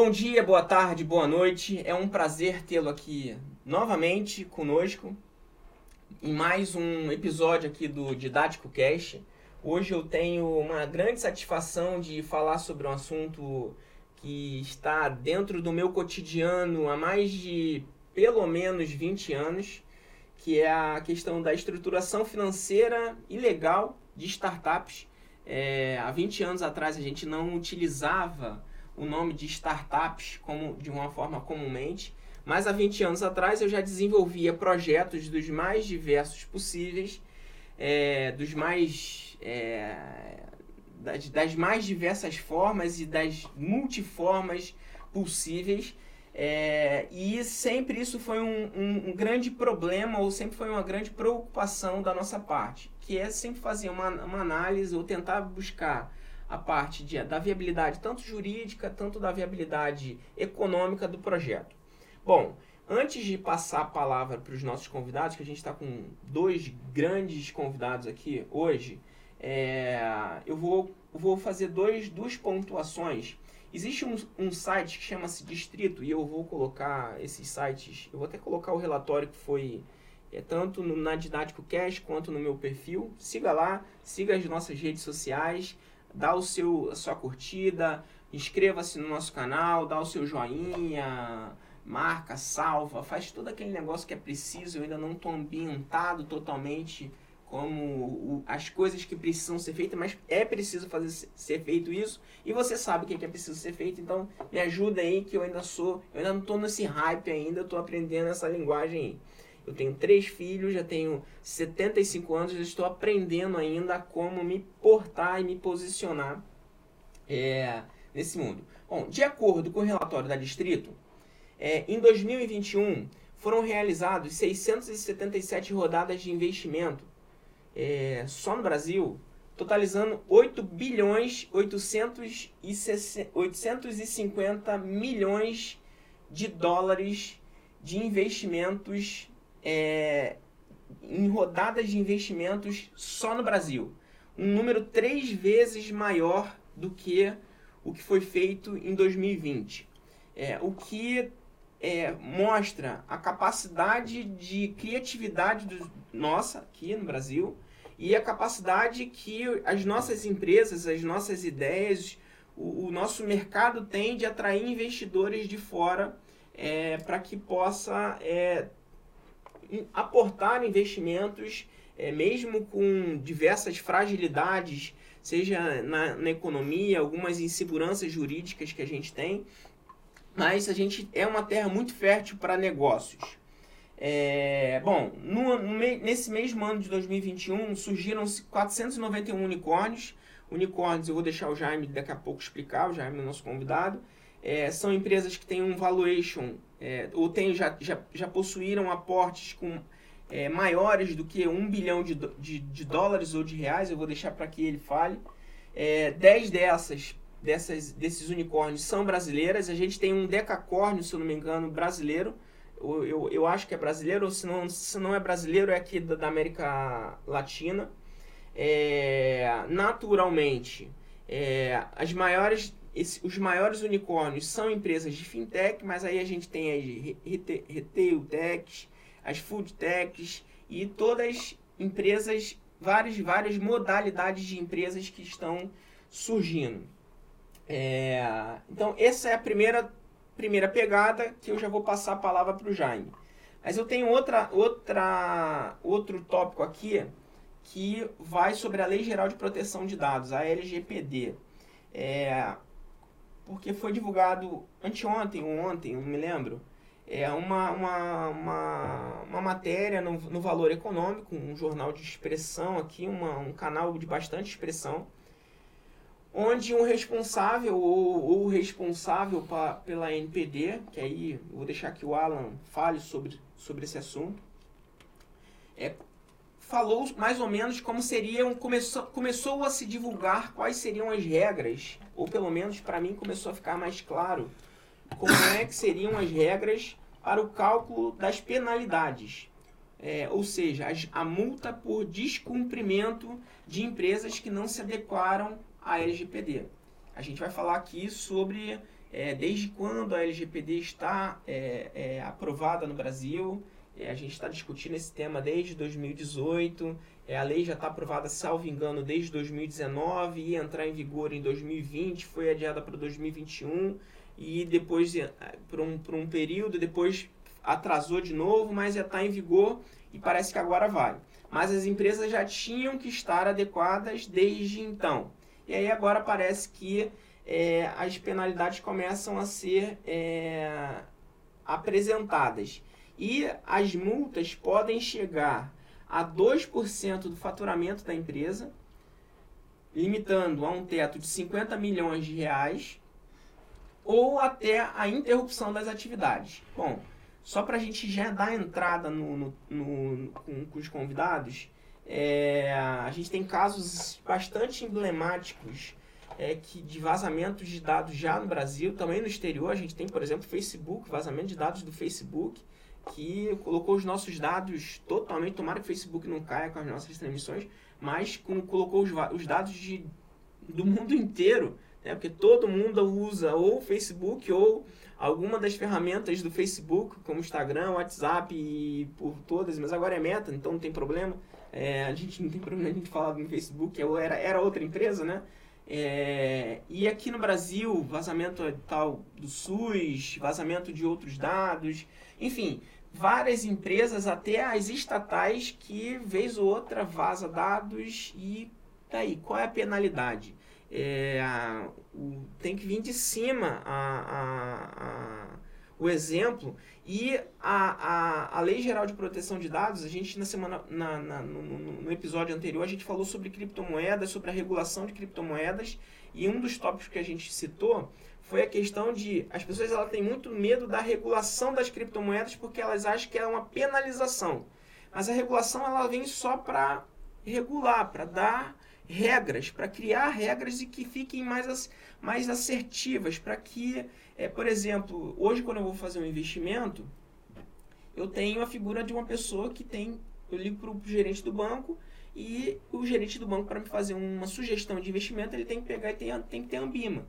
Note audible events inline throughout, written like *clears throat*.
Bom dia, boa tarde, boa noite. É um prazer tê-lo aqui novamente conosco em mais um episódio aqui do Didático Cast. Hoje eu tenho uma grande satisfação de falar sobre um assunto que está dentro do meu cotidiano há mais de pelo menos 20 anos, que é a questão da estruturação financeira e legal de startups. É, há 20 anos atrás a gente não utilizava o nome de startups como de uma forma comumente, mas há 20 anos atrás eu já desenvolvia projetos dos mais diversos possíveis, é, dos mais é, das, das, mais diversas formas e das multiformas possíveis. É, e sempre isso foi um, um, um, grande problema ou sempre foi uma grande preocupação da nossa parte, que é sempre fazer uma, uma análise ou tentar buscar a parte de, da viabilidade tanto jurídica, tanto da viabilidade econômica do projeto. Bom, antes de passar a palavra para os nossos convidados, que a gente está com dois grandes convidados aqui hoje, é, eu vou, vou fazer dois, duas pontuações. Existe um, um site que chama-se Distrito, e eu vou colocar esses sites, eu vou até colocar o relatório que foi é, tanto no, na Didático Cash quanto no meu perfil. Siga lá, siga as nossas redes sociais, dá o seu, a sua curtida, inscreva-se no nosso canal, dá o seu joinha, marca, salva, faz todo aquele negócio que é preciso. Eu ainda não estou ambientado totalmente como o, as coisas que precisam ser feitas, mas é preciso fazer ser feito isso e você sabe o que é, que é preciso ser feito, então me ajuda aí que eu ainda sou, eu ainda não estou nesse hype ainda, eu estou aprendendo essa linguagem aí. Eu tenho três filhos, já tenho 75 anos, já estou aprendendo ainda como me portar e me posicionar é, nesse mundo. Bom, de acordo com o relatório da Distrito, é, em 2021 foram realizados 677 rodadas de investimento é, só no Brasil, totalizando 8 bilhões 850 milhões de dólares de investimentos é, em rodadas de investimentos só no Brasil. Um número três vezes maior do que o que foi feito em 2020. É, o que é, mostra a capacidade de criatividade do, nossa aqui no Brasil e a capacidade que as nossas empresas, as nossas ideias, o, o nosso mercado tem de atrair investidores de fora é, para que possa é, aportar investimentos, é, mesmo com diversas fragilidades, seja na, na economia, algumas inseguranças jurídicas que a gente tem, mas a gente é uma terra muito fértil para negócios. É, bom, no, no, nesse mesmo ano de 2021 surgiram 491 unicórnios. Unicórnios, eu vou deixar o Jaime daqui a pouco explicar, o Jaime é nosso convidado. É, são empresas que têm um valuation é, ou tem, já, já, já possuíram aportes com é, maiores do que um bilhão de, de, de, dólares ou de reais, eu vou deixar para que ele fale. É, dez dessas, dessas, desses unicórnios são brasileiras, a gente tem um decacórnio, se eu não me engano, brasileiro, eu, eu, eu acho que é brasileiro, ou se não, se não é brasileiro, é aqui da, da América Latina. É, naturalmente, é, as maiores esse, os maiores unicórnios são empresas de fintech, mas aí a gente tem as retail techs, as food techs e todas empresas, várias, várias modalidades de empresas que estão surgindo. É, então, essa é a primeira, primeira pegada que eu já vou passar a palavra para o Jaime. Mas eu tenho outra, outra, outro tópico aqui que vai sobre a Lei Geral de Proteção de Dados, a LGPD. É, porque foi divulgado anteontem ou ontem, não me lembro, é uma, uma, uma, uma matéria no, no Valor Econômico, um jornal de expressão aqui, uma, um canal de bastante expressão, onde um responsável ou, o responsável pa, pela NPD, que aí vou deixar que o Alan fale sobre, sobre esse assunto, é, falou mais ou menos como seriam começou, começou a se divulgar quais seriam as regras, ou pelo menos para mim começou a ficar mais claro como é que seriam as regras para o cálculo das penalidades. É, ou seja, as, a multa por descumprimento de empresas que não se adequaram à LGPD. A gente vai falar aqui sobre é, desde quando a LGPD está é, é, aprovada no Brasil. É, a gente está discutindo esse tema desde 2018. É, a lei já está aprovada, salvo engano, desde 2019, ia entrar em vigor em 2020, foi adiada para 2021 e depois é, por um, por um período, depois atrasou de novo, mas já está em vigor e parece que agora vai. Mas as empresas já tinham que estar adequadas desde então. E aí agora parece que é, as penalidades começam a ser é, apresentadas. E as multas podem chegar a 2% do faturamento da empresa, limitando a um teto de 50 milhões de reais, ou até a interrupção das atividades. Bom, só para a gente já dar entrada no, no, no com, com, os convidados, é, a gente tem casos bastante emblemáticos é, que, de vazamento de dados já no Brasil, também no exterior. A gente tem, por exemplo, Facebook, vazamento de dados do Facebook que colocou os nossos dados totalmente, tomara que o Facebook não caia com as nossas transmissões, mas com, colocou os, os dados de, do mundo inteiro, né? porque todo mundo usa ou o Facebook ou alguma das ferramentas do Facebook, como Instagram, WhatsApp e por todas, mas agora é meta, então não tem problema. É, a gente não tem problema gente falar no Facebook, era, era outra empresa, né? É, e aqui no Brasil, vazamento tal do SUS, vazamento de outros dados, enfim, várias empresas, até as estatais, que vez ou outra vaza dados e daí, tá qual é a penalidade? É, a, o, tem que vir de cima a, a, o exemplo. E a Lei Geral de Proteção de Dados, a gente na semana, na, na no, no, episódio anterior, a gente falou sobre criptomoedas, sobre a regulação de criptomoedas. E um dos tópicos que a gente citou foi a questão de as pessoas ela têm muito medo da regulação das criptomoedas porque elas acham que é uma penalização. Mas a regulação ela vem só para regular, para dar regras, para criar regras e que fiquem mais, mais assertivas, para que, é, por exemplo, hoje quando eu vou fazer um investimento, eu tenho a figura de uma pessoa que tem, eu ligo para o gerente do banco e o gerente do banco para me fazer uma sugestão de investimento ele tem que pegar e tem, tem que ter ambima.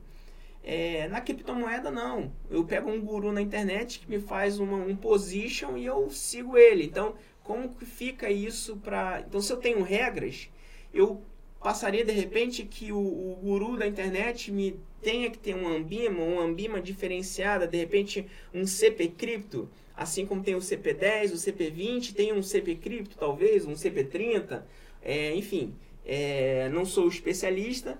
É, na criptomoeda, não. Eu pego um guru na internet que me faz uma, um position e eu sigo ele. Então, como que fica isso para. Então, se eu tenho regras, eu passaria de repente que o, o, guru da internet me tenha que ter um Ambima, um Ambima diferenciada, de repente um CP cripto, assim como tem o CP10, o CP20, tem um CP cripto talvez, um CP30, é, enfim, é, não sou especialista,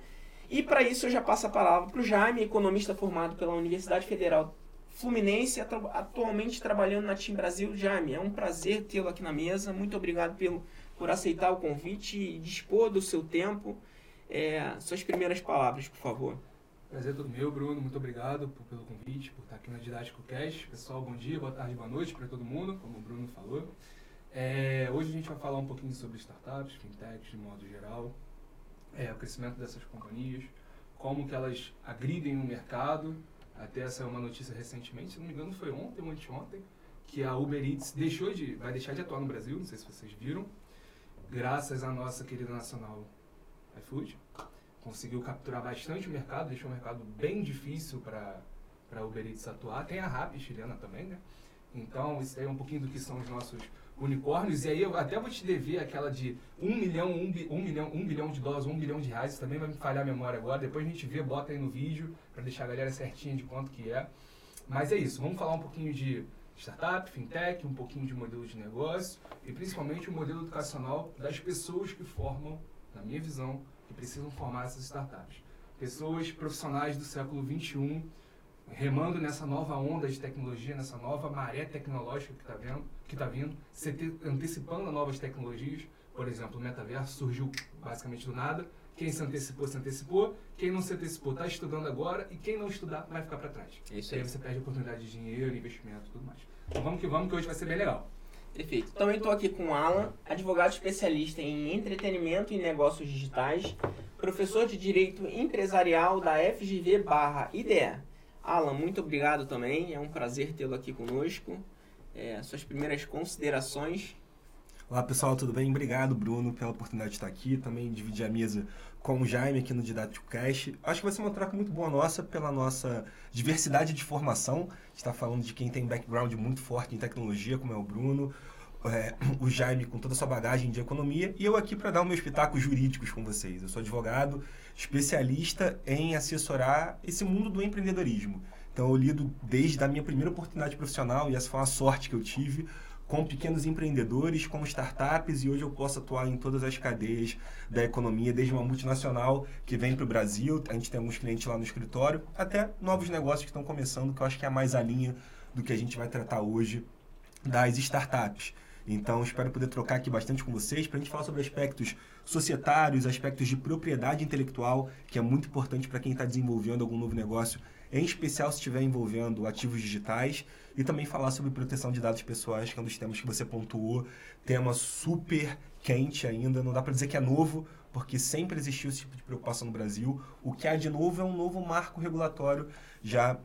e para isso eu já passo a palavra para o Jaime, economista formado pela Universidade Federal Fluminense, atualmente trabalhando na Team Brasil. Jaime, é um prazer tê-lo aqui na mesa. Muito obrigado pelo, por aceitar o convite e dispor do seu tempo. É, suas primeiras palavras, por favor. Prazer é todo meu, Bruno. Muito obrigado por, pelo convite, por estar aqui na Didático Cast. Pessoal, bom dia, boa tarde, boa noite para todo mundo, como o Bruno falou. É, hoje a gente vai falar um pouquinho sobre startups, fintechs de modo geral, é, o crescimento dessas companhias, como que elas agridem o mercado. Até essa é uma notícia recentemente, se não me engano foi ontem ou anteontem, que a Uber Eats deixou de, vai deixar de atuar no Brasil, não sei se vocês viram, graças à nossa querida nacional iFood. Conseguiu capturar bastante o mercado, deixou o mercado bem difícil para a Uber Eats atuar. Tem a Rappi chilena também, né? Então, isso aí é um pouquinho do que são os nossos unicórnios, e aí eu até vou te dever aquela de um milhão, um, um milhão, um bilhão de dólares, um bilhão de reais, isso também vai me falhar a memória agora, depois a gente vê, bota aí no vídeo, para deixar a galera certinha de quanto que é. Mas é isso, vamos falar um pouquinho de startup, fintech, um pouquinho de modelo de negócio e principalmente o modelo educacional das pessoas que formam, na minha visão, que precisam formar essas startups. Pessoas profissionais do século 21 remando nessa nova onda de tecnologia, nessa nova maré tecnológica que está vendo, que está vindo, se antecipando novas tecnologias. Por exemplo, o metaverso surgiu basicamente do nada. Quem se antecipou, se antecipou. Quem não se antecipou, está estudando agora. E quem não estudar, vai ficar para trás. É isso aí. aí você perde oportunidade de dinheiro, investimento e tudo mais. Então vamos que vamos, que hoje vai ser bem legal. Perfeito. Também estou aqui com o Alan, advogado especialista em entretenimento e negócios digitais, professor de Direito Empresarial da FGV barra IDEA. Alan, muito obrigado também. É um prazer tê-lo aqui conosco. É, suas primeiras considerações. Olá pessoal, tudo bem? Obrigado, Bruno, pela oportunidade de estar aqui. Também dividir a mesa com o Jaime aqui no Didático Cast. Acho que vai ser uma troca muito boa nossa pela nossa diversidade de formação. Está falando de quem tem background muito forte em tecnologia, como é o Bruno, é, o Jaime com toda a sua bagagem de economia e eu aqui para dar meus pitacos jurídicos com vocês. Eu sou advogado, especialista em assessorar esse mundo do empreendedorismo. Então eu lido desde a minha primeira oportunidade profissional e essa foi uma sorte que eu tive com pequenos empreendedores, com startups, e hoje eu posso atuar em todas as cadeias da economia, desde uma multinacional que vem para o Brasil, a gente tem alguns clientes lá no escritório, até novos negócios que estão começando, que eu acho que é mais a linha do que a gente vai tratar hoje das startups. Então, espero poder trocar aqui bastante com vocês para a gente falar sobre aspectos societários, aspectos de propriedade intelectual, que é muito importante para quem está desenvolvendo algum novo negócio, em especial se estiver envolvendo ativos digitais, e também falar sobre proteção de dados pessoais, que é um dos temas que você pontuou, tema super quente ainda, não dá para dizer que é novo, porque sempre existiu esse tipo de preocupação no Brasil. O que há de novo é um novo marco regulatório já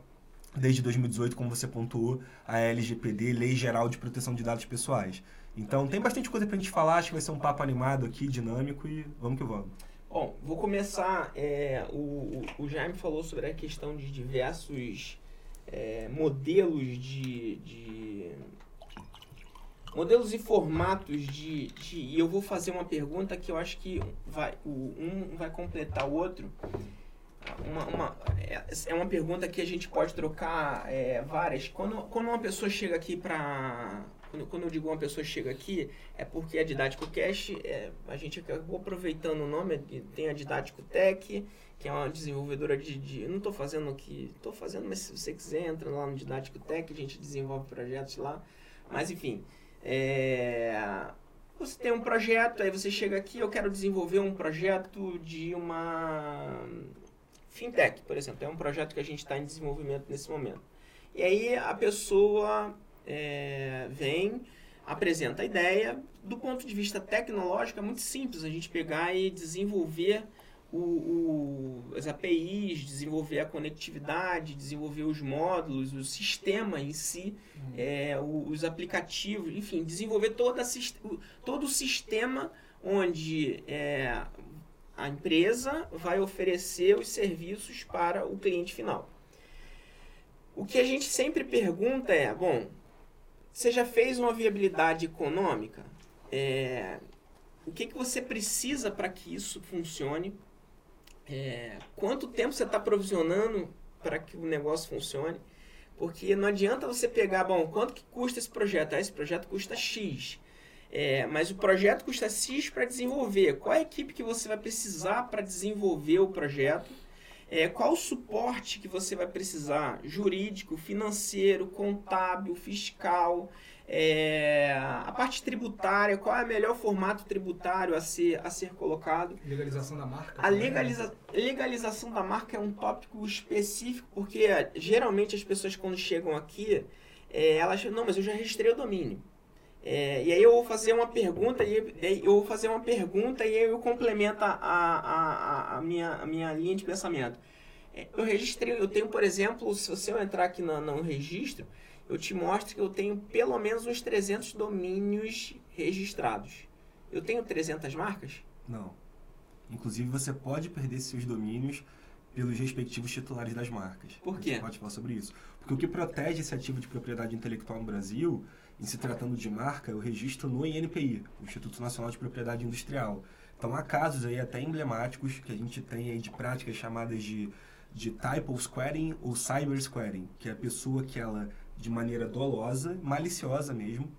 desde 2018, como você pontuou, a LGPD, Lei Geral de Proteção de Dados Pessoais. Então tem bastante coisa para a gente falar, acho que vai ser um papo animado aqui, dinâmico e vamos que vamos. Bom, vou começar. É, o, o Jaime falou sobre a questão de diversos é, modelos de, de, modelos e formatos de, de, e eu vou fazer uma pergunta que eu acho que vai o um vai completar o outro uma, uma, é, é uma pergunta que a gente pode trocar é, várias. Quando, quando uma pessoa chega aqui para. Quando, quando eu digo uma pessoa chega aqui, é porque a Didático Cash, é, a gente acabou aproveitando o nome, tem a Didático Tech, que é uma desenvolvedora de. de não estou fazendo aqui, estou fazendo, mas se você quiser, entra lá no Didático Tech, a gente desenvolve projetos lá. Mas enfim. É, você tem um projeto, aí você chega aqui, eu quero desenvolver um projeto de uma fintech, por exemplo. É um projeto que a gente está em desenvolvimento nesse momento. E aí a pessoa é, vem, apresenta a ideia. Do ponto de vista tecnológico, é muito simples a gente pegar e desenvolver o, o, as APIs, desenvolver a conectividade, desenvolver os módulos, o sistema em si, uhum. é, os aplicativos, enfim, desenvolver toda todo o sistema onde é, a empresa vai oferecer os serviços para o cliente final. O que a gente sempre pergunta é, bom, você já fez uma viabilidade econômica? É, o que, que você precisa para que isso funcione? É, quanto tempo você está provisionando para que o negócio funcione? Porque não adianta você pegar, bom, quanto que custa esse projeto? Ah, esse projeto custa X. É, mas o projeto custa X para desenvolver. Qual é a equipe que você vai precisar para desenvolver o projeto? É, qual o suporte que você vai precisar? Jurídico, financeiro, contábil, fiscal, é, a parte tributária, qual é o melhor formato tributário a ser, a ser colocado? Legalização da marca. A né? legaliza, legalização da marca é um tópico específico, porque geralmente as pessoas quando chegam aqui, é, elas não, mas eu já registrei o domínio. É, e aí eu vou fazer uma pergunta e eu vou fazer uma pergunta e aí eu complemento a, a, a, minha, a minha linha de pensamento. É, eu registrei, eu tenho, por exemplo, se você entrar aqui no, no registro, eu te mostro que eu tenho pelo menos uns 300 domínios registrados. Eu tenho 300 marcas? Não. Inclusive, você pode perder seus domínios pelos respectivos titulares das marcas. Por quê? Você pode falar sobre isso. Porque o que protege esse ativo de propriedade intelectual no Brasil em se tratando de marca, o registro no INPI, Instituto Nacional de Propriedade Industrial. Então há casos aí até emblemáticos que a gente tem aí de práticas chamadas de, de typo squaring ou cyber squaring, que é a pessoa que ela, de maneira dolosa, maliciosa mesmo,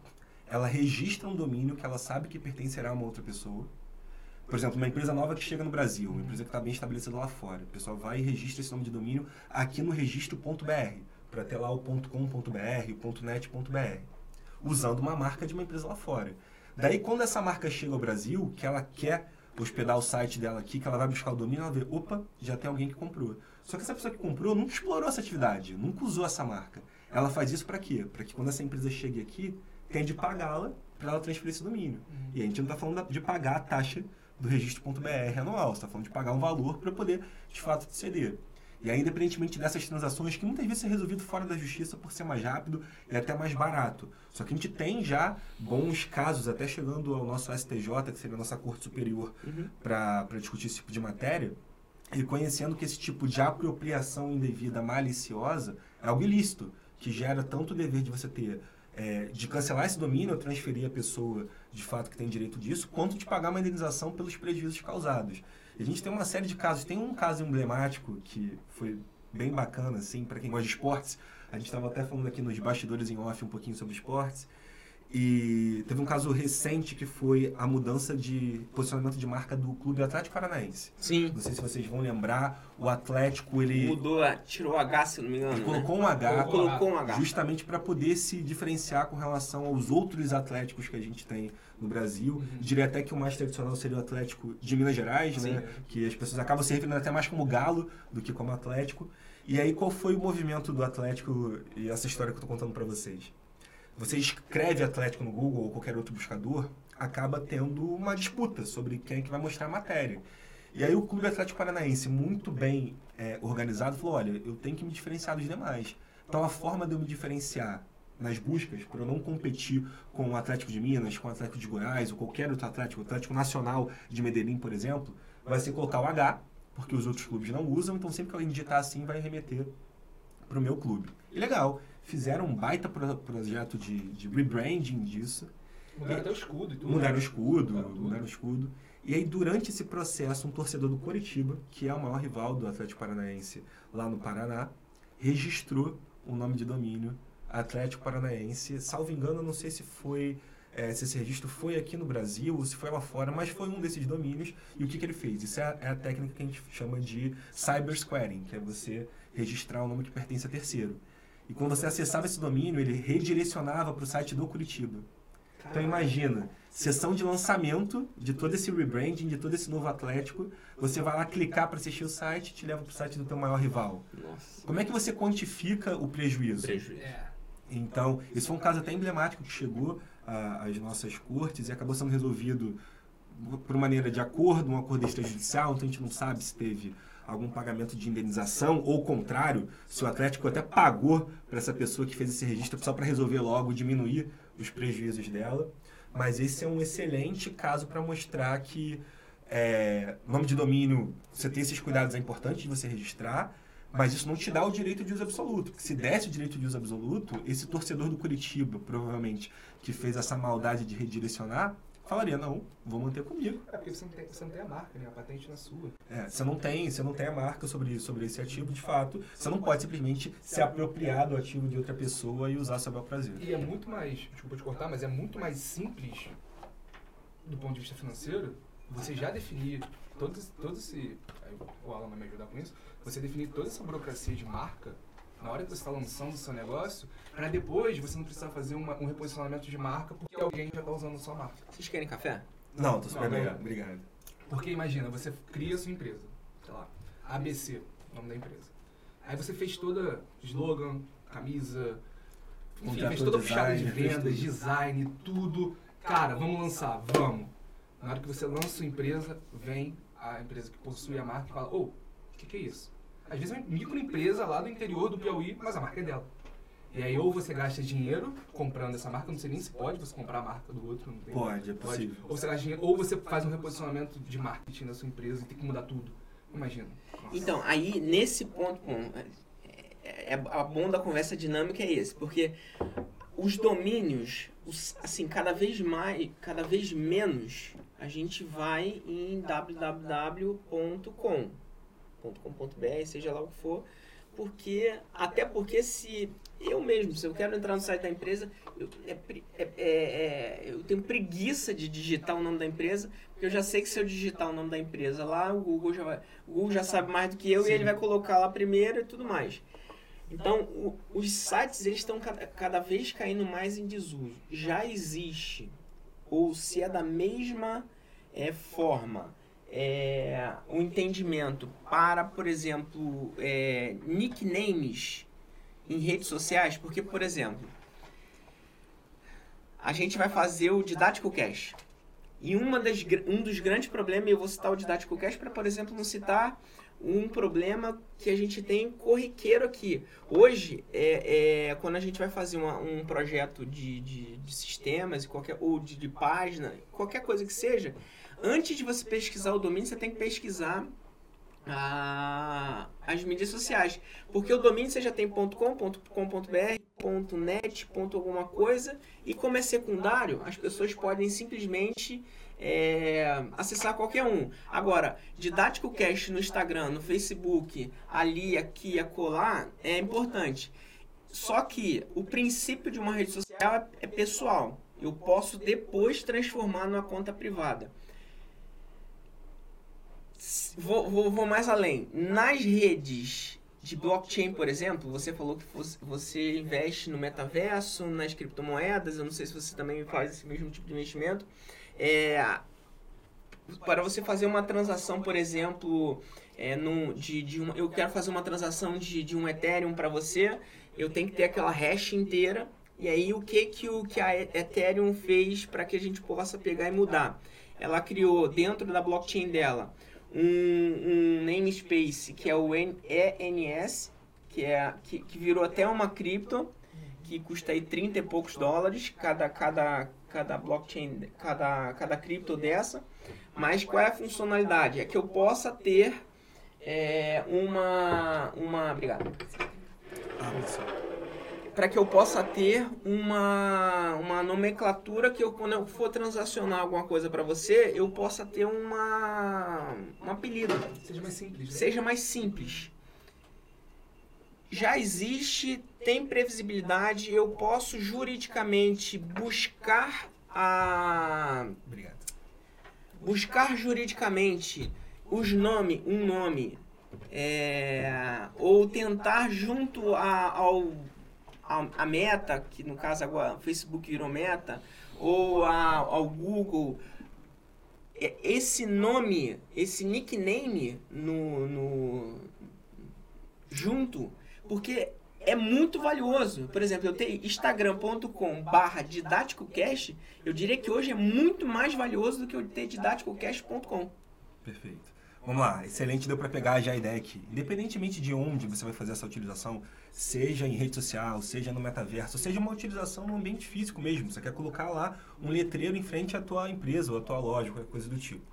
ela registra um domínio que ela sabe que pertencerá a uma outra pessoa. Por exemplo, uma empresa nova que chega no Brasil, uma empresa que está bem estabelecida lá fora. O pessoal vai e registra esse nome de domínio aqui no registro.br, para ter lá o .com.br, o .net.br usando uma marca de uma empresa lá fora. Daí, quando essa marca chega ao Brasil, que ela quer hospedar o site dela aqui, que ela vai buscar o domínio, ela vê, opa, já tem alguém que comprou. Só que essa pessoa que comprou nunca explorou essa atividade, nunca usou essa marca. Ela faz isso para quê? Para que quando essa empresa chegue aqui, tenha de pagá-la para ela transferir esse domínio. Uhum. E a gente não está falando de pagar a taxa do registro.br anual, está falando de pagar um valor para poder, de fato, ceder. E aí, independentemente dessas transações, que muitas vezes é resolvido fora da justiça por ser mais rápido e até mais barato. Só que a gente tem já bons casos, até chegando ao nosso STJ, que seria a nossa Corte Superior, Uhum. para discutir esse tipo de matéria, reconhecendo que esse tipo de apropriação indevida maliciosa é algo ilícito, que gera tanto o dever de você ter é, de cancelar esse domínio ou transferir a pessoa de fato que tem direito disso, quanto de pagar uma indenização pelos prejuízos causados. A gente tem uma série de casos, tem um caso emblemático que foi bem bacana, assim, para quem gosta de esportes. A gente estava até falando aqui nos bastidores em off um pouquinho sobre esportes. E teve um caso recente que foi a mudança de posicionamento de marca do Clube Atlético Paranaense. Sim. Não sei se vocês vão lembrar, o Atlético ele, Mudou, tirou o H, se não me engano. ele né? colocou um H Colocou um H. justamente para poder se diferenciar com relação aos outros atléticos que a gente tem no Brasil. Uhum. Diria até que o mais tradicional seria o Atlético de Minas Gerais, né? Sim. que as pessoas acabam se referindo até mais como Galo do que como Atlético. E aí qual foi o movimento do Atlético e essa história que eu estou contando para vocês? Você escreve Atlético no Google ou qualquer outro buscador, acaba tendo uma disputa sobre quem é que vai mostrar a matéria. E aí o Clube Atlético Paranaense, muito bem é, organizado, falou, olha, eu tenho que me diferenciar dos demais. Então a forma de eu me diferenciar nas buscas, para eu não competir com o Atlético de Minas, com o Atlético de Goiás, ou qualquer outro Atlético, o Atlético Nacional de Medellín, por exemplo, vai ser colocar o H, porque os outros clubes não usam, então sempre que alguém digitar assim, vai remeter para o meu clube. E legal, fizeram um baita pro- projeto de, de rebranding disso, Mudaram até o escudo e tudo. Mudaram o né? escudo, Mudaram mudaram o escudo. E aí, durante esse processo, um torcedor do Coritiba, que é o maior rival do Atlético Paranaense lá no Paraná, registrou o nome de domínio Atlético Paranaense. Salvo engano, não sei se foi eh, se esse registro foi aqui no Brasil ou se foi lá fora, mas foi um desses domínios. E o que, que ele fez? Isso é a, é a técnica que a gente chama de cybersquaring, que é você registrar o nome que pertence a terceiro. E quando você acessava esse domínio, ele redirecionava para o site do Curitiba. Então imagina, sessão de lançamento de todo esse rebranding, de todo esse novo Atlético, você vai lá clicar para assistir o site, te leva para o site do teu maior rival. Nossa. Como é que você quantifica o prejuízo? Prejuízo. É. Então, esse foi um caso até emblemático que chegou às nossas cortes e acabou sendo resolvido por maneira de acordo, um acordo extrajudicial, então a gente não sabe se teve algum pagamento de indenização ou, contrário, se o Atlético até pagou para essa pessoa que fez esse registro só para resolver logo, diminuir os prejuízos dela. Mas esse é um excelente caso para mostrar que é, nome de domínio, você ter esses cuidados é importante de você registrar, mas isso não te dá o direito de uso absoluto. Porque se desse o direito de uso absoluto, esse torcedor do Curitiba, provavelmente, que fez essa maldade de redirecionar, falaria, não, vou manter comigo. É porque você não, tem, você não tem a marca, né? A patente não é sua. É, você não tem, você não tem a marca sobre, sobre esse ativo, de fato, você não pode simplesmente se apropriar do ativo de outra pessoa e usar seu bel prazer. E é muito mais, desculpa te cortar, mas é muito mais simples do ponto de vista financeiro você já definir todo, todo esse. aí O Alan vai me ajudar com isso. Você definir toda essa burocracia de marca na hora que você está lançando o seu negócio, para depois você não precisar fazer uma- um reposicionamento de marca porque alguém já está usando a sua marca. Vocês querem café? Não, tô super Não, obrigado. obrigado. Porque imagina, você cria a sua empresa, sei lá, ABC, nome da empresa. Aí você fez toda slogan, camisa, enfim, Contratou fez toda a fichada de vendas, design, tudo. Cara, vamos lançar, vamos. Na hora que você lança sua empresa, vem a empresa que possui a marca e fala, ô, o que, que é isso? Às vezes é uma microempresa lá do interior do Piauí, mas a marca é dela. E aí ou você gasta dinheiro comprando essa marca, não sei nem se pode você comprar a marca do outro, não tem. Pode, é possível. Ou você, gasta dinheiro, ou você faz um reposicionamento de marketing da sua empresa e tem que mudar tudo. Imagina. Nossa. Então, aí, nesse ponto, bom, é, é- a bom da conversa dinâmica é esse, porque os domínios, os- assim, cada vez mais, cada vez menos, a gente vai em www.com, .com.br, seja lá o que for, porque, até porque se eu mesmo, se eu quero entrar no site da empresa, eu, é é- é- é- eu tenho preguiça de digitar o nome da empresa, porque eu já sei que se eu digitar o nome da empresa lá, o Google já vai, o Google já sabe mais do que eu Sim. e ele vai colocar lá primeiro e tudo mais. Então, o- os sites eles estão cada, cada vez caindo mais em desuso. Já existe, ou se é da mesma é, forma, é, o entendimento para, por exemplo, é, nicknames em redes sociais, porque, por exemplo, a gente vai fazer o Didático Cash. E uma das, um dos grandes problemas, eu vou citar o Didático Cash para, por exemplo, não citar um problema que a gente tem corriqueiro aqui. Hoje, é, é quando a gente vai fazer uma, um projeto de, de, de, sistemas qualquer, ou de, de página, qualquer coisa que seja, antes de você pesquisar o domínio, você tem que pesquisar a, as mídias sociais. Porque o domínio você já tem .com, .com.br, .net, alguma coisa, e como é secundário, as pessoas podem simplesmente é, acessar qualquer um. Agora, Didático Cast no Instagram, no Facebook, ali, aqui, acolá, é importante. Só que o princípio de uma rede social é, é pessoal. Eu posso depois transformar numa conta privada. Vou, vou, vou mais além. Nas redes de blockchain, por exemplo, você falou que você investe no metaverso, nas criptomoedas. Eu não sei se você também faz esse mesmo tipo de investimento. É, para você fazer uma transação, por exemplo, é, de, de uma, eu quero fazer uma transação de, de um Ethereum para você, eu tenho que ter aquela hash inteira. E aí o que que, o, que a Ethereum fez para que a gente possa pegar e mudar? Ela criou dentro da blockchain dela um, um namespace que é o ENS, que, é, que, que virou até uma cripto, que custa aí 30 e poucos dólares cada, cada, cada blockchain, cada, cada cripto dessa. Mas qual é a funcionalidade? É que eu possa ter é, uma. uma obrigado. Para que eu possa ter uma, uma nomenclatura que eu, quando eu for transacionar alguma coisa para você, eu possa ter uma, um apelido. Seja mais simples. Né? Seja mais simples. Já existe, tem previsibilidade, eu posso juridicamente buscar a. Obrigado buscar juridicamente os nome, um nome, é, ou tentar junto a, ao a, a, meta, que no caso agora o Facebook virou meta, ou a, ao Google, é, esse nome, esse nickname no, no junto, porque é muito valioso. Por exemplo, eu tenho instagram.com barra didáticocast, eu diria que hoje é muito mais valioso do que eu ter didáticocast.com. Perfeito. Vamos lá, excelente, deu para pegar já a ideia aqui. Independentemente de onde você vai fazer essa utilização, seja em rede social, seja no metaverso, seja uma utilização no ambiente físico mesmo, você quer colocar lá um letreiro em frente à tua empresa ou à tua loja, qualquer coisa do tipo.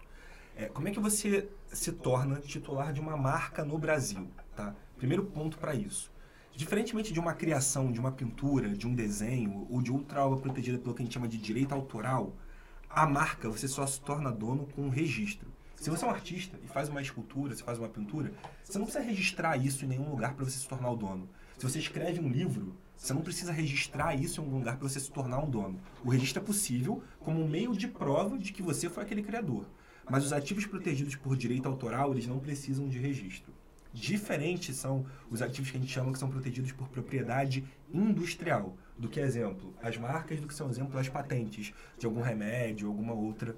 É, como é que você se torna titular de uma marca no Brasil? Tá? Primeiro ponto para isso. Diferentemente de uma criação, de uma pintura, de um desenho ou de outra obra protegida pelo que a gente chama de direito autoral, a marca você só se torna dono com um registro. Se você é um artista e faz uma escultura, se faz uma pintura, você não precisa registrar isso em nenhum lugar para você se tornar o dono. Se você escreve um livro, você não precisa registrar isso em algum lugar para você se tornar um dono. O registro é possível como um meio de prova de que você foi aquele criador. Mas os ativos protegidos por direito autoral, eles não precisam de registro. Diferentes são os ativos que a gente chama que são protegidos por propriedade industrial. Do que exemplo, as marcas, do que são exemplo as patentes de algum remédio, alguma outra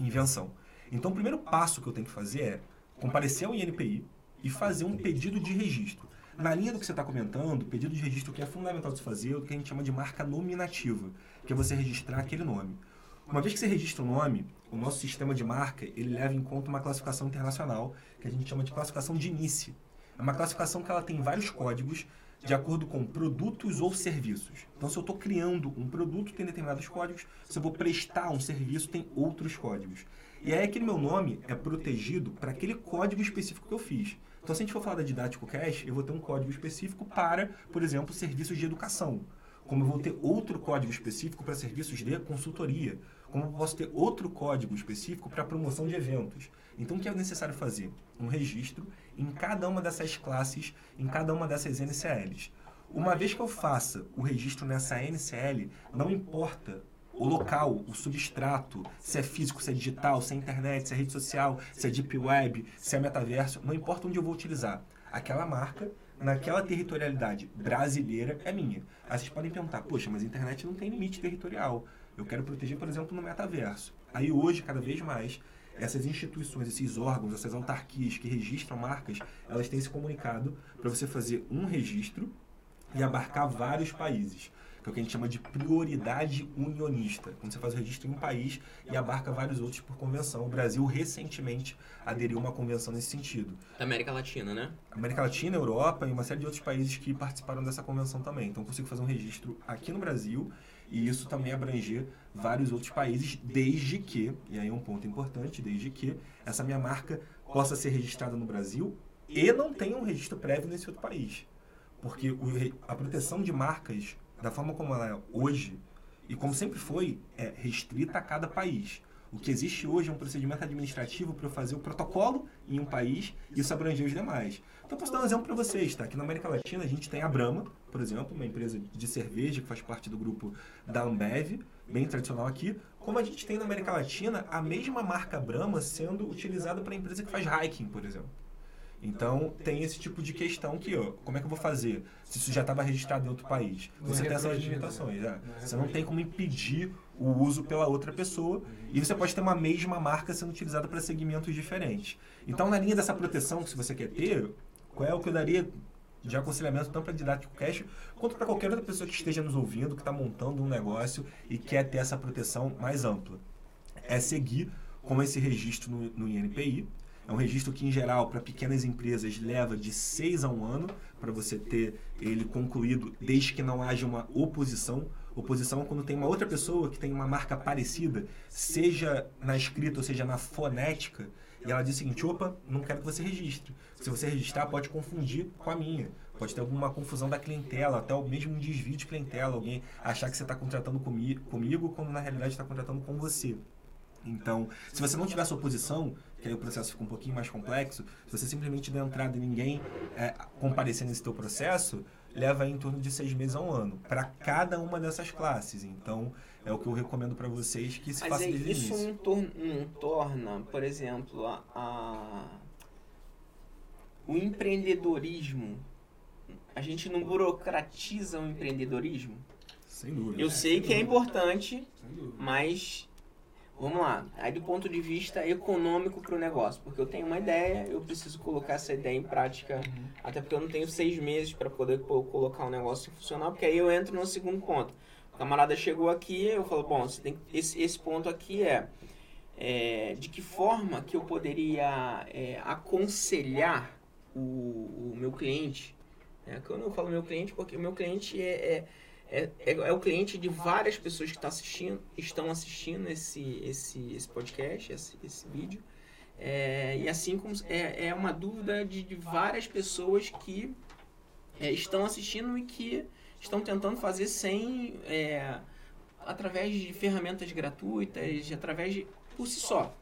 invenção. Então, o primeiro passo que eu tenho que fazer é comparecer ao INPI e fazer um pedido de registro. Na linha do que você está comentando, o pedido de registro que é fundamental de se fazer é o que a gente chama de marca nominativa, que é você registrar aquele nome. Uma vez que você registra o nome, o nosso sistema de marca ele leva em conta uma classificação internacional que a gente chama de classificação de NICE. É uma classificação que ela tem vários códigos de acordo com produtos ou serviços. Então, se eu estou criando um produto, tem determinados códigos. Se eu vou prestar um serviço, tem outros códigos. E aí, aquele meu nome é protegido para aquele código específico que eu fiz. Então, se a gente for falar da Didático Cash, eu vou ter um código específico para, por exemplo, serviços de educação. Como eu vou ter outro código específico para serviços de consultoria como eu posso ter outro código específico para promoção de eventos. Então, o que é necessário fazer? Um registro em cada uma dessas classes, em cada uma dessas NCLs. Uma vez que eu faça o registro nessa NCL, não importa o local, o substrato, se é físico, se é digital, se é internet, se é rede social, se é deep web, se é metaverso, não importa onde eu vou utilizar. Aquela marca, naquela territorialidade brasileira, é minha. Aí vocês podem perguntar, poxa, mas a internet não tem limite territorial. Eu quero proteger, por exemplo, no metaverso. Aí hoje, cada vez mais, essas instituições, esses órgãos, essas autarquias que registram marcas, elas têm se comunicado para você fazer um registro e abarcar vários países. Que é o que a gente chama de prioridade unionista, quando você faz o registro em um país e abarca vários outros por convenção. O Brasil recentemente aderiu a uma convenção nesse sentido. Da América Latina, né? América Latina, Europa e uma série de outros países que participaram dessa convenção também. Então, eu consigo fazer um registro aqui no Brasil e isso também abranger vários outros países, desde que, e aí é um ponto importante, desde que essa minha marca possa ser registrada no Brasil e não tenha um registro prévio nesse outro país. Porque a proteção de marcas da forma como ela é hoje, e como sempre foi, é restrita a cada país. O que existe hoje é um procedimento administrativo para eu fazer o protocolo em um país e isso abranger os demais. Então, posso dar um exemplo para vocês, tá? Aqui na América Latina, a gente tem a Brahma, por exemplo, uma empresa de cerveja que faz parte do grupo da Ambev, bem tradicional aqui. Como a gente tem na América Latina a mesma marca Brahma sendo utilizada para a empresa que faz hiking, por exemplo. Então, tem esse tipo de questão que, ó, como é que eu vou fazer? Se isso já estava registrado em outro país. Você tem essas limitações. Né? Você não tem como impedir o uso pela outra pessoa e você pode ter uma mesma marca sendo utilizada para segmentos diferentes. Então, na linha dessa proteção que se você quer ter, qual é o que eu daria de aconselhamento tanto para Didático Cash quanto para qualquer outra pessoa que esteja nos ouvindo, que está montando um negócio e quer ter essa proteção mais ampla? É seguir com esse registro no, no INPI, é um registro que, em geral, para pequenas empresas leva de seis a um ano para você ter ele concluído, desde que não haja uma oposição. Oposição é quando tem uma outra pessoa que tem uma marca parecida, seja na escrita ou seja na fonética, e ela diz o seguinte: opa, não quero que você registre. Se você registrar, pode confundir com a minha. Pode ter alguma confusão da clientela, até o mesmo desvio de clientela, alguém achar que você está contratando comigo, quando na realidade está contratando com você. Então, se você não tiver essa oposição, que aí o processo fica um pouquinho mais complexo, se você simplesmente der entrada e ninguém é, comparecer nesse teu processo, leva em torno de seis meses a um ano, para cada uma dessas classes. Então, é o que eu recomendo para vocês que se Mas faça é, desde isso o início. não, tor não torna, por exemplo, a, a- o empreendedorismo. A gente não burocratiza o empreendedorismo? Sem dúvida. Eu sei que é importante, mas vamos lá. Aí do ponto de vista econômico para o negócio, porque eu tenho uma ideia, eu preciso colocar essa ideia em prática, até porque eu não tenho seis meses para poder co- colocar o negócio funcionar, porque aí eu entro no segundo ponto. O camarada chegou aqui, eu falo, bom, você tem esse, esse ponto aqui é, é, de que forma que eu poderia é, aconselhar o, o meu cliente. Né? Quando eu falo meu cliente, porque o meu cliente é, é, é, é o cliente de várias pessoas que estão assistindo, estão assistindo esse, esse, esse podcast, esse, esse vídeo. É, e assim como é, é uma dúvida de, de várias pessoas que é, estão assistindo e que estão tentando fazer sem é, através de ferramentas gratuitas, através de por si só.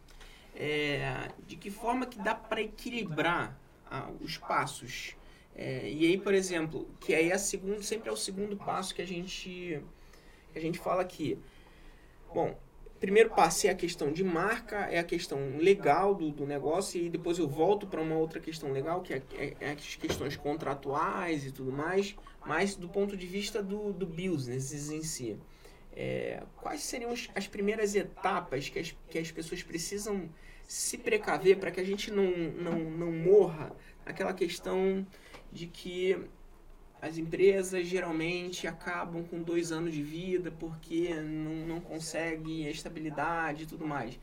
É, de que forma que dá para equilibrar ah, os passos? É, e aí, por exemplo, que aí é segundo, sempre é o segundo passo que a gente que a gente fala aqui. Bom, primeiro passo é a questão de marca, é a questão legal do, do negócio, e depois eu volto para uma outra questão legal, que é, é- é as questões contratuais e tudo mais, mas do ponto de vista do, do business em si. É, quais seriam as, as primeiras etapas que as, que as pessoas precisam se precaver para que a gente não, não, não morra naquela questão de que as empresas geralmente acabam com dois anos de vida porque não, não conseguem a estabilidade e tudo mais.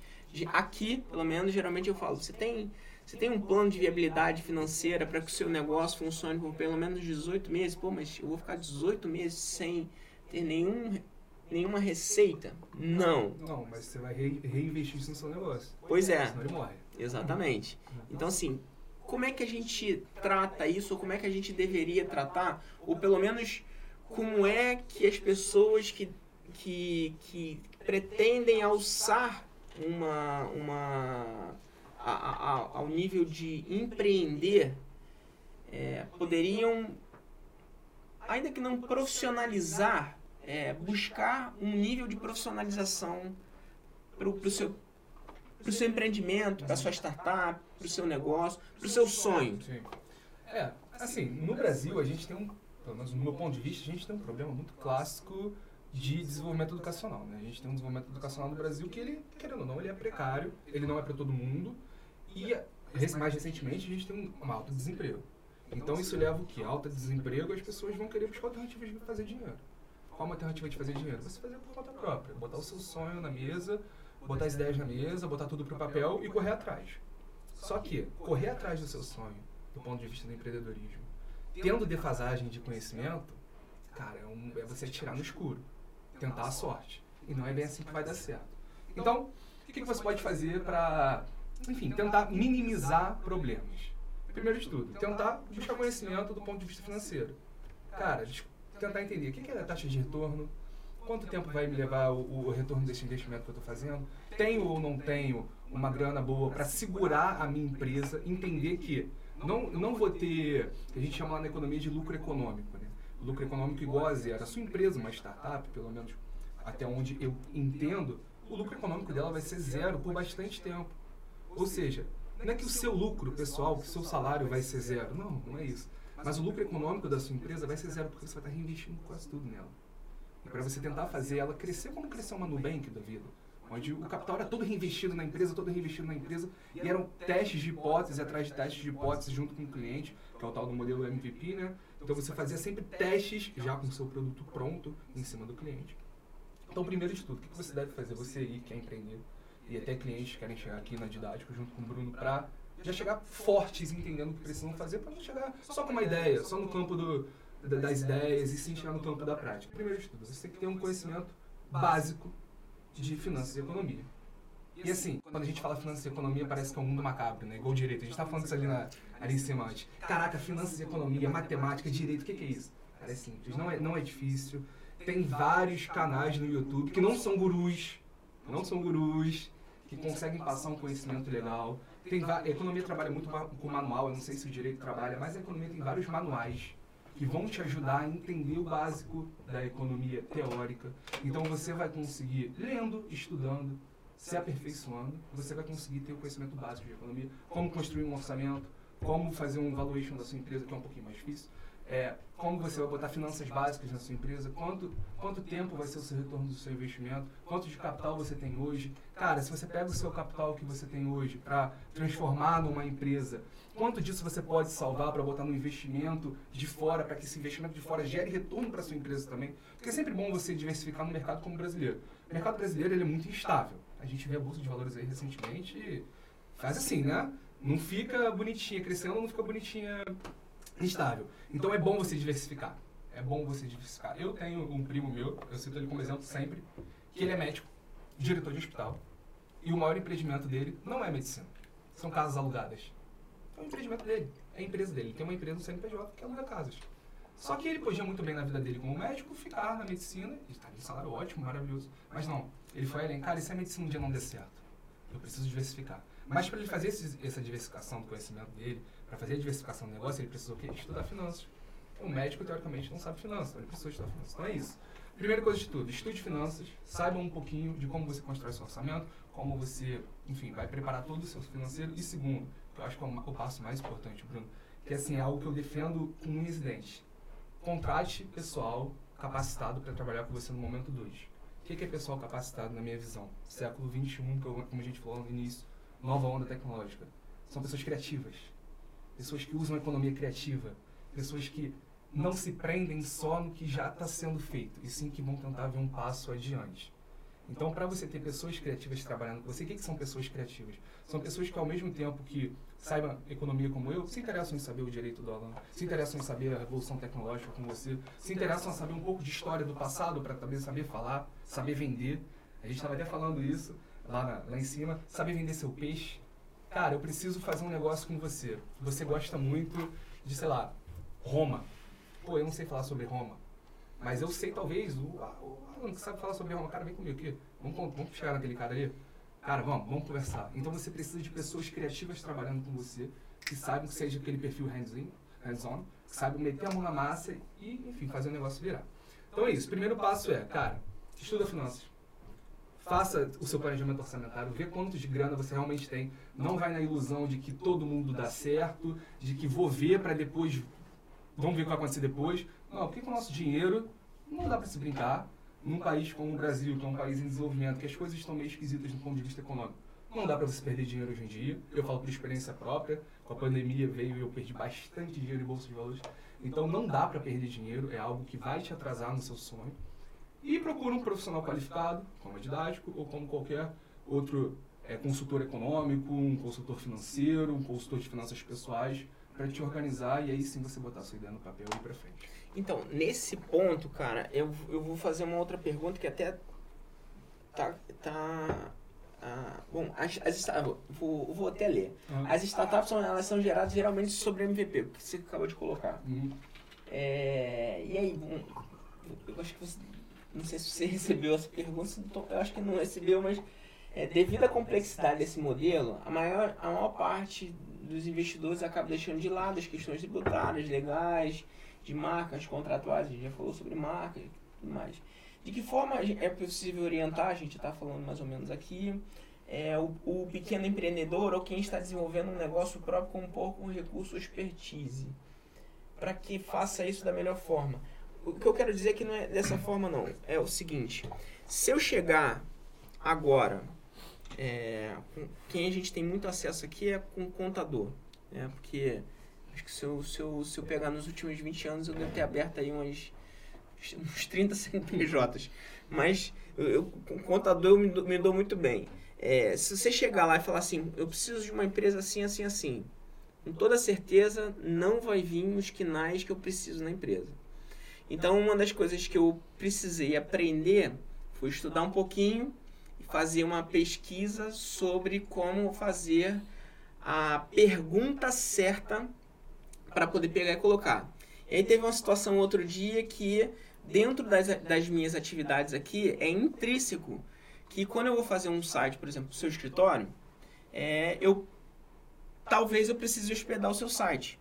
Aqui, pelo menos, geralmente eu falo, você tem, você tem um plano de viabilidade financeira para que o seu negócio funcione por pelo menos 18 meses? Pô, mas eu vou ficar 18 meses sem ter nenhum, nenhuma receita? Não. Não, mas você vai re- reinvestir isso no seu negócio. Pois é. Senão ele morre. Exatamente. Então, assim, como é que a gente trata isso, ou como é que a gente deveria tratar, ou pelo menos como é que as pessoas que, que, que pretendem alçar uma, uma a, a- ao nível de empreender é, poderiam, ainda que não profissionalizar, é, buscar um nível de profissionalização para o seu para o seu empreendimento, para sua startup, para o seu negócio, para o seu sonho. Sim. É, assim, no Brasil a gente tem um, pelo menos no meu ponto de vista, a gente tem um problema muito clássico de desenvolvimento educacional, né? A gente tem um desenvolvimento educacional no Brasil que ele, querendo ou não, ele é precário, ele não é para todo mundo e mais recentemente a gente tem um alto desemprego. Então isso leva o que? Alta desemprego, as pessoas vão querer buscar alternativas de fazer dinheiro. qual alternativa de fazer dinheiro? Você fazer por conta própria, botar o seu sonho na mesa, botar as ideias na mesa, botar tudo pro papel e correr atrás. Só que correr atrás do seu sonho, do ponto de vista do empreendedorismo, tendo defasagem de conhecimento, cara, é, um, é você atirar no escuro, tentar a sorte. E não é bem assim que vai dar certo. Então, o que, que você pode fazer para, enfim, tentar minimizar problemas? Primeiro de tudo, tentar buscar conhecimento do ponto de vista financeiro. Cara, tentar entender o que é a taxa de retorno, quanto tempo vai me levar o, o retorno desse investimento que eu estou fazendo, tenho ou não tenho uma grana boa para segurar a minha empresa, entender que não, não vou ter, a gente chama lá na economia de lucro econômico, né? lucro econômico igual a zero. A sua empresa, uma startup, pelo menos até onde eu entendo, o lucro econômico dela vai ser zero por bastante tempo. Ou seja, não é que o seu lucro pessoal, que o seu salário vai ser zero. Não, não é isso. Mas o lucro econômico da sua empresa vai ser zero porque você vai estar reinvestindo quase tudo nela. Para você tentar fazer ela crescer como cresceu uma Nubank da vida onde o capital era todo reinvestido na empresa, todo reinvestido na empresa, e eram testes de hipóteses atrás de testes de hipóteses junto com o cliente, que é o tal do modelo MVP, né? Então você fazia sempre testes já com o seu produto pronto em cima do cliente. Então, primeiro de tudo, o que você deve fazer? Você aí que quer empreender, e até clientes que querem chegar aqui na Didático junto com o Bruno para já chegar fortes, entendendo o que precisam fazer, para não chegar só com uma ideia, só no campo do, das ideias, e sim chegar no campo da prática. Primeiro de tudo, você tem que ter um conhecimento básico de finanças e economia. E assim, quando a gente fala finanças e economia, parece que é um mundo macabro, né? Igual direito. A gente tá falando isso ali, na, ali em cima antes. Caraca, finanças e economia, matemática, direito, o que, que é isso? Cara, é simples, não é, não é difícil. Tem vários canais no YouTube que não são gurus, não são gurus, que conseguem passar um conhecimento legal. Tem a economia trabalha muito com manual, eu não sei se o direito trabalha, mas a economia tem vários manuais que vão te ajudar a entender o básico da economia teórica. Então você vai conseguir, lendo, estudando, se aperfeiçoando, você vai conseguir ter o conhecimento básico de economia, como construir um orçamento, como fazer um valuation da sua empresa, que é um pouquinho mais difícil, é, como você vai botar finanças básicas na sua empresa, quanto, quanto tempo vai ser o seu retorno do seu investimento, quanto de capital você tem hoje. Cara, se você pega o seu capital que você tem hoje para transformar numa empresa, quanto disso você pode salvar para botar no investimento de fora, para que esse investimento de fora gere retorno para sua empresa também? Porque é sempre bom você diversificar no mercado como brasileiro. O mercado brasileiro ele é muito instável. A gente vê a bolsa de valores aí recentemente e faz assim, né? Não fica bonitinha crescendo, não fica bonitinha estável. Então é bom você diversificar. É bom você diversificar. Eu tenho um primo meu, eu cito ele como exemplo sempre, que ele é médico, diretor de hospital, e o maior empreendimento dele não é medicina, são casas alugadas. É o empreendimento dele, é a empresa dele. Ele tem uma empresa no CNPJ que aluga casas. Só que ele podia muito bem na vida dele como médico ficar na medicina, e está em salário ótimo, maravilhoso. Mas não, ele foi além, cara, e se a medicina um dia não der certo? Eu preciso diversificar. Mas para ele fazer esse, essa diversificação do conhecimento dele, para fazer a diversificação do negócio, ele precisou o quê? Estudar finanças. O médico, teoricamente, não sabe finanças, então ele precisa estudar finanças. Então é isso. Primeira coisa de tudo, estude finanças, saiba um pouquinho de como você constrói seu orçamento, como você, enfim, vai preparar todo o seu financeiro. E segundo, que eu acho que é o, passo mais importante, Bruno, que assim, é algo que eu defendo com um incidente. Contrate pessoal capacitado para trabalhar com você no momento 2. O que é pessoal capacitado na minha visão? Século 21, como a gente falou no início, nova onda tecnológica. São pessoas criativas, pessoas que usam a economia criativa, pessoas que não se prendem só no que já está sendo feito, e sim que vão tentar ver um passo adiante. Então, para você ter pessoas criativas trabalhando com você, o que, que são pessoas criativas? São pessoas que, ao mesmo tempo que saibam economia como eu, se interessam em saber o direito do aluno, se interessam em saber a revolução tecnológica como você, se interessam em saber um pouco de história do passado para também saber falar, saber vender. A gente estava até falando isso lá, na, lá em cima, saber vender seu peixe. Cara, eu preciso fazer um negócio com você. Você gosta muito de, sei lá, Roma. Pô, eu não sei falar sobre Roma. Mas eu sei, talvez, o, o Alan que sabe falar sobre Roma. Cara, vem comigo aqui. Vamos, vamos chegar naquele cara ali. Cara, vamos, vamos conversar. Então você precisa de pessoas criativas trabalhando com você, que saibam que seja aquele perfil hands-on, hands que saibam meter a mão na massa e, enfim, fazer o negócio virar. Então é isso. O primeiro passo é, cara, estuda finanças faça o seu planejamento orçamentário, vê quanto de grana você realmente tem. Não vai na ilusão de que todo mundo dá certo, de que vou ver para depois, vamos ver o que vai acontecer depois. Não, porque com o nosso dinheiro não dá para se brincar. Num país como o Brasil, que é um país em desenvolvimento, que as coisas estão meio esquisitas do ponto de vista econômico, não dá para você perder dinheiro hoje em dia. Eu falo por experiência própria. Com a pandemia veio e eu perdi bastante dinheiro em bolsa de valores. Então não dá para perder dinheiro, é algo que vai te atrasar no seu sonho. E procura um profissional qualificado, como a didático ou como qualquer outro é, consultor econômico, um consultor financeiro, um consultor de finanças pessoais, para te organizar e aí sim você botar sua ideia no papel e ir para frente. Então, nesse ponto, cara, eu, eu vou fazer uma outra pergunta que até tá. tá ah, bom, as, as, vou, vou até ler. Uhum. As startups são, elas são geradas geralmente sobre MVP, o que você acabou de colocar. Uhum. É, e aí, bom, eu acho que você. Não sei se você *laughs* recebeu essa pergunta, eu acho que não recebeu, mas é, devido à complexidade desse modelo, a maior, a maior parte dos investidores acaba deixando de lado as questões tributárias, legais, de marcas contratuais, a gente já falou sobre marcas e tudo mais. De que forma é possível orientar, a gente está falando mais ou menos aqui, é, o, o, pequeno empreendedor ou quem está desenvolvendo um negócio próprio com um pouco recurso expertise, para que faça isso da melhor forma. O que eu quero dizer é que não é dessa forma, não. É o seguinte: se eu chegar agora, é, quem a gente tem muito acesso aqui é com o contador, né? porque acho que se eu, se, eu, se eu pegar nos últimos 20 anos, eu devo ter aberto aí umas uns 30 *laughs* CNPJs. Mas eu, com contador eu me, dou, me dou muito bem. É, se você chegar lá e falar assim, eu preciso de uma empresa assim, assim, assim, com toda certeza não vai vir os quinais que eu preciso na empresa. Então, uma das coisas que eu precisei aprender foi estudar um pouquinho e fazer uma pesquisa sobre como fazer a pergunta certa para poder pegar e colocar. E aí teve uma situação outro dia que dentro das, das minhas atividades aqui, é intrínseco que quando eu vou fazer um site, por exemplo, o seu escritório, é, eu talvez eu precise hospedar o seu site.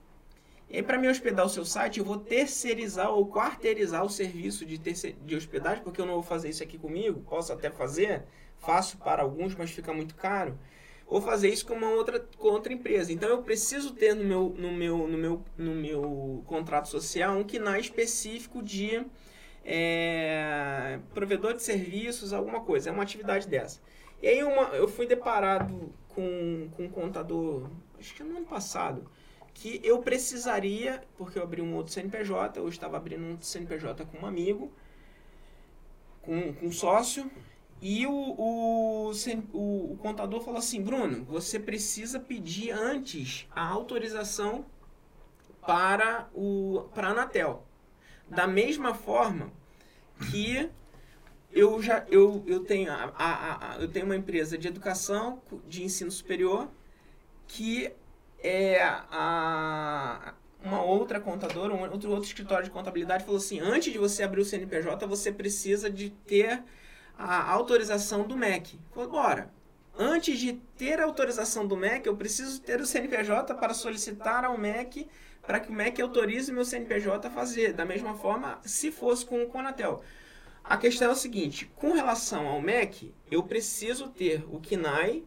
E para me hospedar o seu site, eu vou terceirizar ou quarteirizar o serviço de, de hospedagem, porque eu não vou fazer isso aqui comigo, posso até fazer, faço para alguns, mas fica muito caro ou fazer isso com uma outra, com outra empresa. Então eu preciso ter no meu, no meu, no meu, no meu contrato social um KNAI específico de é, provedor de serviços, alguma coisa. É uma atividade dessa. E aí uma, eu fui deparado com, com um contador, acho que no ano passado, que eu precisaria, porque eu abri um outro CNPJ, eu estava abrindo um CNPJ com um amigo, com, com um sócio, e o, o, o, o, contador falou assim, Bruno, você precisa pedir antes a autorização para, o, para a Anatel. Da mesma forma que eu já eu, eu, tenho, a, a, a, eu tenho uma empresa de educação, de ensino superior, que é a, uma outra contadora, um outro, outro escritório de contabilidade falou assim, antes de você abrir o CNPJ, você precisa de ter a autorização do MEC. Falei, bora. Antes de ter a autorização do MEC, eu preciso ter o CNPJ para solicitar ao MEC para que o MEC autorize meu CNPJ a fazer. Da mesma forma, se fosse com o Conatel. A questão é o seguinte: com relação ao MEC, eu preciso ter o KNAI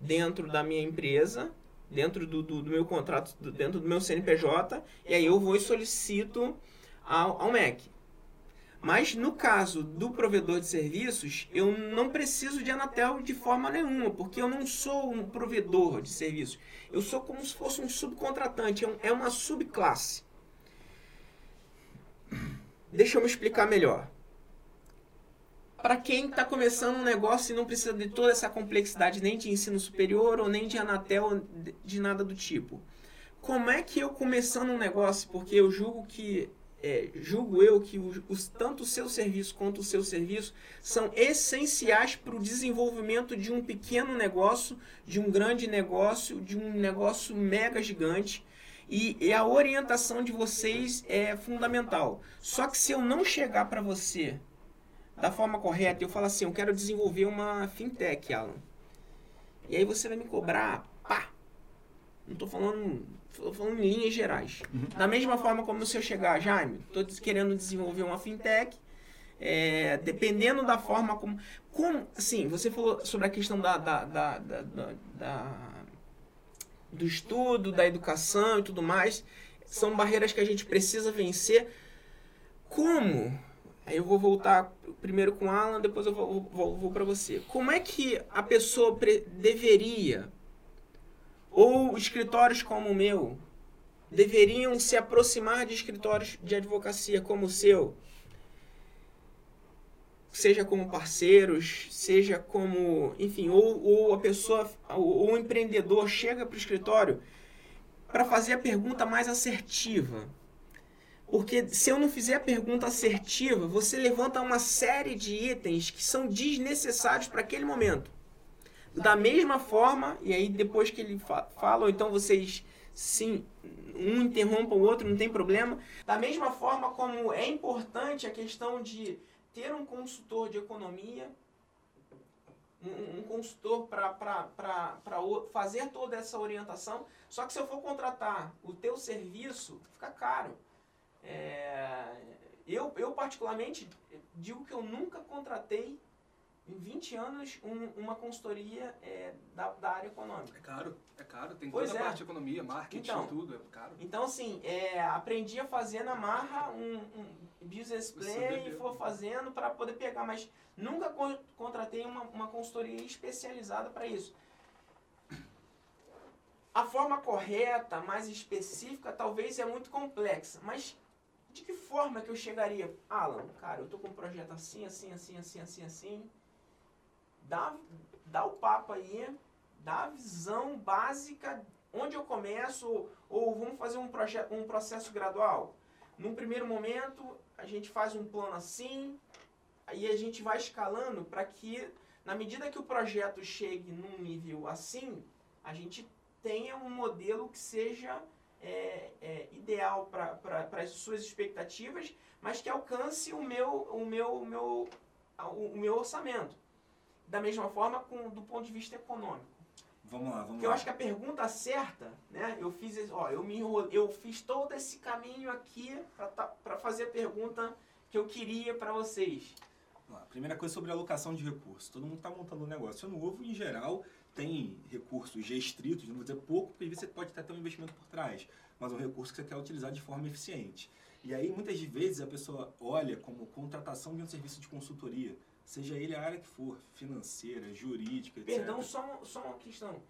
dentro da minha empresa, dentro do, do, do meu contrato, dentro do meu CNPJ, e aí eu vou e solicito ao, ao MEC. Mas no caso do provedor de serviços, eu não preciso de Anatel de forma nenhuma, porque eu não sou um provedor de serviços. Eu sou como se fosse um subcontratante, é, é uma subclasse. Deixa eu me explicar melhor. Para quem está começando um negócio e não precisa de toda essa complexidade nem de ensino superior ou nem de Anatel, de nada do tipo. Como é que eu começando um negócio, porque eu julgo que é, julgo eu que os, tanto o seu serviço quanto o seu serviço são essenciais para o desenvolvimento de um pequeno negócio, de um grande negócio, de um negócio mega gigante. E, e a orientação de vocês é fundamental. Só que se eu não chegar para você da forma correta, eu falo assim, eu quero desenvolver uma fintech, Alan. E aí você vai me cobrar, pá. Não estou falando Estou falando em linhas gerais. Uhum. Da mesma forma como se eu chegar, Jaime, estou querendo desenvolver uma fintech, é, dependendo da forma como, como. Assim, você falou sobre a questão da, da, da, da do estudo, da educação e tudo mais. São barreiras que a gente precisa vencer. Como? Aí eu vou voltar primeiro com o Alan, depois eu vou, vou, vou para você. Como é que a pessoa deveria ou escritórios como o meu deveriam se aproximar de escritórios de advocacia como o seu seja como parceiros, seja como, enfim, ou, ou a pessoa, ou, ou o empreendedor chega para o escritório para fazer a pergunta mais assertiva. Porque se eu não fizer a pergunta assertiva, você levanta uma série de itens que são desnecessários para aquele momento. Da mesma forma, e aí depois que ele fa fala, ou então vocês sim, um interrompa o outro, não tem problema. Da mesma forma como é importante a questão de ter um consultor de economia, um, um consultor para fazer toda essa orientação. Só que se eu for contratar o teu serviço, fica caro. É, eu, eu, particularmente, digo que eu nunca contratei em 20 anos um, uma consultoria é, da, da, área econômica. É caro, é caro. Tem pois toda é. a parte de economia, marketing, então, tudo, é caro. Então, assim, é, aprendi a fazer na marra um, um business plan e for fazendo para poder pegar, mas nunca co contratei uma, uma consultoria especializada para isso. A forma correta, mais específica, talvez é muito complexa, mas de que forma que eu chegaria? Alan, cara, eu tô com um projeto assim, assim, assim, assim, assim, assim. Dá, dá o papo aí, dá a visão básica onde eu começo, ou, vamos fazer um, projeto, um processo gradual. Num primeiro momento, a gente faz um plano assim, aí a gente vai escalando para que, na medida que o projeto chegue num nível assim, a gente tenha um modelo que seja é, é, ideal para as suas expectativas, mas que alcance o meu, o meu, o meu, o meu orçamento. Da mesma forma, com, do ponto de vista econômico. Vamos lá, vamos Porque lá. eu acho que a pergunta certa, né? Eu fiz, ó, eu me eu fiz todo esse caminho aqui para tá, fazer a pergunta que eu queria para vocês. Primeira coisa sobre alocação de recursos. Todo mundo está montando um negócio novo, em geral, tem recursos restritos, não vou dizer pouco, porque às vezes você pode até ter um investimento por trás, mas um recurso que você quer utilizar de forma eficiente. E aí, muitas vezes, a pessoa olha como contratação de um serviço de consultoria, seja ele a área que for, financeira, jurídica, etc. Perdão, só, só uma questão.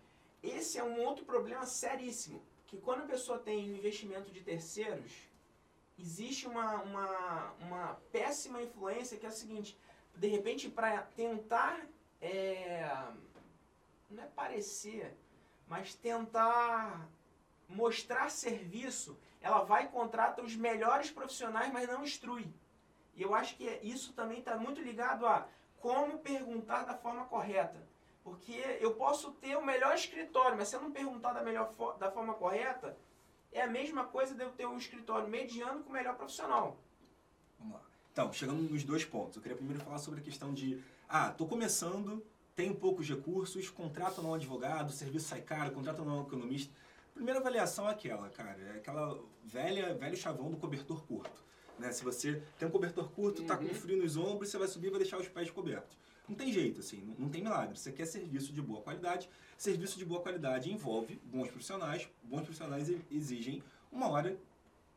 Esse é um outro problema seríssimo, que quando a pessoa tem investimento de terceiros, existe uma, uma, uma péssima influência que é o seguinte, de repente, para tentar, é, não é parecer, mas tentar mostrar serviço, ela vai e contrata os melhores profissionais, mas não instrui. E eu acho que isso também está muito ligado a como perguntar da forma correta. Porque eu posso ter o melhor escritório, mas se eu não perguntar da, melhor da forma correta, é a mesma coisa de eu ter um escritório mediano com o melhor profissional. Vamos lá. Então, chegando nos dois pontos. Eu queria primeiro falar sobre a questão de, ah, estou começando, tenho poucos recursos, contrato não um advogado, o serviço sai caro, contrato não um economista. Primeira avaliação é aquela, cara, é aquela velha, velho chavão do cobertor curto. Né? Se você tem um cobertor curto, está com uhum. frio nos ombros, você vai subir e vai deixar os pés cobertos. Não tem jeito, assim, não, não, tem milagre. Você quer serviço de boa qualidade. Serviço de boa qualidade envolve bons profissionais. Bons profissionais exigem uma hora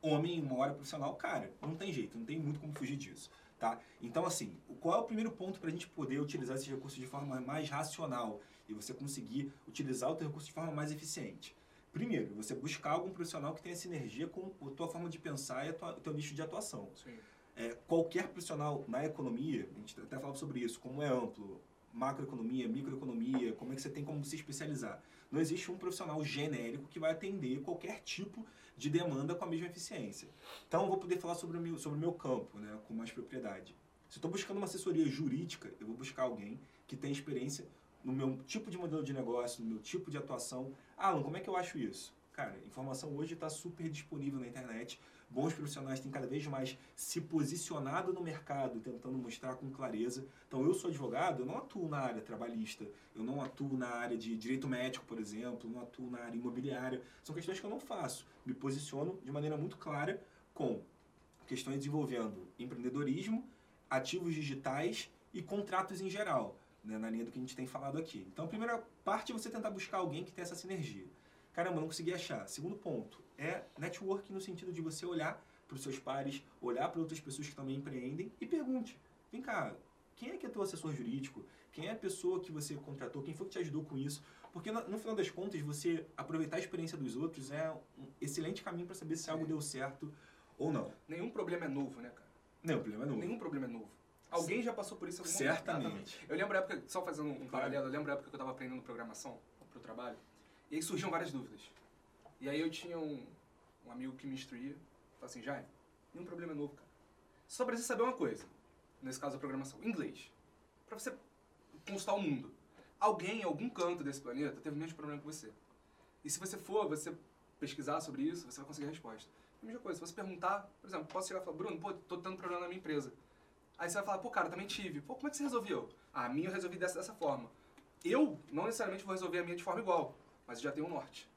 homem uma hora profissional, cara, não tem jeito, não tem muito como fugir disso, tá? Então, assim, qual é o primeiro ponto para a gente poder utilizar esses recursos de forma mais racional e você conseguir utilizar o teu recurso de forma mais eficiente? Primeiro, você buscar algum profissional que tenha sinergia com a tua forma de pensar e o teu nicho de atuação. É, qualquer profissional na economia, a gente até falava sobre isso, como é amplo, macroeconomia, microeconomia, como é que você tem como se especializar. Não existe um profissional genérico que vai atender qualquer tipo de demanda com a mesma eficiência. Então, eu vou poder falar sobre o meu, sobre o meu campo, né, com mais propriedade. Se eu estou buscando uma assessoria jurídica, eu vou buscar alguém que tenha experiência no meu tipo de modelo de negócio, no meu tipo de atuação. Alan, como é que eu acho isso? Cara, informação hoje está super disponível na internet. Bons profissionais têm cada vez mais se posicionado no mercado, tentando mostrar com clareza. Então, eu sou advogado, eu não atuo na área trabalhista, eu não atuo na área de direito médico, por exemplo, não atuo na área imobiliária. São questões que eu não faço. Me posiciono de maneira muito clara com questões envolvendo empreendedorismo, ativos digitais e contratos em geral né, na linha do que a gente tem falado aqui. Então, a primeira parte é você tentar buscar alguém que tenha essa sinergia. Caramba, não consegui achar. Segundo ponto é networking no sentido de você olhar para os seus pares, olhar para outras pessoas que também empreendem e pergunte: vem cá, quem é que é teu assessor jurídico? Quem é a pessoa que você contratou? Quem foi que te ajudou com isso? Porque no, final das contas, você aproveitar a experiência dos outros é um excelente caminho para saber se algo deu certo ou não. Nenhum problema é novo, né, cara? Nenhum problema é novo. Nenhum problema é novo. Alguém já passou por isso em algum Certamente. momento. Eu lembro a época, só fazendo um paralelo, eu lembro a época que eu estava aprendendo programação pro trabalho, e aí surgiam várias dúvidas. E aí eu tinha um, um amigo que me instruía, falou assim, Jaime, nenhum problema é novo, cara. Só precisa saber uma coisa, nesse caso a programação, inglês. Pra você consultar o mundo. Alguém em algum canto desse planeta teve o mesmo problema que você. E se você for, você pesquisar sobre isso, você vai conseguir a resposta. A mesma coisa, se você perguntar, por exemplo, posso chegar e falar, Bruno, pô, tô tendo problema na minha empresa. Aí você vai falar, pô, cara, também tive. Pô, como é que você resolveu? Ah, a minha eu resolvi dessa, dessa forma. Eu, não necessariamente vou resolver a minha de forma igual, mas já tenho um norte.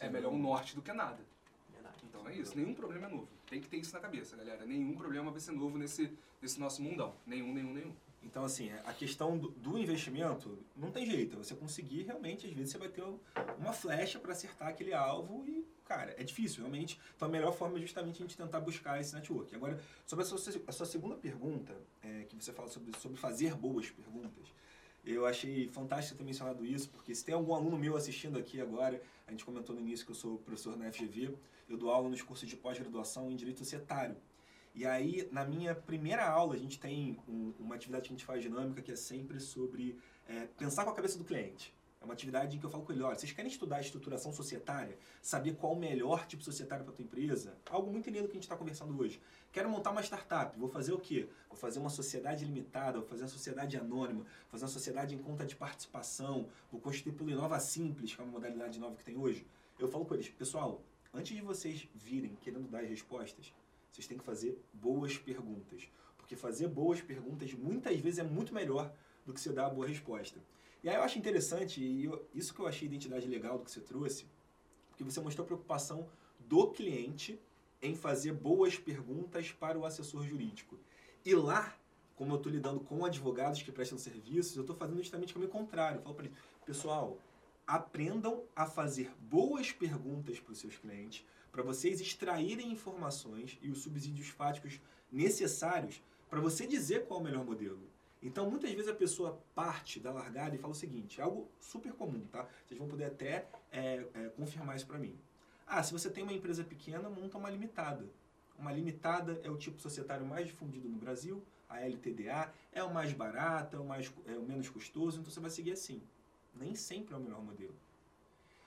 É melhor um norte do que nada. Verdade. Então é isso, nenhum problema é novo. Tem que ter isso na cabeça, galera. Nenhum problema vai ser novo nesse, nesse nosso mundão. Nenhum, nenhum, nenhum. Então, assim, a questão do, do investimento não tem jeito. Você conseguir, realmente, às vezes você vai ter uma flecha para acertar aquele alvo e, cara, é difícil, realmente. Então, a melhor forma é justamente a gente tentar buscar esse network. Agora, sobre a sua, a sua segunda pergunta, é, que você fala sobre, sobre fazer boas perguntas, eu achei fantástico ter mencionado isso, porque se tem algum aluno meu assistindo aqui agora, a gente comentou no início que eu sou professor na FGV, eu dou aula nos cursos de pós-graduação em Direito Societário. E aí, na minha primeira aula, a gente tem um, uma atividade que a gente faz dinâmica, que é sempre sobre é, pensar com a cabeça do cliente. Uma atividade em que eu falo com ele, olha, vocês querem estudar estruturação societária, saber qual o melhor tipo societário para a tua empresa? Algo muito lindo que a gente está conversando hoje. Quero montar uma startup, vou fazer o quê? Vou fazer uma sociedade limitada, vou fazer uma sociedade anônima, vou fazer uma sociedade em conta de participação, vou constituir pelo Inova Simples, que é uma modalidade nova que tem hoje. Eu falo com eles, pessoal, antes de vocês virem querendo dar as respostas, vocês têm que fazer boas perguntas. Porque fazer boas perguntas muitas vezes é muito melhor do que você dar a boa resposta. E aí eu acho interessante, e eu, isso que eu achei identidade legal do que você trouxe, porque você mostrou preocupação do cliente em fazer boas perguntas para o assessor jurídico. E lá, como eu estou lidando com advogados que prestam serviços, eu estou fazendo justamente o caminho contrário. Eu falo para pessoal, aprendam a fazer boas perguntas para os seus clientes, para vocês extraírem informações e os subsídios fáticos necessários para você dizer qual é o melhor modelo. Então, muitas vezes a pessoa parte da largada e fala o seguinte, algo super comum, tá? Vocês vão poder até é, é, confirmar isso para mim. Ah, se você tem uma empresa pequena, monta uma limitada. Uma limitada é o tipo societário mais difundido no Brasil, a LTDA, é o mais barato, é o, mais, é o menos custoso, então você vai seguir assim. Nem sempre é o melhor modelo.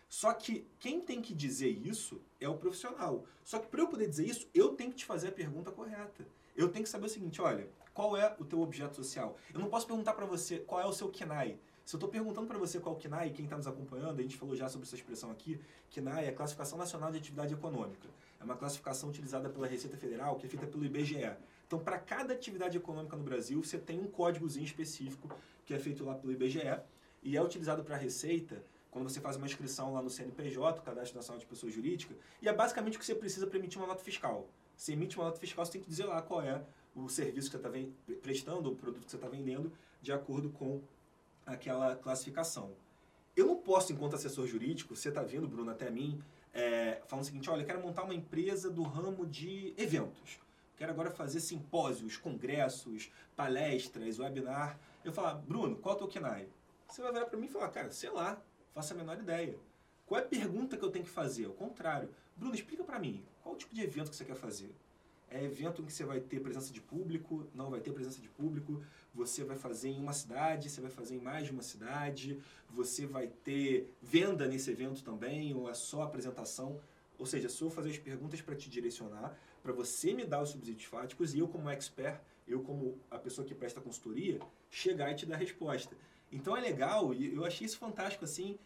Só que quem tem que dizer isso é o profissional. Só que para eu poder dizer isso, eu tenho que te fazer a pergunta correta. Eu tenho que saber o seguinte, olha, qual é o teu objeto social? Eu não posso perguntar para você qual é o seu KNAI. Se eu estou perguntando para você qual é o KNAI, quem está nos acompanhando, a gente falou já sobre essa expressão aqui, KNAI é a Classificação Nacional de Atividade Econômica. É uma classificação utilizada pela Receita Federal, que é feita pelo IBGE. Então, para cada atividade econômica no Brasil, você tem um códigozinho específico que é feito lá pelo IBGE e é utilizado para a Receita quando você faz uma inscrição lá no CNPJ, Cadastro Nacional de Pessoa Jurídica, e é basicamente o que você precisa para emitir uma nota fiscal. Você emite uma nota fiscal, você tem que dizer lá qual é o serviço que você está prestando, o produto que você está vendendo, de acordo com aquela classificação. Eu não posso, enquanto assessor jurídico, você está vendo, Bruno, até mim, é, falando o seguinte, olha, eu quero montar uma empresa do ramo de eventos. Quero agora fazer simpósios, congressos, palestras, webinar. Eu falar, Bruno, qual é o teu KNAI? Você vai virar para mim e falar, cara, sei lá, faço a menor ideia. Qual é a pergunta que eu tenho que fazer? Ao contrário. Bruno, explica para mim, qual o tipo de evento que você quer fazer? É evento em que você vai ter presença de público, não vai ter presença de público, você vai fazer em uma cidade, você vai fazer em mais de uma cidade, você vai ter venda nesse evento também, ou é só apresentação. Ou seja, se eu fazer as perguntas para te direcionar, para você me dar os subsídios fáticos e eu como expert, eu como a pessoa que presta consultoria, chegar e te dar a resposta. Então é legal, e eu achei isso fantástico assim,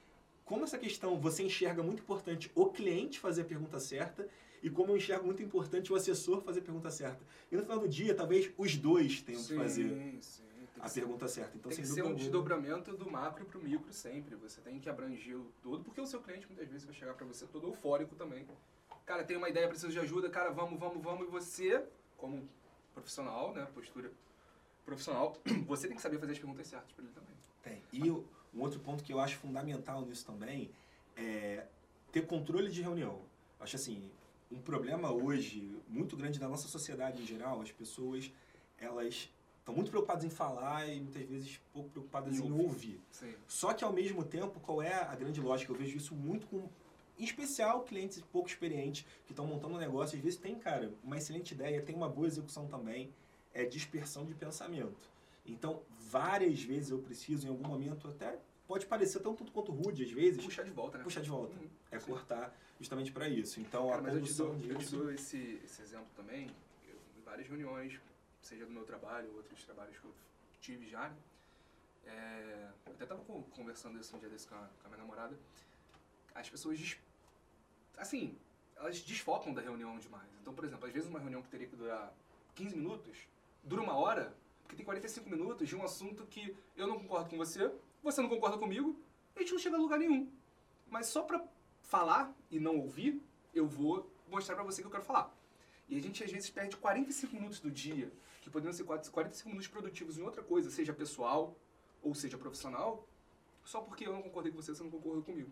como essa questão você enxerga muito importante o cliente fazer a pergunta certa e como eu enxergo muito importante o assessor fazer a pergunta certa. E no final do dia, talvez os dois tenham sim, que fazer sim, a ser, pergunta certa. Então, tem que ser um alguma- desdobramento do macro para o micro sempre. Você tem que abranger o todo, porque o seu cliente muitas vezes vai chegar para você todo eufórico também. Cara, tem uma ideia, preciso de ajuda, cara, vamos, vamos, vamos. E você, como profissional, né, postura profissional, *clears throat* você tem que saber fazer as perguntas certas para ele também. Tem. E o- um outro ponto que eu acho fundamental nisso também é ter controle de reunião. Acho assim, um problema hoje muito grande da nossa sociedade em geral, as pessoas, elas estão muito preocupadas em falar e muitas vezes pouco preocupadas Em em ouvir. Sim. Só que ao mesmo tempo, qual é a grande lógica? Eu vejo isso muito com, em especial, clientes pouco experientes que estão montando um negócio. Às vezes tem, cara, uma excelente ideia, tem uma boa execução também. é dispersão de pensamento. Então, várias vezes eu preciso, em algum momento, até pode parecer tanto quanto rude às vezes. Puxar de volta, né? Puxar de volta. Uhum. É cortar justamente para isso. Então, Cara, a mas eu te dou, eu te disso... dou esse, esse exemplo também. Eu, em várias reuniões, seja do meu trabalho ou outros trabalhos que eu tive já. né? É, eu até estava conversando isso um dia desse com a, com a minha namorada. As pessoas, des- assim, elas desfocam da reunião demais. Então, por exemplo, às vezes uma reunião que teria que durar 15 minutos, dura uma hora, porque tem 45 minutos de um assunto que eu não concordo com você, você não concorda comigo, e a gente não chega a lugar nenhum. Mas só pra falar e não ouvir, eu vou mostrar pra você que eu quero falar. E a gente às vezes perde 45 minutos do dia, que poderiam ser 45 minutos produtivos em outra coisa, seja pessoal ou seja profissional, só porque eu não concordei com você, você não concordou comigo.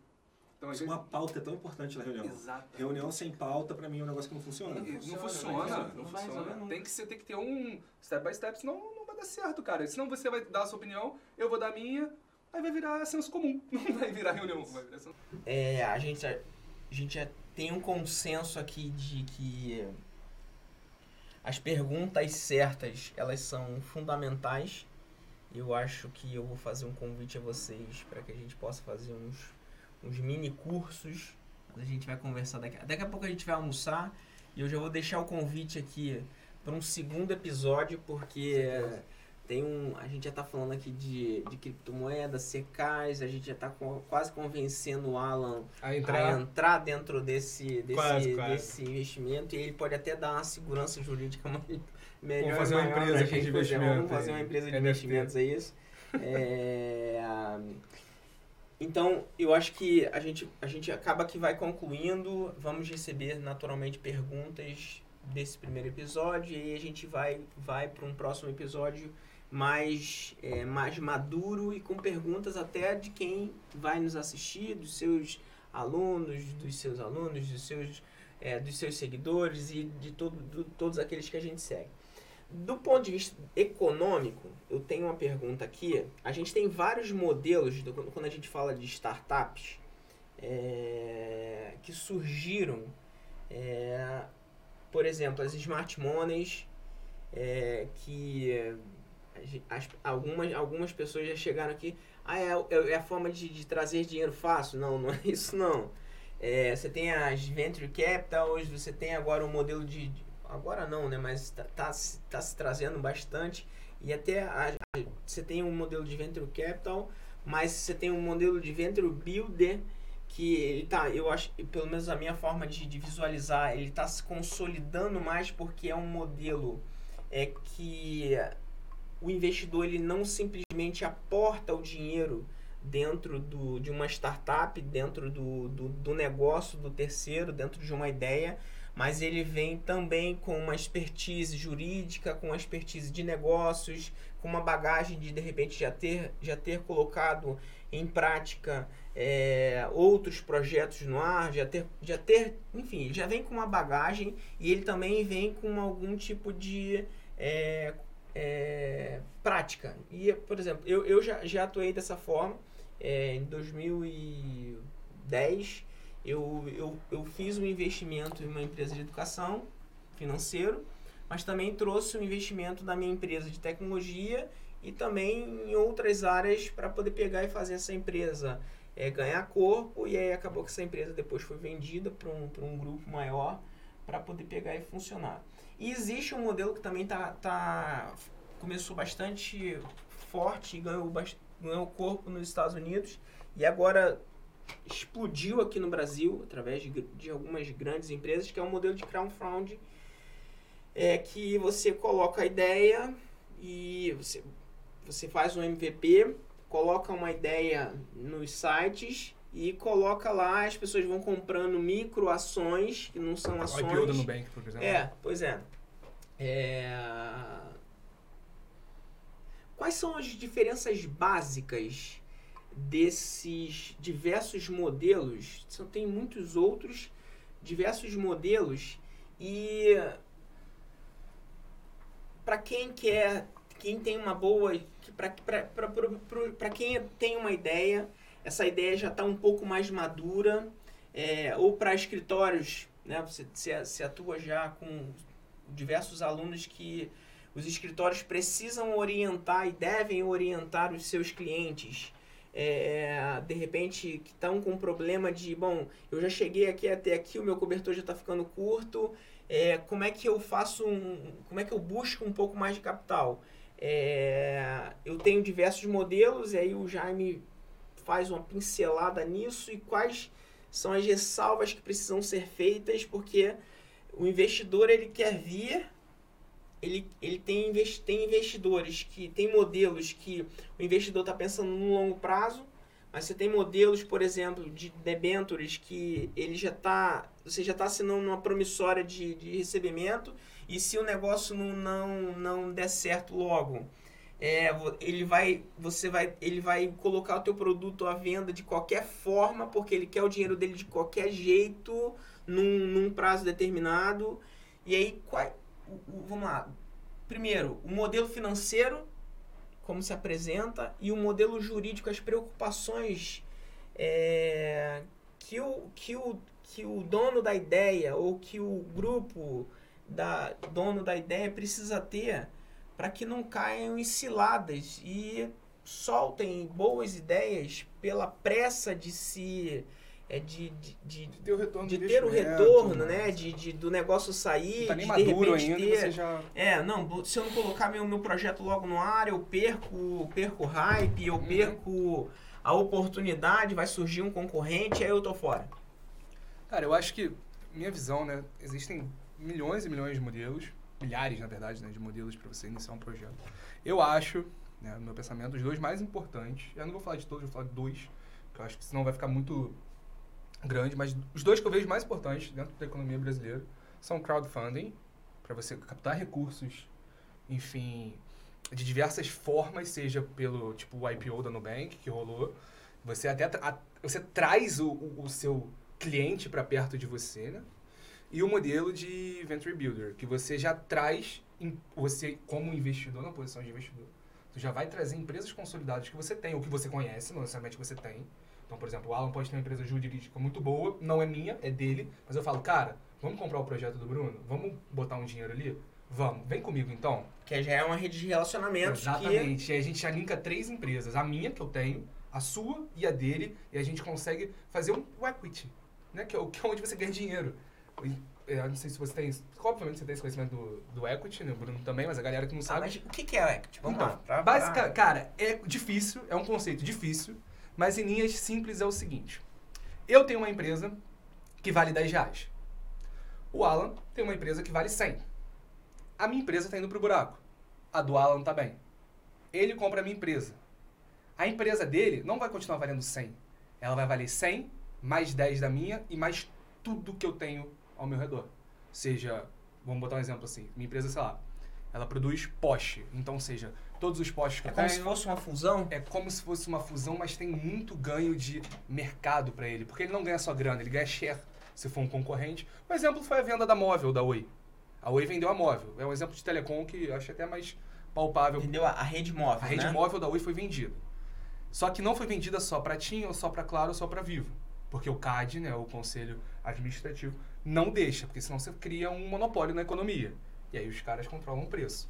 Então, às vezes... Uma pauta é tão importante na reunião. Exato. Reunião sem pauta, para mim, é um negócio que não funciona. Não, funciona, funciona, não vai- não, não vai funciona. Tem que, ser, tem que ter um step by step, senão não vai dar certo, cara. Senão você vai dar a sua opinião, eu vou dar a minha, aí vai virar senso comum. *laughs* Não vai virar reunião, vai virar senso É, a gente, a gente já tem um consenso aqui de que as perguntas certas, elas são fundamentais. Eu acho que eu vou fazer um convite a vocês para que a gente possa fazer uns, uns mini cursos. A gente vai conversar daqui, daqui a pouco a gente vai almoçar e eu já vou deixar o convite aqui para um segundo episódio porque tem um, a gente já está falando aqui de, de criptomoedas, secais, a gente já está quase convencendo o Alan A a entrar dentro desse, desse, Quase, quase. desse investimento e ele pode até dar uma segurança jurídica *laughs* mais- melhor. Vamos fazer uma empresa aqui de gente investimento Vamos fazer uma empresa de NFT. investimentos, é isso. *laughs* É, então, eu acho que a gente, a gente acaba que vai concluindo, vamos receber naturalmente perguntas desse primeiro episódio e aí a gente vai, vai para um próximo episódio mais, é, mais maduro e com perguntas até de quem vai nos assistir, dos seus alunos, dos seus alunos, dos seus, é, dos seus seguidores e de todo, do- todos aqueles que a gente segue. Do ponto de vista econômico, eu tenho uma pergunta aqui. A gente tem vários modelos, do- quando a gente fala de startups, é, que surgiram. é, por exemplo, as smart monies, é, que as- algumas, algumas pessoas já chegaram aqui. Ah, é, é- é a forma de, de trazer dinheiro fácil? Não, não é *laughs* isso não. É, você tem as venture capitals, você tem agora um modelo de. de- agora não, né? Mas está tá, se- tá se trazendo bastante. E até a- a- você tem um modelo de venture capital, mas você tem um modelo de venture builder que ele tá, eu acho, pelo menos a minha forma de, de visualizar, ele está se consolidando mais porque é um modelo é que o investidor ele não simplesmente aporta o dinheiro dentro do, de uma startup, dentro do, do, do negócio do terceiro, dentro de uma ideia, mas ele vem também com uma expertise jurídica, com uma expertise de negócios, com uma bagagem de de repente já ter, já ter colocado em prática é, outros projetos no ar, já ter, já ter, enfim, já vem com uma bagagem e ele também vem com algum tipo de é, é, prática. E, por exemplo, eu, eu já, já atuei dessa forma. É, em 2010, eu, eu, eu fiz um investimento em uma empresa de educação financeiro, mas também trouxe um investimento da minha empresa de tecnologia e também em outras áreas para poder pegar e fazer essa empresa é, ganhar corpo. E aí acabou que essa empresa depois foi vendida para um, um grupo maior para poder pegar e funcionar. E existe um modelo que também tá, tá começou bastante forte e ganhou, ganhou corpo nos Estados Unidos e agora explodiu aqui no Brasil através de, de algumas grandes empresas, que é um modelo de crowdfunding é que você coloca a ideia e você, você faz um MVP, coloca uma ideia nos sites e coloca lá, as pessoas vão comprando micro ações, que não são O ações. IPO do Nubank, por exemplo. É, pois é. É, Quais são as diferenças básicas desses diversos modelos? São, tem muitos outros diversos modelos e para quem quer, quem tem uma boa, para quem tem uma ideia, essa ideia já está um pouco mais madura, é, ou para escritórios, né? Você, você atua já com diversos alunos que os escritórios precisam orientar e devem orientar os seus clientes. É, de repente que estão com um problema de bom, eu já cheguei aqui até aqui, o meu cobertor já está ficando curto, é, como é que eu faço um, como é que eu busco um pouco mais de capital? É, eu tenho diversos modelos, e aí o Jaime faz uma pincelada nisso e quais são as ressalvas que precisam ser feitas, porque o investidor ele quer vir ele, ele tem, investi tem investidores que tem modelos que o investidor está pensando no longo prazo, mas você tem modelos, por exemplo, de debentures que ele já está, você já está assinando uma promissória de, de recebimento e se o negócio não, não, não der certo logo, é, ele vai, você vai, ele vai colocar o teu produto à venda de qualquer forma porque ele quer o dinheiro dele de qualquer jeito num, num prazo determinado. E aí, qual, vamos lá. Primeiro, o modelo financeiro, como se apresenta, e o modelo jurídico, as preocupações é, que, o, que, o, que o dono da ideia ou que o grupo da dono da ideia precisa ter para que não caiam em ciladas e soltem boas ideias pela pressa de se é de, de, de, de ter o retorno, de ter o retorno né? né? De, de, do negócio sair, tá nem de de repente ainda, ter... já... É, não, se eu não colocar meu, meu projeto logo no ar, eu perco, perco hype, eu uhum. perco a oportunidade, vai surgir um concorrente, aí eu tô fora. Cara, eu acho que, minha visão, né, existem milhões e milhões de modelos, milhares, na verdade, né, de modelos para você iniciar um projeto. Eu acho, né, no meu pensamento, os dois mais importantes, eu não vou falar de todos, vou falar de dois, que eu acho que senão vai ficar muito grande, mas os dois que eu vejo mais importantes dentro da economia brasileira são crowdfunding, para você captar recursos, enfim, de diversas formas, seja pelo tipo o IPO da Nubank que rolou, você até tra você traz o, o, o seu cliente para perto de você, né? E o modelo de venture builder, que você já traz você como investidor na posição de investidor, você já vai trazer empresas consolidadas que você tem ou que você conhece, não necessariamente que você tem, então, por exemplo, o Alan pode ter uma empresa jurídica muito boa, não é minha, é dele, mas eu falo, cara, vamos comprar o projeto do Bruno? Vamos botar um dinheiro ali? Vamos, vem comigo então. Que já é uma rede de relacionamentos. Exatamente. Que... E a gente já linka três empresas. A minha, que eu tenho, a sua e a dele. E a gente consegue fazer um equity, né? Que é, que é onde você ganha dinheiro. Eu não sei se você tem. Obviamente você tem esse conhecimento do, do equity, né? O Bruno também, mas a galera que não ah, sabe. Ah, mas o que, é o equity? Vamos então, lá. Pra, Cara, é difícil, é um conceito difícil. Mas em linhas simples é o seguinte. Eu tenho uma empresa que vale 10 reais. O Alan tem uma empresa que vale 100. A minha empresa está indo para o buraco. A do Alan está bem. Ele compra a minha empresa. A empresa dele não vai continuar valendo 100. Ela vai valer 100, mais 10 da minha e mais tudo que eu tenho ao meu redor. Seja, vamos botar um exemplo assim. Minha empresa, sei lá, ela produz poste. Então, seja, todos os postes que é eu tenho... É como se fosse uma fusão? É como se fosse uma fusão, mas tem muito ganho de mercado para ele. Porque ele não ganha só grana, ele ganha share se for um concorrente. Um exemplo foi a venda da móvel da Oi. A Oi vendeu a móvel. É um exemplo de telecom que eu acho até mais palpável. Vendeu a, a rede móvel, A rede né? móvel da Oi foi vendida. Só que não foi vendida só para TIM, ou só para Claro, ou só para Vivo. Porque o CAD, né, o Conselho Administrativo, não deixa, porque senão você cria um monopólio na economia. E aí os caras controlam o preço.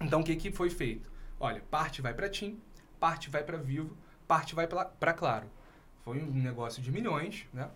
Então, o que, que foi feito? Olha, parte vai para TIM, parte vai para Vivo, parte vai para Claro. Foi um negócio de milhões, né?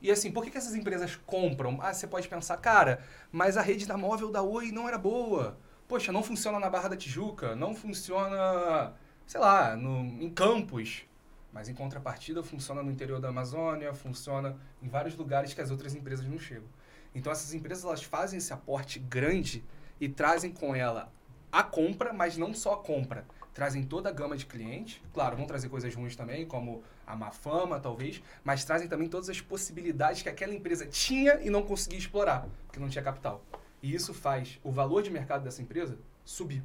E assim, por que, que essas empresas compram? Ah, você pode pensar, cara, mas a rede da móvel da Oi não era boa. Poxa, não funciona na Barra da Tijuca, não funciona, sei lá, no, em Campos. Mas em contrapartida funciona no interior da Amazônia, funciona em vários lugares que as outras empresas não chegam. Então essas empresas elas fazem esse aporte grande e trazem com ela a compra, mas não só a compra. Trazem toda a gama de clientes. Claro, vão trazer coisas ruins também, como a má fama, talvez, mas trazem também todas as possibilidades que aquela empresa tinha e não conseguia explorar, porque não tinha capital. E isso faz o valor de mercado dessa empresa subir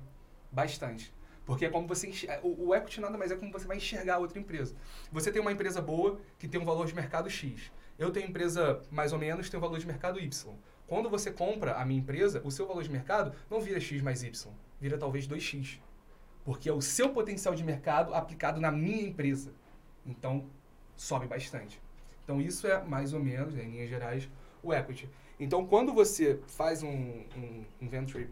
bastante. Porque é como você enxerga, o, o equity nada mais é como você vai enxergar a outra empresa. Você tem uma empresa boa que tem um valor de mercado X. Eu tenho empresa mais ou menos, tem um valor de mercado Y. Quando você compra a minha empresa, o seu valor de mercado não vira X mais Y vira talvez 2x. Porque é o seu potencial de mercado aplicado na minha empresa. Então, sobe bastante. Então, isso é mais ou menos, em linhas gerais, o equity. Então, quando você faz um, um, um venture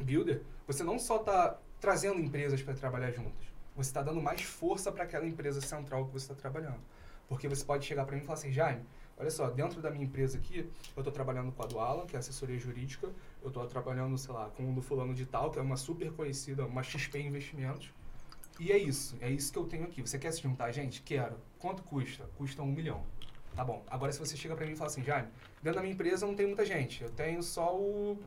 builder, você não só está trazendo empresas para trabalhar juntas, você está dando mais força para aquela empresa central que você está trabalhando. Porque você pode chegar para mim e falar assim, Jaime, olha só, dentro da minha empresa aqui, eu estou trabalhando com a Duala, que é assessoria jurídica, eu estou trabalhando, sei lá, com o do fulano de tal, que é uma super conhecida, uma XP Investimentos. E é isso, é isso que eu tenho aqui. Você quer se juntar, gente? Quero. Quanto custa? Custa um milhão. Tá bom. Agora, se você chega para mim e fala assim, Jaime, dentro da minha empresa não tem muita gente. Eu tenho só o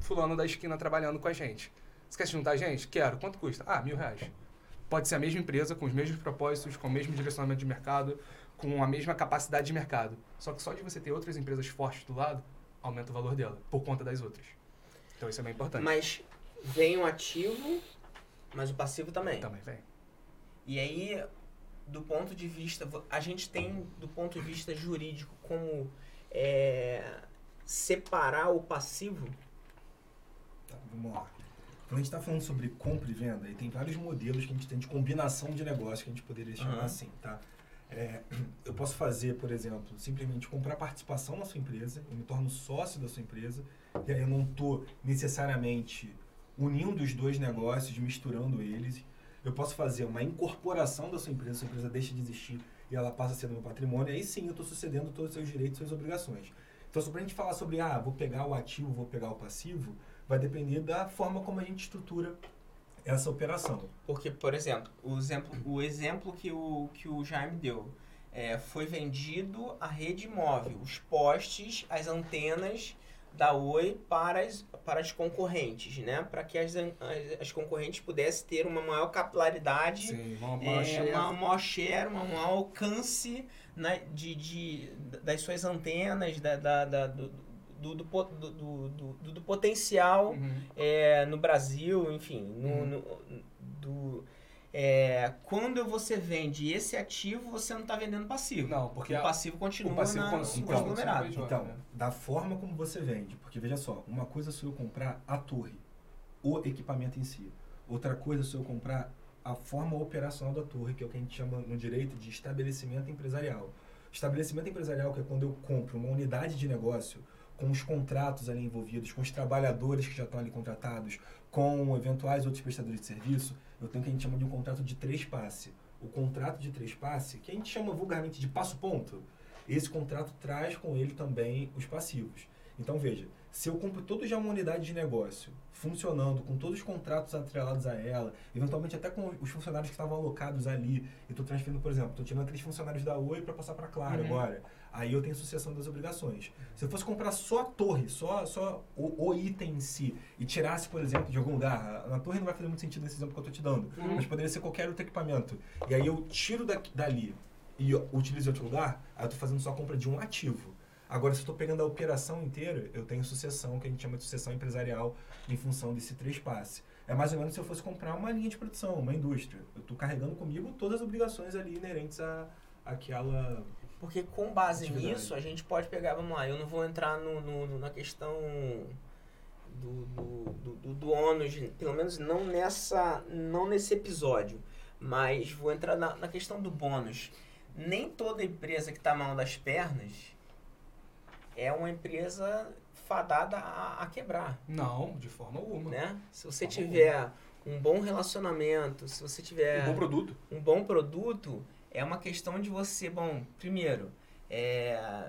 fulano da esquina trabalhando com a gente. Você quer se juntar, gente? Quero. Quanto custa? Ah, mil reais. Pode ser a mesma empresa, com os mesmos propósitos, com o mesmo direcionamento de mercado, com a mesma capacidade de mercado. Só que só de você ter outras empresas fortes do lado, aumenta o valor dela, por conta das outras. Então isso é bem importante. Mas vem o ativo, mas o passivo também. Também vem. E aí, do ponto de vista. A gente tem, do ponto de vista jurídico, como é, separar o passivo. Tá, vamos lá. Quando a gente está falando sobre compra e venda, e tem vários modelos que a gente tem de combinação de negócio que a gente poderia chamar Uhum. assim, tá? É, *clears throat* eu posso fazer, por exemplo, simplesmente comprar participação na sua empresa, eu me torno sócio da sua empresa, e aí eu não estou necessariamente unindo os dois negócios, misturando eles. Eu posso fazer uma incorporação da sua empresa, sua empresa deixa de existir e ela passa a ser do meu patrimônio, aí sim eu estou sucedendo todos os seus direitos e suas obrigações. Então, só para a gente falar sobre, ah, vou pegar o ativo, vou pegar o passivo, vai depender da forma como a gente estrutura essa operação. Porque, por exemplo, o exemplo, o exemplo que, o, que o Jaime deu. É, foi vendido a rede móvel, os postes, as antenas da Oi para as, para as concorrentes, né? Para que as, as, as concorrentes pudessem ter uma maior capilaridade Sim, uma, é, uma share. uma maior share, um maior alcance né, de, de, das suas antenas, da, da, da- do, do, do, do, do, potencial Uhum. é, no Brasil, enfim, no, Uhum. no- do, é, quando você vende esse ativo, você não está vendendo passivo. Não, porque o passivo continua o passivo na, então, conglomerado. Então, né? da forma como você vende, porque veja só, uma coisa sou eu comprar a torre, o equipamento em si. Outra coisa sou eu comprar a forma operacional da torre, que é o que a gente chama no direito de estabelecimento empresarial. Estabelecimento empresarial que é quando eu compro uma unidade de negócio com os contratos ali envolvidos, com os trabalhadores que já estão ali contratados, com eventuais outros prestadores de serviço, eu tenho o que a gente chama de um contrato de três passe. O contrato de três passe, que a gente chama vulgarmente de passo-ponto, esse contrato traz com ele também os passivos. Então veja, se eu compro todo já uma unidade de negócio funcionando, com todos os contratos atrelados a ela, eventualmente até com os funcionários que estavam alocados ali, e estou transferindo, por exemplo, estou tirando aqueles funcionários da Oi para passar para Claro Uhum. agora. Aí eu tenho sucessão das obrigações. Se eu fosse comprar só a torre, só, só o, o item em si, e tirasse, por exemplo, de algum lugar, a, a torre não vai fazer muito sentido nesse exemplo que eu estou te dando, Uhum. mas poderia ser qualquer outro equipamento. E aí eu tiro da, dali e utilizo em outro lugar, aí eu estou fazendo só a compra de um ativo. Agora, se eu estou pegando a operação inteira, eu tenho sucessão, que a gente chama de sucessão empresarial, em função desse três passe. É mais ou menos se eu fosse comprar uma linha de produção, uma indústria. Eu estou carregando comigo todas as obrigações ali inerentes à, àquela... Porque com base nisso, a gente pode pegar, vamos lá, eu não vou entrar no, no- na questão do, do, do, do, do ônus, pelo menos não nessa não nesse episódio, mas vou entrar na, na questão do bônus. Nem toda empresa que está mal das pernas é uma empresa fadada a, a quebrar, Não, de forma alguma. né? Se você tiver um bom relacionamento, se você tiver Um bom produto. um bom produto é uma questão de você, bom, primeiro, é,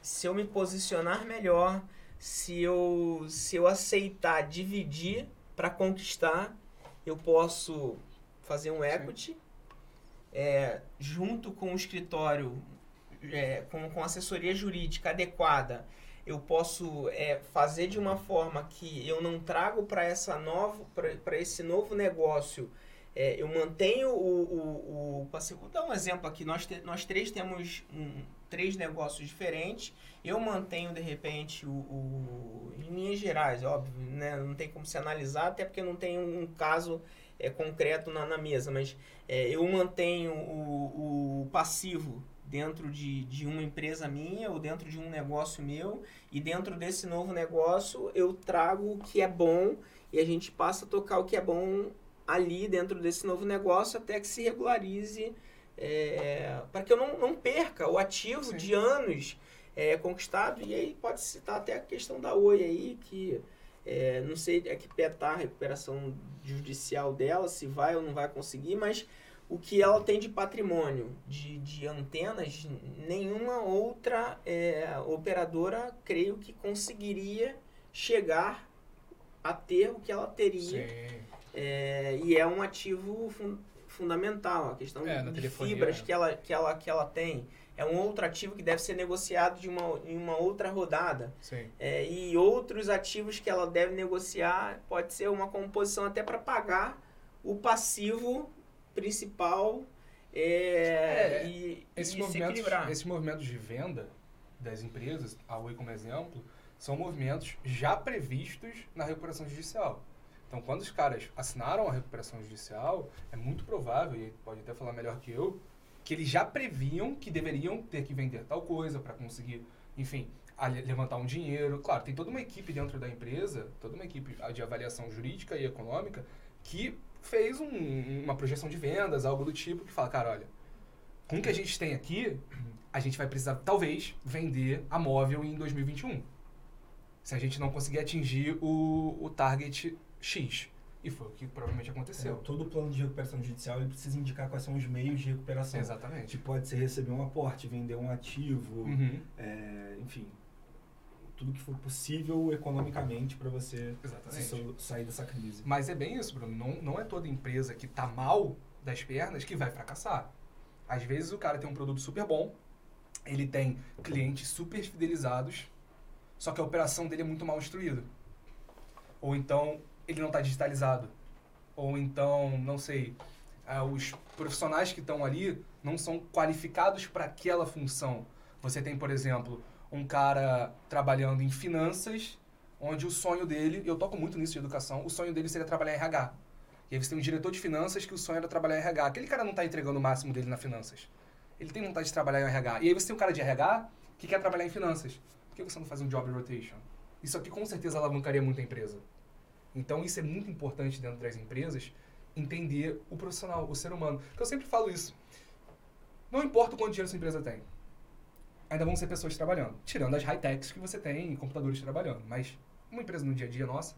se eu me posicionar melhor, se eu, se eu aceitar dividir para conquistar, eu posso fazer um equity é, junto com o escritório, é, com, com assessoria jurídica adequada. Eu posso é, fazer de uma forma que eu não trago para essa novo para esse novo negócio é, eu mantenho o, o, o passivo. Vou dar um exemplo aqui. Nós, te- nós três temos um, três negócios diferentes. Eu mantenho, de repente, o, o- em linhas gerais, óbvio, né? não tem como se analisar, até porque não tem um caso é, concreto na, na mesa, mas é, eu mantenho o, o passivo dentro de, de uma empresa minha ou dentro de um negócio meu e dentro desse novo negócio eu trago o que é bom e a gente passa a tocar o que é bom ali dentro desse novo negócio até que se regularize é, para que eu não, não perca o ativo Sim. de anos é, conquistado e aí pode citar até a questão da Oi aí que É, não sei a que pé tá a recuperação judicial dela, se vai ou não vai conseguir, mas o que ela tem de patrimônio de, de antenas, nenhuma outra é, operadora, creio que conseguiria chegar a ter o que ela teria. É, e é um ativo fun fundamental, a questão É, de fibras né? que ela, que, ela, que ela tem. É um outro ativo que deve ser negociado de uma, em uma outra rodada. É, e outros ativos que ela deve negociar pode ser uma composição até para pagar o passivo principal é, É, e, Esses e se movimentos, equilibrar. esses movimentos de venda das empresas, a Oi como exemplo, são movimentos já previstos na recuperação judicial. Então, quando os caras assinaram a recuperação judicial, é muito provável, e pode até falar melhor que eu, que eles já previam que deveriam ter que vender tal coisa para conseguir, enfim, levantar um dinheiro. Claro, tem toda uma equipe dentro da empresa, toda uma equipe de avaliação jurídica e econômica que fez um- uma projeção de vendas, algo do tipo, que fala, cara, olha, com o que a gente tem aqui, a gente vai precisar, talvez, vender a móvel em 2021. Se a gente não conseguir atingir o, o target X. E foi o que provavelmente aconteceu. Todo o plano de recuperação judicial ele precisa indicar quais são os meios de recuperação. Exatamente. Que pode ser receber um aporte, vender um ativo, Uhum. é, enfim, tudo que for possível economicamente para você Exatamente. sair dessa crise. Mas é bem isso, Bruno. Não, não é toda empresa que tá mal das pernas que vai fracassar. Às vezes o cara tem um produto super bom, ele tem clientes super fidelizados, só que a operação dele é muito mal instruída. Ou então ele não está digitalizado. Ou então, não sei, ah, os profissionais que estão ali não são qualificados para aquela função. Você tem, por exemplo, um cara trabalhando em finanças, onde o sonho dele, eu toco muito nisso de educação, o sonho dele seria trabalhar em RH. E aí você tem um diretor de finanças que o sonho era trabalhar em RH. Aquele cara não está entregando o máximo dele na finanças. Ele tem vontade de trabalhar em RH. E aí você tem um cara de RH que quer trabalhar em finanças. Por que você não faz um job rotation? Isso aqui com certeza alavancaria muito a empresa. Então isso é muito importante dentro das empresas, entender o profissional, o ser humano. Porque eu sempre falo isso. Não importa o quanto dinheiro sua empresa tem. Ainda vão ser pessoas trabalhando. Tirando as high-techs que você tem computadores trabalhando. Mas uma empresa no dia a dia nossa,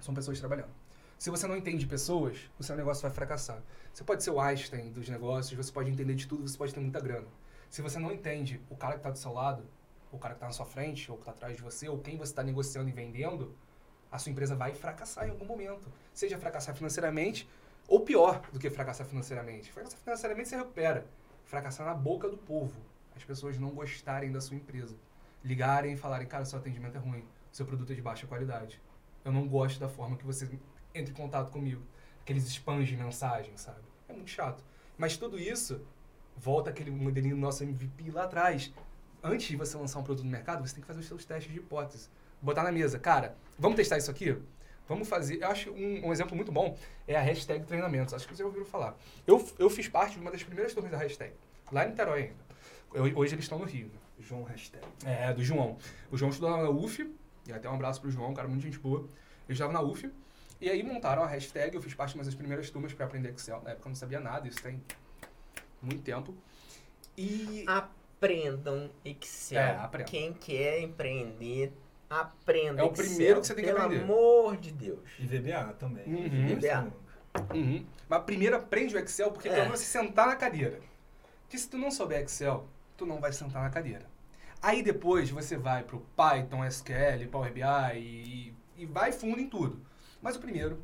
são pessoas trabalhando. Se você não entende pessoas, o seu negócio vai fracassar. Você pode ser o Einstein dos negócios, você pode entender de tudo, você pode ter muita grana. Se você não entende o cara que está do seu lado, o cara que está na sua frente, ou que está atrás de você, ou quem você está negociando e vendendo, a sua empresa vai fracassar em algum momento. Seja fracassar financeiramente, ou pior do que fracassar financeiramente. Fracassar financeiramente você recupera. Fracassar na boca do povo. As pessoas não gostarem da sua empresa. Ligarem e falarem, cara, seu atendimento é ruim, seu produto é de baixa qualidade. Eu não gosto da forma que você entra em contato comigo. Aqueles spams de mensagem, sabe? É muito chato. Mas tudo isso volta aquele modelinho do nosso MVP lá atrás. Antes de você lançar um produto no mercado, você tem que fazer os seus testes de hipótese. Botar na mesa, cara, vamos testar isso aqui? Vamos fazer. Eu acho um, um exemplo muito bom é a hashtag treinamentos. Acho que vocês já ouviram falar. Eu, eu fiz parte de uma das primeiras turmas da hashtag, lá em Niterói ainda. Eu- hoje eles estão no Rio. né? João Hashtag. É, do João. O João estudou na UF, e até um abraço pro João, um cara muito gente boa. Ele estava na UF, e aí montaram a hashtag, eu fiz parte de uma das primeiras turmas para aprender Excel. Na época eu não sabia nada, isso tem muito tempo. E Aprendam Excel. É, aprendam. Quem quer empreender, aprenda É o Excel. primeiro que você tem que Pelo aprender. amor de Deus. E VBA também. Uhum. VBA. Uhum. Mas primeiro aprende o Excel, porque É. pelo menos você sentar na cadeira. Porque se tu não souber Excel, tu não vai sentar na cadeira. Aí depois você vai pro Python, SQL, Power BI e, e vai fundo em tudo. Mas o primeiro,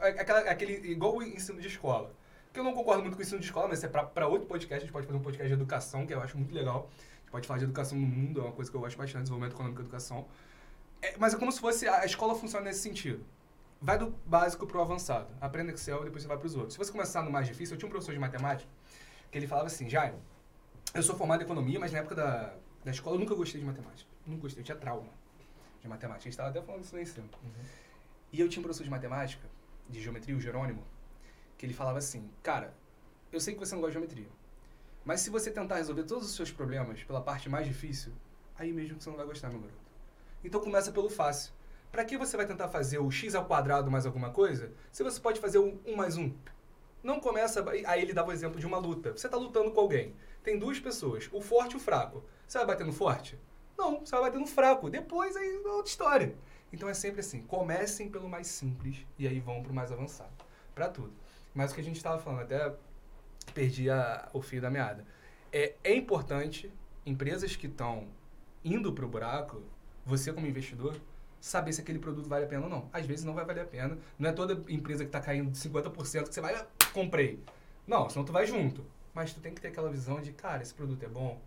aquela- aquele, igual o ensino de escola. Que eu não concordo muito com o ensino de escola, mas isso é pra, pra outro podcast. A gente pode fazer um podcast de educação, que eu acho muito legal. A gente pode falar de educação no mundo, é uma coisa que eu gosto bastante, desenvolvimento econômico e educação. É, mas é como se fosse, a escola funciona nesse sentido. Vai do básico pro avançado. Aprenda Excel e depois você vai pros outros. Se você começar no mais difícil, eu tinha um professor de matemática que ele falava assim, Jairo, eu sou formado em economia, mas na época da, da escola eu nunca gostei de matemática. Nunca gostei, eu tinha trauma de matemática. A gente estava até falando isso lá em cima. E eu tinha um professor de matemática, de geometria, o Jerônimo, que ele falava assim, cara, eu sei que você não gosta de geometria, mas se você tentar resolver todos os seus problemas pela parte mais difícil, aí mesmo que você não vai gostar, meu garoto. Então começa pelo fácil. Pra que você vai tentar fazer o x ao quadrado mais alguma coisa, se você pode fazer o 1 mais 1? Não começa... Aí ele dava o exemplo de uma luta. Você tá lutando com alguém. Tem duas pessoas, o forte e o fraco. Você vai bater no forte? Não, você vai bater no fraco. Depois aí é outra história. Então é sempre assim, comecem pelo mais simples e aí vão pro mais avançado, para tudo. Mas o que a gente estava falando, até perdi a, o fio da meada. É, é importante, empresas que estão indo pro buraco, você como investidor, saber se aquele produto vale a pena ou não. Às vezes não vai valer a pena. Não é toda empresa que está caindo de 50% que você vai, ah, comprei. Não, senão tu vai junto. Mas tu tem que ter aquela visão de, cara, esse produto é bom.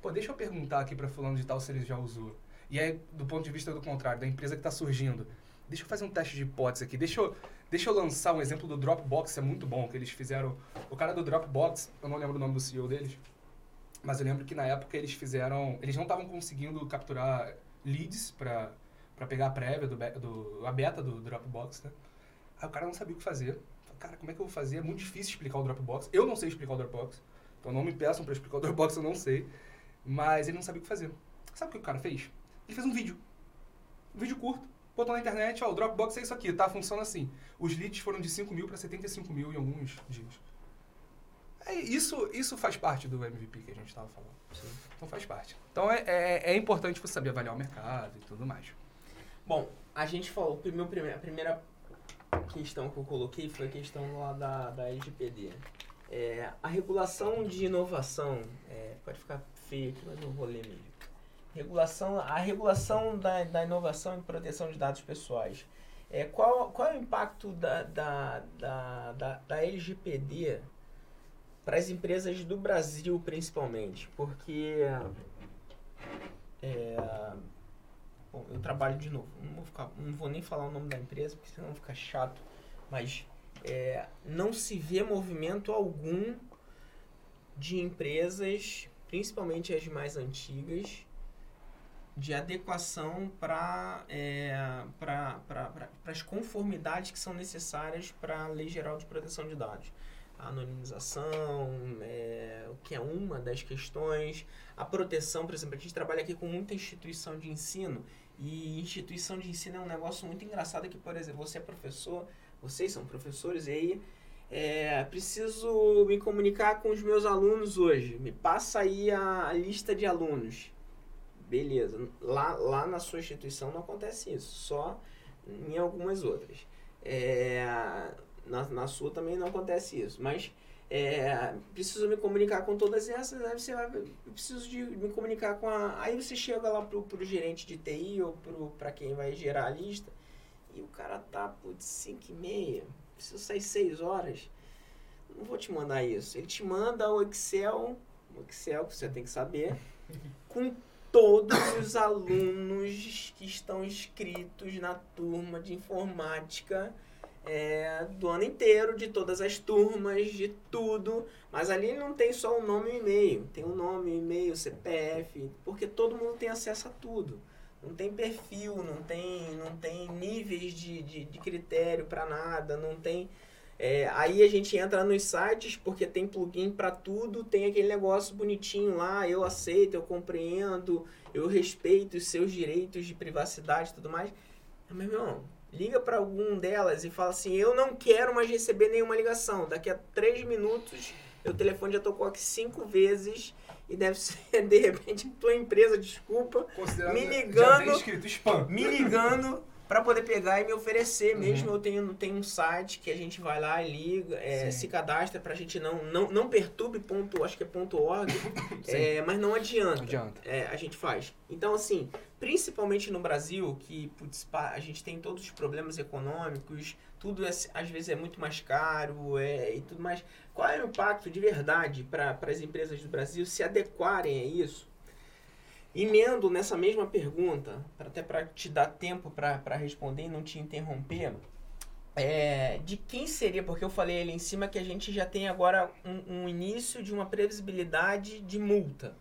Pô, deixa eu perguntar aqui para fulano de tal se ele já usou. E aí, do ponto de vista do contrário, da empresa que está surgindo, deixa eu fazer um teste de hipótese aqui. Deixa eu, deixa eu lançar um exemplo do Dropbox, é muito bom, que eles fizeram... O cara do Dropbox, eu não lembro o nome do CEO deles, mas eu lembro que na época eles fizeram... Eles não estavam conseguindo capturar leads para pegar a prévia, do, do, a beta do Dropbox, né? Aí o cara não sabia o que fazer. Cara, como é que eu vou fazer? É muito difícil explicar o Dropbox. Eu não sei explicar o Dropbox. Então não me peçam para explicar o Dropbox, eu não sei. Mas ele não sabia o que fazer. Sabe o que o cara fez? Ele fez um vídeo. Um vídeo curto. Botou na internet, ó, o Dropbox é isso aqui, tá? Funciona assim. Os leads foram de 5 mil para 75 mil em alguns dias. É, isso, isso faz parte do MVP que a gente estava falando. Sim. Então faz parte. Então é, é, é importante você saber avaliar o mercado e tudo mais. Bom, a gente falou, primeiro, a primeira questão que eu coloquei foi a questão lá da, da LGPD. É, a regulação de inovação, é, pode ficar feio aqui, mas não vou ler mesmo. Regulação, a regulação da, da inovação e proteção de dados pessoais. É, qual, qual é o impacto da, da, da, da, da LGPD para as empresas do Brasil, principalmente? Porque é, Bom, eu trabalho de novo. Não vou, ficar, não vou nem falar o nome da empresa, porque senão fica chato. Mas é, não se vê movimento algum de empresas, principalmente as mais antigas, de adequação para é, pra, as conformidades que são necessárias para a Lei Geral de Proteção de Dados. A anonimização, é, que é uma das questões, a proteção, por exemplo, a gente trabalha aqui com muita instituição de ensino e instituição de ensino é um negócio muito engraçado que, por exemplo, você é professor, vocês são professores, e aí é, preciso me comunicar com os meus alunos hoje. Me passa aí a, a lista de alunos. Beleza. Lá, lá na sua instituição não acontece isso, só em algumas outras. É, na, na sua também não acontece isso, mas é, preciso me comunicar com todas essas, aí você vai, preciso de me comunicar com a. Aí você chega lá pro, pro gerente de TI ou pro, pra quem vai gerar a lista, e o cara tá, putz, 5 e meia, preciso sair 6 horas. Não vou te mandar isso. Ele te manda o Excel, o Excel que você tem que saber, *laughs* com todos os alunos que estão inscritos na turma de informática é, do ano inteiro, de todas as turmas, de tudo. Mas ali não tem só o nome e e-mail. Tem o nome, o e-mail, CPF, porque todo mundo tem acesso a tudo. Não tem perfil, não tem, não tem níveis de, de, de critério para nada, não tem. É, aí a gente entra nos sites porque tem plugin para tudo, tem aquele negócio bonitinho lá, eu aceito, eu compreendo, eu respeito os seus direitos de privacidade e tudo mais. Mas, meu irmão, liga para algum delas e fala assim: Eu não quero mais receber nenhuma ligação. Daqui a três minutos, o telefone já tocou aqui cinco vezes e deve *laughs* ser, de repente, tua empresa, desculpa, me ligando. Me ligando para poder pegar e me oferecer uhum. mesmo. Eu tenho, tenho um site que a gente vai lá e liga, é, se cadastra para a gente não, não, não perturbe, ponto, acho que é ponto .org, *coughs* é, mas não adianta. Não adianta. É, a gente faz. Então, assim, principalmente no Brasil, que putz, a gente tem todos os problemas econômicos, tudo é, às vezes é muito mais caro é, e tudo mais. Qual é o impacto de verdade para as empresas do Brasil se adequarem a isso? Emendo nessa mesma pergunta, até para te dar tempo para responder e não te interromper, é, de quem seria, porque eu falei ali em cima que a gente já tem agora um, um, início de uma previsibilidade de multa.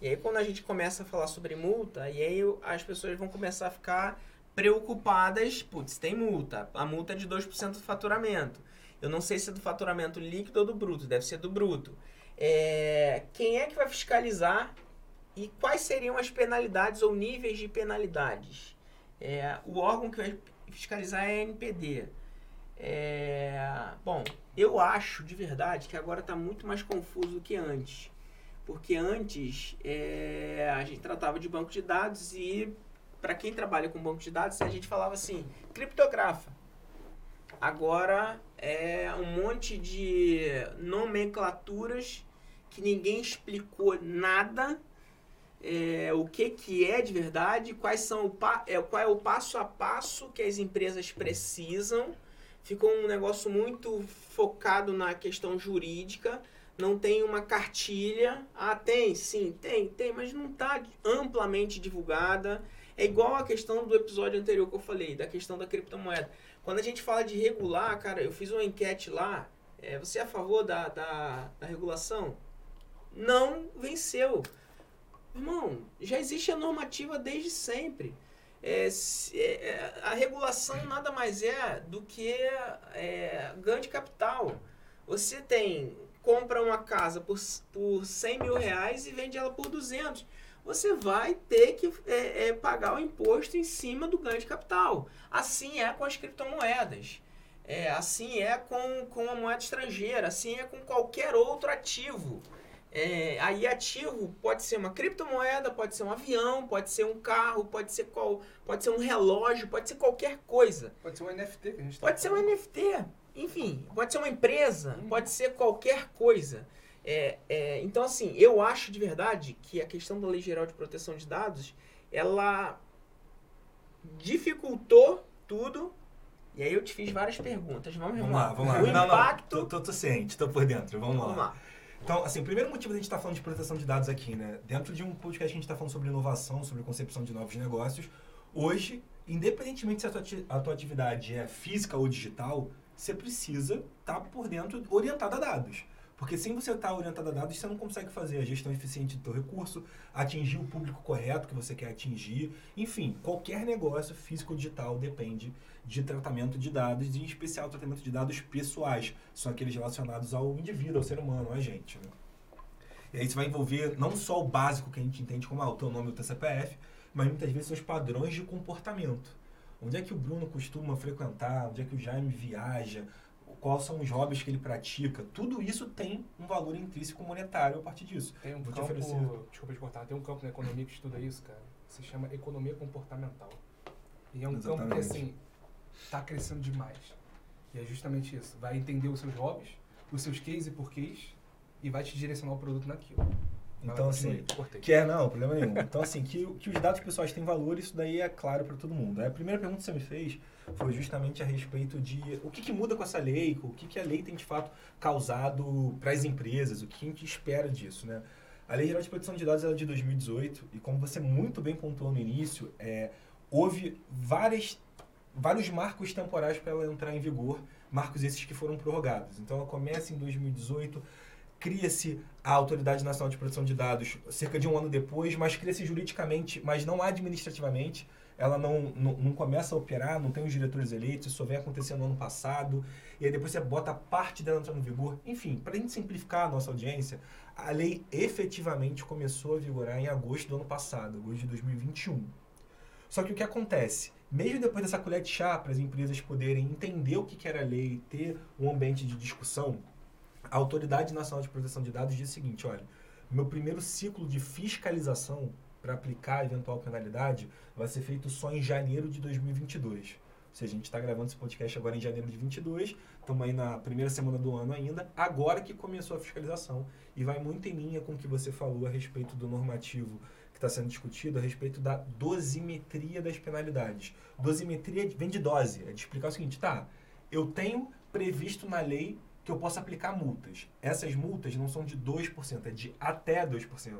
E aí quando a gente começa a falar sobre multa, e aí as pessoas vão começar a ficar preocupadas, putz, tem multa, a multa é de 2% do faturamento. Eu não sei se é do faturamento líquido ou do bruto, deve ser do bruto. É, quem é que vai fiscalizar e quais seriam as penalidades ou níveis de penalidades? É, o órgão que vai fiscalizar é a NPD. É, bom, eu acho de verdade que agora está muito mais confuso do que antes. Porque antes é, a gente tratava de banco de dados e para quem trabalha com banco de dados, a gente falava assim, criptografa. Agora é um monte de nomenclaturas que ninguém explicou nada é, o que, que é de verdade, quais são é, qual é o passo a passo que as empresas precisam. Ficou um negócio muito focado na questão jurídica. Não tem uma cartilha. Ah, tem, sim, tem, tem, mas não está amplamente divulgada. É igual a questão do episódio anterior que eu falei, da questão da criptomoeda. Quando a gente fala de regular, cara, eu fiz uma enquete lá. É, você é a favor da, da, da regulação? Não venceu. Irmão, já existe a normativa desde sempre. É, se, é, a regulação nada mais é do que é, ganho de capital. Você tem, compra uma casa por, por 100 mil reais e vende ela por 200. Você vai ter que é, é, pagar o imposto em cima do ganho de capital. Assim é com as criptomoedas. É, assim é com, com a moeda estrangeira. Assim é com qualquer outro ativo. É, aí ativo pode ser uma criptomoeda, pode ser um avião, pode ser um carro, pode ser qual, pode ser um relógio, pode ser qualquer coisa. Pode ser um NFT que a gente tá Pode falando. ser um NFT, enfim, pode ser uma empresa, hum. pode ser qualquer coisa. É, é, então, assim, eu acho de verdade que a questão da Lei Geral de Proteção de Dados, ela dificultou tudo. E aí eu te fiz várias perguntas. Vamos, vamos lá, vamos lá. O não, impacto... Não, tô, tô, tô ciente, tô por dentro. Vamos, vamos lá. lá. Então, assim, o primeiro motivo da gente estar tá falando de proteção de dados aqui, né? Dentro de um podcast a gente está falando sobre inovação, sobre concepção de novos negócios. Hoje, independentemente se a tua, a tua atividade é física ou digital, você precisa estar tá por dentro orientado a dados. Porque sem você estar tá orientado a dados, você não consegue fazer a gestão eficiente do teu recurso, atingir o público correto que você quer atingir. Enfim, qualquer negócio físico digital depende de tratamento de dados, em especial tratamento de dados pessoais. São aqueles relacionados ao indivíduo, ao ser humano, a gente. Né? E aí isso vai envolver não só o básico que a gente entende como ah, o teu nome e o teu CPF, mas muitas vezes os padrões de comportamento. Onde é que o Bruno costuma frequentar? Onde é que o Jaime viaja? Quais são os hobbies que ele pratica? Tudo isso tem um valor intrínseco monetário a partir disso. Tem um Vou campo, desculpa te cortar, tem um campo na economia que estuda isso, cara. Se chama economia comportamental. E é um Exatamente. campo que, assim, está crescendo demais. E é justamente isso. Vai entender os seus hobbies, os seus cases e porquês e vai te direcionar o produto naquilo. Então, assim, que é, não, problema nenhum. Então, assim, que, que os dados pessoais têm valor, isso daí é claro para todo mundo. A primeira pergunta que você me fez foi justamente a respeito de o que, que muda com essa lei, o que, que a lei tem de fato causado para as empresas, o que a gente espera disso, né? A Lei Geral de Proteção de Dados é de 2018 e, como você muito bem pontuou no início, é, houve várias vários marcos temporais para ela entrar em vigor, marcos esses que foram prorrogados. Então ela começa em 2018, cria-se a Autoridade Nacional de Proteção de Dados cerca de um ano depois, mas cria-se juridicamente, mas não administrativamente. Ela não, não, não, começa a operar, não tem os diretores eleitos, isso vem acontecendo no ano passado, e aí depois você bota parte dela entrando em vigor. Enfim, para a gente simplificar a nossa audiência, a lei efetivamente começou a vigorar em agosto do ano passado, agosto de 2021. Só que o que acontece? mesmo depois dessa colher de chá, para as empresas poderem entender o que era a lei, ter um ambiente de discussão, a Autoridade Nacional de Proteção de Dados diz o seguinte: olha, meu primeiro ciclo de fiscalização para aplicar a eventual penalidade vai ser feito só em janeiro de 2022. Ou seja, a gente está gravando esse podcast agora em janeiro de 22, estamos aí na primeira semana do ano ainda, agora que começou a fiscalização, e vai muito em linha com o que você falou a respeito do normativo está sendo discutido a respeito da dosimetria das penalidades. Dosimetria vem de dose, é de explicar o seguinte, tá, eu tenho previsto na lei que eu possa aplicar multas. Essas multas não são de 2%, é de até 2%.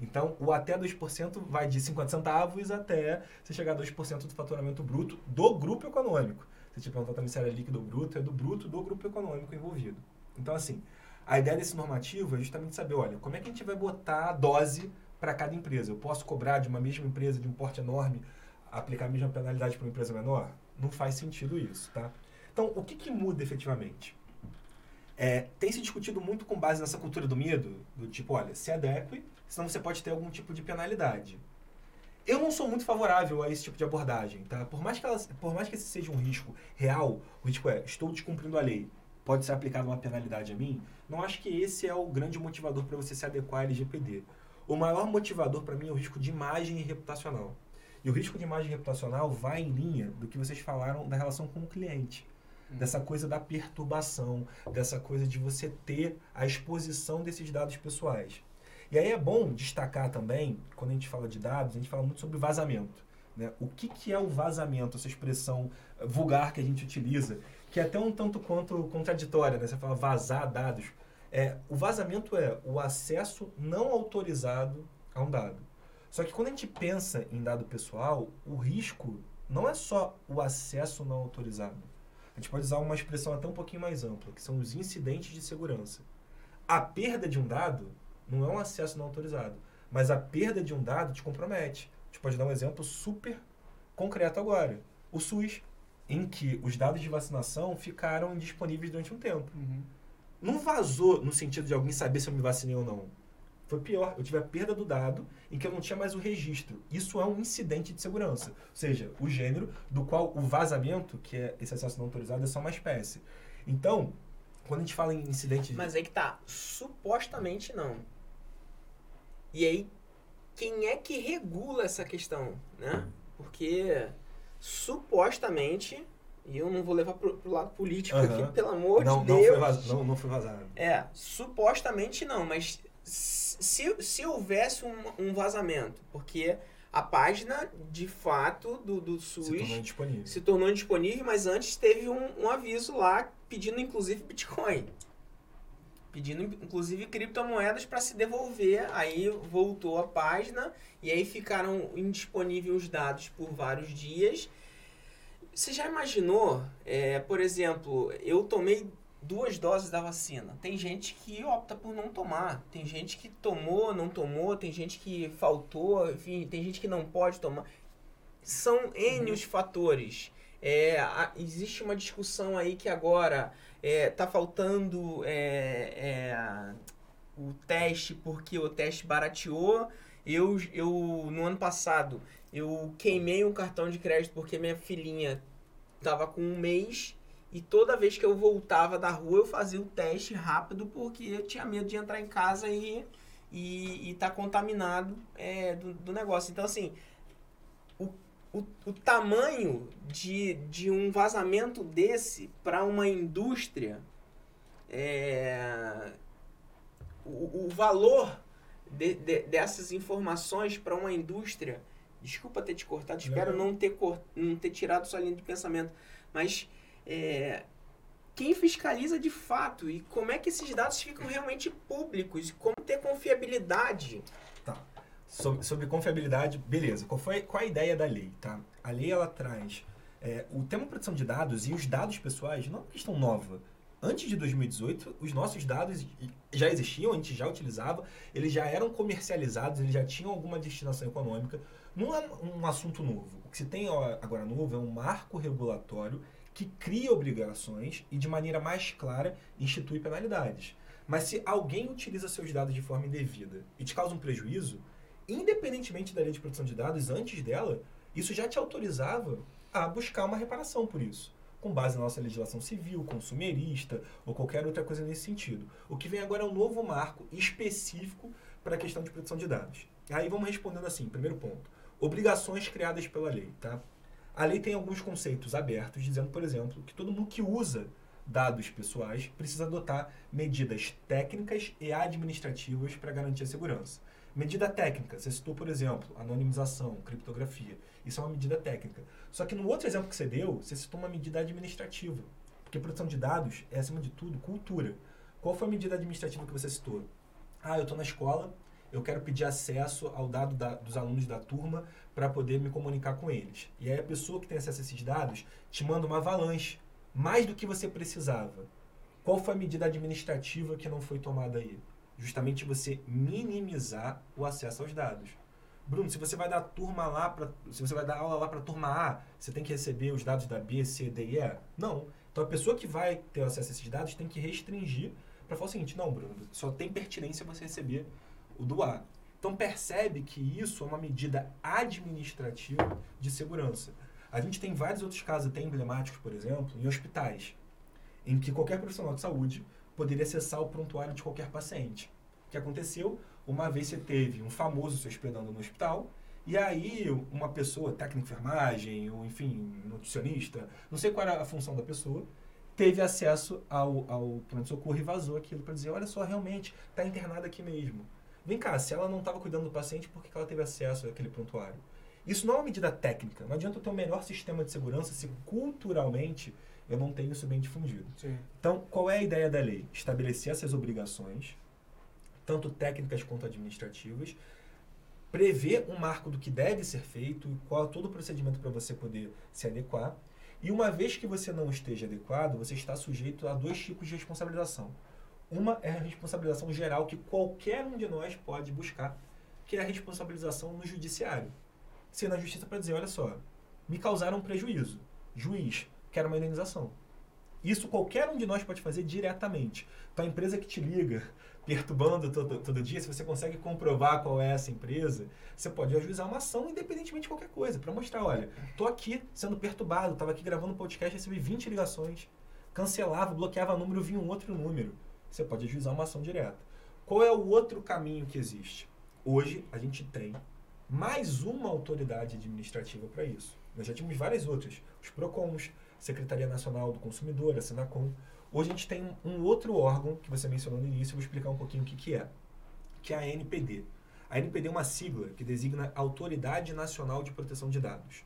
Então, o até 2% vai de 50 centavos até você chegar a 2% do faturamento bruto do grupo econômico. Você te perguntar também se era líquido ou bruto, é do bruto do grupo econômico envolvido. Então, assim, a ideia desse normativo é justamente saber, olha, como é que a gente vai botar a dose para cada empresa. Eu posso cobrar de uma mesma empresa de um porte enorme, aplicar a mesma penalidade para uma empresa menor? Não faz sentido isso, tá? Então, o que, que muda efetivamente? É, tem se discutido muito com base nessa cultura do medo, do tipo, olha, se adeque, senão você pode ter algum tipo de penalidade. Eu não sou muito favorável a esse tipo de abordagem, tá? Por mais que, ela, por mais que esse seja um risco real, o risco é, estou descumprindo a lei, pode ser aplicada uma penalidade a mim, não acho que esse é o grande motivador para você se adequar à LGPD. O maior motivador para mim é o risco de imagem e reputacional. E E o risco de imagem reputacional vai em linha do que vocês falaram da relação com o cliente. Uhum. Dessa coisa da perturbação, dessa coisa de você ter a exposição desses dados pessoais. E aí é bom destacar também, quando a gente fala de dados, a gente fala muito sobre vazamento. Né? O que, que é o vazamento, essa expressão eh, vulgar que a gente utiliza, que é até um tanto quanto contraditória, né? Você fala vazar dados. É, o vazamento é o acesso não autorizado a um dado. Só que quando a gente pensa em dado pessoal, o risco não é só o acesso não autorizado. A gente pode usar uma expressão até um pouquinho mais ampla, que são os incidentes de segurança. A perda de um dado não é um acesso não autorizado, mas a perda de um dado te compromete. A gente pode dar um exemplo super concreto agora. O SUS, em que os dados de vacinação ficaram indisponíveis durante um tempo. Uhum. Não vazou no sentido de alguém saber se eu me vacinei ou não. Foi pior, eu tive a perda do dado em que eu não tinha mais o registro. Isso é um incidente de segurança. Ou seja, o gênero do qual o vazamento, que é esse acesso não autorizado, é só uma espécie. Então, quando a gente fala em incidente de... Mas aí que tá, supostamente não. E aí, quem é que regula essa questão, né? Porque supostamente, e eu não vou levar pro, pro lado político Aham. aqui, pelo amor não, de não, Deus. foi vaz... não, não foi vazado. É, supostamente não, mas se, se houvesse um, um vazamento, porque a página, de fato, do, do SUS Se tornou indisponível. se tornou indisponível, mas antes teve um, um aviso lá pedindo inclusive Bitcoin. Pedindo inclusive criptomoedas para se devolver. Aí voltou a página e aí ficaram indisponíveis os dados por vários dias. Você já imaginou, é, por exemplo, eu tomei duas doses da vacina. Tem gente que opta por não tomar. Tem gente que tomou, não tomou. Tem gente que faltou. Enfim, tem gente que não pode tomar. São N os fatores. É, a- existe uma discussão aí que agora é, tá faltando é, é, o teste porque o teste barateou. Eu, eu, no ano passado, eu queimei um cartão de crédito porque minha filhinha tava com um mês e toda vez que eu voltava da rua eu fazia o teste rápido porque eu tinha medo de entrar em casa e e, e tá contaminado é, do, do negócio. Então, assim, o, o, tamanho de, de um vazamento desse para uma indústria, é, o, o valor de- de- dessas informações para uma indústria, desculpa ter te cortado, espero Não. não ter, cor, não ter tirado sua linha de pensamento, mas é, quem fiscaliza de fato e como é que esses dados ficam realmente públicos, como ter confiabilidade. Sobre, sobre confiabilidade, beleza. Qual, foi, qual a ideia da lei? Tá? A lei ela traz é, o tema proteção de dados e os dados pessoais não é uma questão nova. Antes de 2018, os nossos dados já existiam, a gente já utilizava, eles já eram comercializados, eles já tinham alguma destinação econômica. Não é um assunto novo. O que se tem agora novo é um marco regulatório que cria obrigações e, de maneira mais clara, institui penalidades. Mas se alguém utiliza seus dados de forma indevida e te causa um prejuízo, independentemente da lei de proteção de dados, antes dela, isso já te autorizava a buscar uma reparação por isso, com base na nossa legislação civil, consumerista ou qualquer outra coisa nesse sentido. O que vem agora é um novo marco específico para a questão de proteção de dados. Aí vamos respondendo assim, primeiro ponto. Obrigações criadas pela lei, tá? A lei tem alguns conceitos abertos, dizendo, por exemplo, que todo mundo que usa dados pessoais precisa adotar medidas técnicas e administrativas para garantir a segurança. Medida técnica, você citou, por exemplo, anonimização, criptografia. Isso é uma medida técnica. Só que no outro exemplo que você deu, você citou uma medida administrativa. Porque proteção de dados é, acima de tudo, cultura. Qual foi a medida administrativa que você citou? Ah, eu estou na escola, eu quero pedir acesso ao dado da- dos alunos da turma para poder me comunicar com eles. E aí a pessoa que tem acesso a esses dados te manda uma avalanche, mais do que você precisava. Qual foi a medida administrativa que não foi tomada aí? Justamente você minimizar o acesso aos dados. Bruno, se você vai dar turma lá para, se você vai dar aula lá para turma A, você tem que receber os dados da B, C, D e E? Não. Então a pessoa que vai ter acesso a esses dados tem que restringir para falar o seguinte, não, Bruno, só tem pertinência você receber o do A. Então percebe que isso é uma medida administrativa de segurança. A gente tem vários outros casos até emblemáticos, por exemplo, em hospitais, em que qualquer profissional de saúde poderia acessar o prontuário de qualquer paciente. O que aconteceu? Uma vez você teve um famoso se hospedando no hospital E aí, uma pessoa, técnico de enfermagem, ou enfim, nutricionista, não sei qual era a função da pessoa, teve acesso ao, ao pronto-socorro e vazou aquilo para dizer: olha só, realmente, está internada aqui mesmo. Vem cá, se ela não estava cuidando do paciente, por que ela teve acesso àquele prontuário? Isso não é uma medida técnica. Não adianta eu ter um melhor sistema de segurança se culturalmente eu não tenho isso bem difundido. Sim. Então, qual é a ideia da lei? Estabelecer essas obrigações, tanto técnicas quanto administrativas, prever um marco do que deve ser feito, qual é todo o procedimento para você poder se adequar. E uma vez que você não esteja adequado, você está sujeito a dois tipos de responsabilização. Uma é a responsabilização geral que qualquer um de nós pode buscar, que é a responsabilização no judiciário. Ser na justiça para dizer, olha só, me causaram um prejuízo. Juiz, quero uma indenização. Isso qualquer um de nós pode fazer diretamente. Então a empresa que te liga, *laughs* perturbando todo, todo dia, se você consegue comprovar qual é essa empresa, você pode ajuizar uma ação independentemente de qualquer coisa, para mostrar, olha, tô aqui sendo perturbado, estava aqui gravando um podcast, recebi 20 ligações, cancelava, bloqueava número, vinha um outro número. Você pode ajuizar uma ação direta. Qual é o outro caminho que existe? Hoje a gente tem mais uma autoridade administrativa para isso. Nós já tínhamos várias outras, os PROCONs, Secretaria Nacional do Consumidor, a Senacom. Hoje a gente tem um outro órgão que você mencionou no início, eu vou explicar um pouquinho o que, que é, que é a ANPD. A ANPD é uma sigla que designa Autoridade Nacional de Proteção de Dados.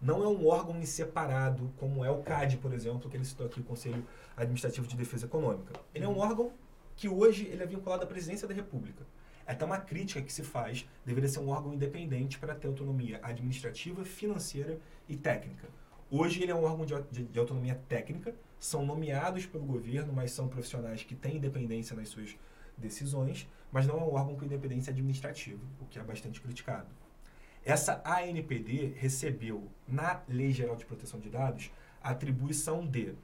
Não é um órgão em separado, como é o CAD, por exemplo, que ele citou aqui, o Conselho Administrativo de Defesa Econômica. Ele é um órgão que hoje ele é vinculado à Presidência da República. É até uma crítica que se faz, deveria ser um órgão independente para ter autonomia administrativa, financeira e técnica. Hoje ele é um órgão de, de, de, autonomia técnica, são nomeados pelo governo, mas são profissionais que têm independência nas suas decisões, mas não é um órgão com independência administrativa, o que é bastante criticado. Essa ANPD recebeu, na Lei Geral de Proteção de Dados, a atribuição de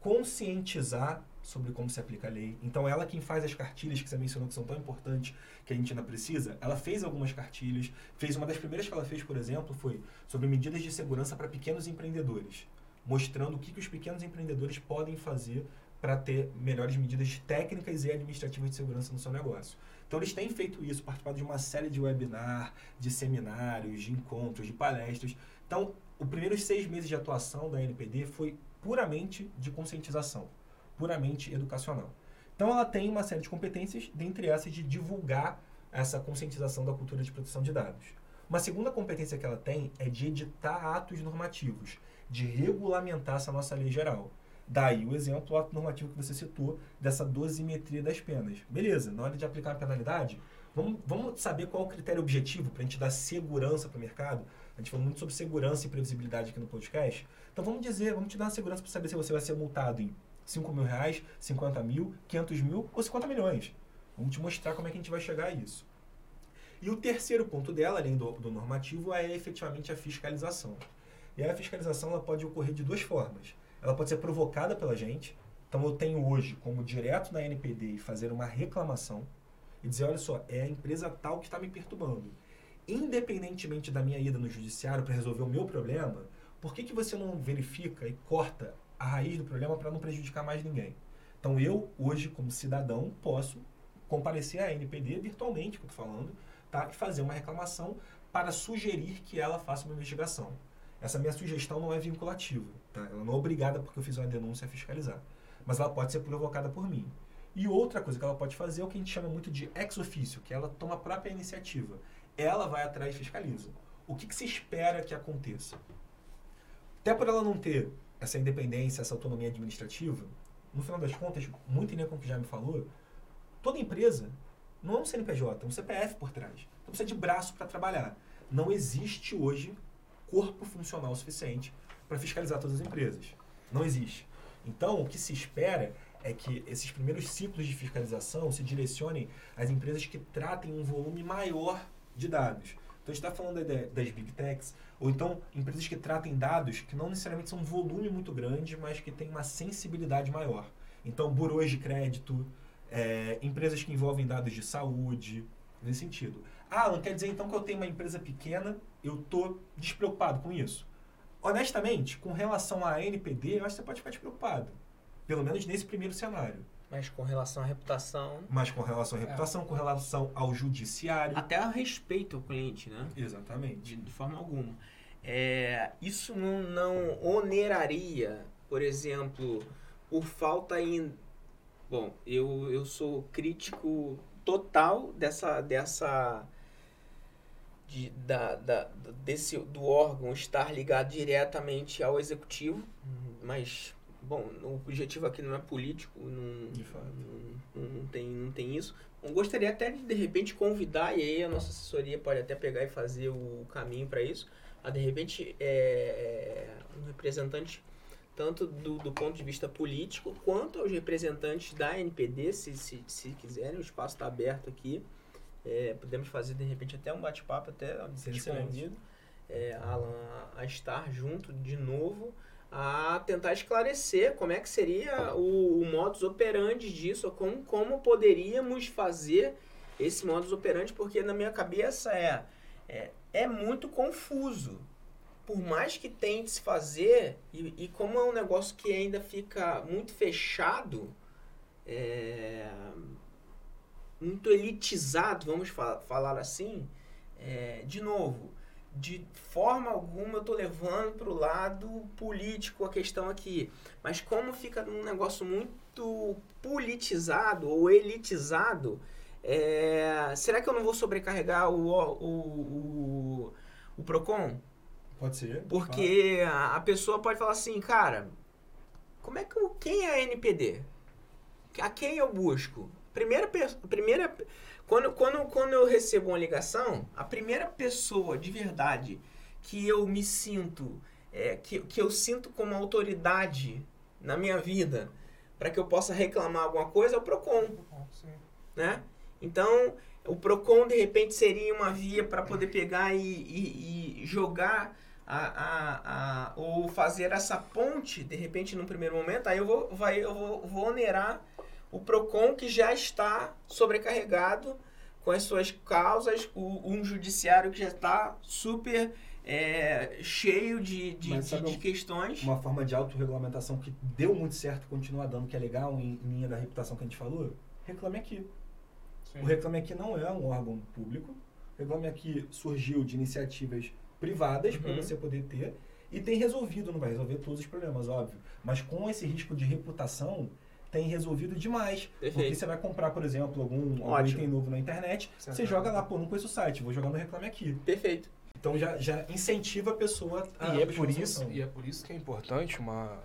conscientizar sobre como se aplica a lei. Então, ela quem faz as cartilhas que você mencionou que são tão importantes, que a gente ainda precisa, ela fez algumas cartilhas. Fez uma das primeiras que ela fez, por exemplo, foi sobre medidas de segurança para pequenos empreendedores, mostrando o que, que os pequenos empreendedores podem fazer para ter melhores medidas técnicas e administrativas de segurança no seu negócio. Então, eles têm feito isso, participado de uma série de webinar, de seminários, de encontros, de palestras. Então, os primeiros seis meses de atuação da NPD foi puramente de conscientização puramente educacional. Então ela tem uma série de competências, dentre essas de divulgar essa conscientização da cultura de proteção de dados. Uma segunda competência que ela tem é de editar atos normativos, de regulamentar essa nossa lei geral. Daí o exemplo, o ato normativo que você citou, dessa dosimetria das penas. Beleza, na hora de aplicar a penalidade, vamos, vamos saber qual é o critério objetivo para a gente dar segurança para o mercado. A gente falou muito sobre segurança e previsibilidade aqui no podcast. Então vamos dizer, vamos te dar uma segurança para saber se você vai ser multado em 5 mil reais, 50 mil, 500 mil ou 50 milhões. Vamos te mostrar como é que a gente vai chegar a isso. E o terceiro ponto dela, além do, do normativo, é efetivamente a fiscalização. E a fiscalização ela pode ocorrer de duas formas. Ela pode ser provocada pela gente. Então eu tenho hoje como direto na NPD fazer uma reclamação e dizer, olha só, é a empresa tal que está me perturbando. Independentemente da minha ida no judiciário para resolver o meu problema, por que, que você não verifica e corta a raiz do problema para não prejudicar mais ninguém. Então eu, hoje, como cidadão, posso comparecer à NPD virtualmente, que eu estou falando, tá? e fazer uma reclamação para sugerir que ela faça uma investigação. Essa minha sugestão não é vinculativa, tá? ela não é obrigada porque eu fiz uma denúncia a fiscalizar, mas ela pode ser provocada por mim. E outra coisa que ela pode fazer é o que a gente chama muito de ex officio, que ela toma a própria iniciativa. Ela vai atrás e fiscaliza. O que, que se espera que aconteça? Até por ela não ter essa independência, essa autonomia administrativa, no final das contas, muito em linha com o que já me falou, toda empresa não é um CNPJ, é um CPF por trás. Então precisa de braço para trabalhar. Não existe hoje corpo funcional suficiente para fiscalizar todas as empresas. Não existe. Então, o que se espera é que esses primeiros ciclos de fiscalização se direcionem às empresas que tratem um volume maior de dados. Então, a gente está falando das big techs, ou então empresas que tratem dados que não necessariamente são um volume muito grande, mas que têm uma sensibilidade maior. Então, burôs de crédito, é, empresas que envolvem dados de saúde, nesse sentido. Ah, não quer dizer então que eu tenho uma empresa pequena, eu estou despreocupado com isso. Honestamente, com relação à NPD, eu acho que você pode ficar despreocupado. Pelo menos nesse primeiro cenário. Mas com relação à reputação, Mas com relação à reputação, com relação ao judiciário. até a respeito ao cliente, né? Exatamente. De, de forma alguma. É, isso não, não oneraria, por exemplo, por falta em. Bom, eu, eu sou crítico total dessa. dessa de, da, da, desse, do órgão estar ligado diretamente ao executivo, mas, bom, o objetivo aqui não é político, não, não, não, tem, não tem isso. Eu gostaria até de, de repente, convidar, e aí a nossa assessoria pode até pegar e fazer o caminho para isso, a de repente é, é, um representante tanto do, do ponto de vista político quanto aos representantes da NPD, se, se, se quiserem, o espaço está aberto aqui. É, podemos fazer de repente até um bate-papo, até excelente. convido, é, Alan, a, a estar junto de novo, a tentar esclarecer como é que seria o, o modus operandi disso, como, como poderíamos fazer esse modus operandi, porque na minha cabeça é, é, é muito confuso. Por mais que tente se fazer, e, e como é um negócio que ainda fica muito fechado, é, muito elitizado, vamos fa- falar assim, é, de novo, de forma alguma eu tô levando para o lado político a questão aqui. Mas como fica um negócio muito politizado ou elitizado, é, será que eu não vou sobrecarregar o, o, o, o PROCON? Pode ser. Porque a, a pessoa pode falar assim, cara, como é que eu, quem é a NPD? A quem eu busco? Primeira, primeira quando, quando, quando eu recebo uma ligação, a primeira pessoa de verdade que eu me sinto, é, que, que eu sinto como autoridade na minha vida, para que eu possa reclamar alguma coisa, é o PROCON né? Então, o Procon de repente seria uma via para poder pegar e, e- e jogar a, a, a- ou fazer essa ponte de repente num primeiro momento. Aí eu vou, vai, eu vou, vou onerar o Procon que já está sobrecarregado com as suas causas, o, um judiciário que já está super é, cheio de, de, Mas de- sabe de questões. Uma forma de autorregulamentação que deu muito certo, continua dando, que é legal em, em linha da reputação que a gente falou, reclame aqui. O Reclame Aqui não é um órgão público. O Reclame Aqui surgiu de iniciativas privadas para Uhum. você poder ter e tem resolvido, não vai resolver todos os problemas, óbvio. Mas com esse risco de reputação, tem resolvido demais. Porque Perfeito. você vai comprar, por exemplo, algum, algum item novo na internet, Certo. você joga lá, pô, não conheço o site, vou jogar no Reclame Aqui. Perfeito. Então já, já incentiva a pessoa a E é por isso, e é por isso que é importante uma,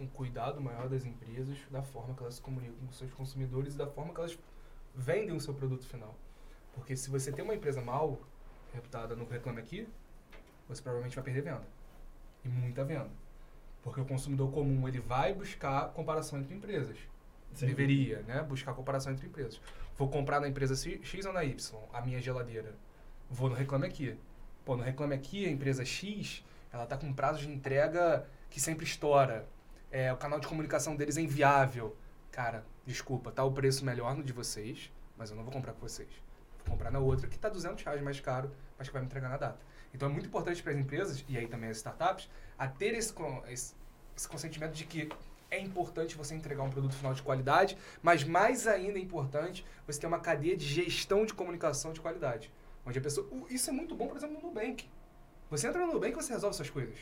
um cuidado maior das empresas da forma que elas se comunicam com seus consumidores e da forma que elas vendem o seu produto final. Porque se você tem uma empresa mal reputada no Reclame Aqui, você provavelmente vai perder venda. E muita venda. Porque o consumidor comum, ele vai buscar comparação entre empresas. Sem Deveria, né? Buscar comparação entre empresas. Vou comprar na empresa X ou na Y, a minha geladeira. Vou no Reclame Aqui. Pô, no Reclame Aqui, a empresa X, ela tá com prazo de entrega que sempre estoura. É, o canal de comunicação deles é inviável. Cara, desculpa, tá o preço melhor no de vocês, mas eu não vou comprar com vocês. Vou comprar na outra que tá 200 reais mais caro, mas que vai me entregar na data. Então é muito importante para as empresas, e aí também as startups, a ter esse, esse, esse consentimento de que é importante você entregar um produto final de qualidade, mas mais ainda é importante você ter uma cadeia de gestão de comunicação de qualidade. Onde a pessoa. Isso é muito bom, por exemplo, no Nubank. Você entra no Nubank e você resolve suas coisas.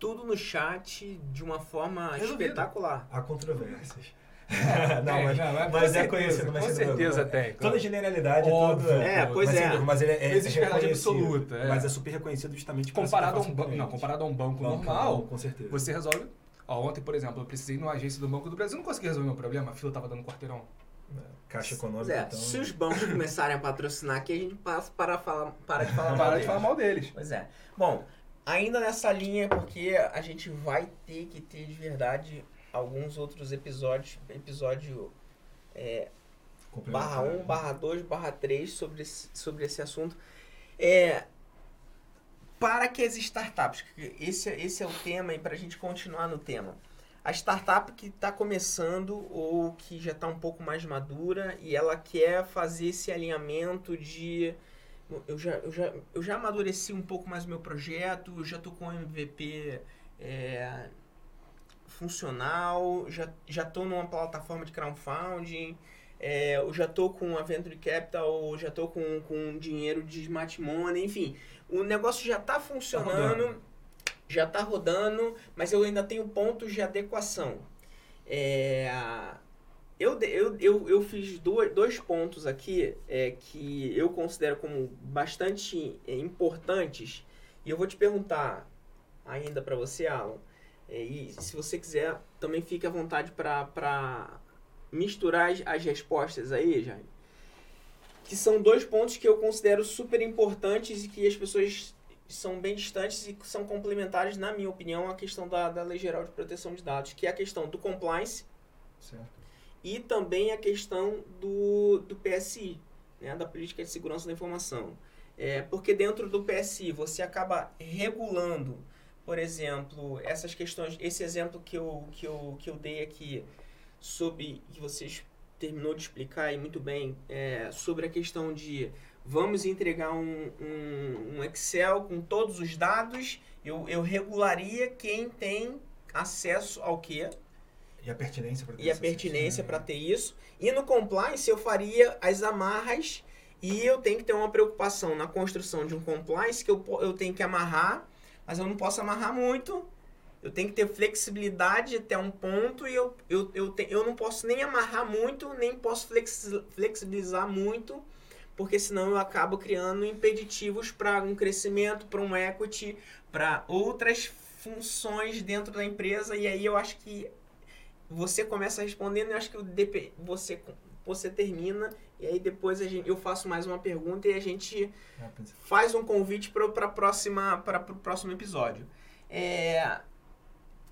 Tudo no chat de uma forma Resolvido. espetacular. Há controvérsias. *laughs* não, Tem, mas, não, mas mas é conhecido. Mas com é- certeza tem, Toda claro. generalidade, Óbvio. todo, É, pois mas, é. dúvida, Mas ele é, existe é verdade reconhecido, absoluta, é. Mas é super reconhecido justamente Comparado a, um banco, não, comparado a um banco cliente. normal, Com certeza. você resolve. Ó, ontem, por exemplo, eu precisei ir numa agência do Banco do Brasil, não consegui resolver meu problema, a fila tava dando quarteirão. Caixa econômica, é, então... se os bancos começarem a patrocinar aqui, a gente passa para, falar, para de falar mal Para de deles. falar mal deles. Pois é. Bom, ainda nessa linha, porque a gente vai ter que ter de verdade alguns outros episódios, episódio é, barra 1, barra 2, barra 3 sobre esse, sobre esse assunto. É, para que as startups, esse, é- esse é o tema e para a gente continuar no tema. A startup que está começando ou que já está um pouco mais madura e ela quer fazer esse alinhamento de eu já, eu já, eu já amadureci um pouco mais o meu projeto, eu já estou com o MVP é, funcional, já já tô numa plataforma de crowdfunding, é, eu já tô com a Venture Capital, já tô com, com dinheiro de smart money, enfim, o negócio já tá funcionando, já tá rodando, mas eu ainda tenho pontos de adequação. É, eu, eu, eu, eu fiz dois, dois pontos aqui é, que eu considero como bastante importantes e eu vou te perguntar ainda para você, Alan. É, e se você quiser, também fique à vontade para misturar as, as respostas aí, Jaime. Que são dois pontos que eu considero super importantes e que as pessoas são bem distantes e são complementares, na minha opinião, à questão da, da Lei Geral de Proteção de Dados, que é a questão do compliance Certo. e também a questão do, do PSI, né, da Política de Segurança da Informação. É, porque dentro do PSI você acaba regulando, por exemplo, essas questões, esse exemplo que eu, que eu, que eu dei aqui, sobre que vocês terminou de explicar aí muito bem, é, sobre a questão de vamos entregar um, um, um Excel com todos os dados, eu, eu regularia quem tem acesso ao que E a pertinência para e a pertinência para ter isso. E no compliance eu faria as amarras e eu tenho que ter uma preocupação na construção de um compliance que eu, eu tenho que amarrar, mas eu não posso amarrar muito. Eu tenho que ter flexibilidade até um ponto e eu, eu, eu, te, eu não posso nem amarrar muito, nem posso flexi- flexibilizar muito, porque senão eu acabo criando impeditivos para um crescimento, para um equity, para outras funções dentro da empresa. E aí eu acho que você começa respondendo e eu acho que o DP, você, você termina e aí depois a gente, eu faço mais uma pergunta e a gente faz um convite para próxima para o próximo episódio. É,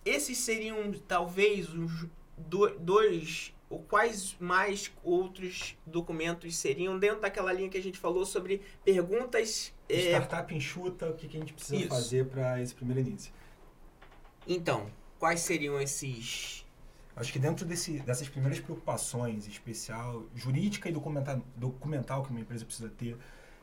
esses seriam talvez os do- dois ou quais mais outros documentos seriam dentro daquela linha que a gente falou sobre perguntas é, Startup enxuta, o que, que a gente precisa Isso. fazer para esse primeiro início. então quais seriam esses Acho que dentro desse, dessas primeiras preocupações, especial jurídica e documental, documental que uma empresa precisa ter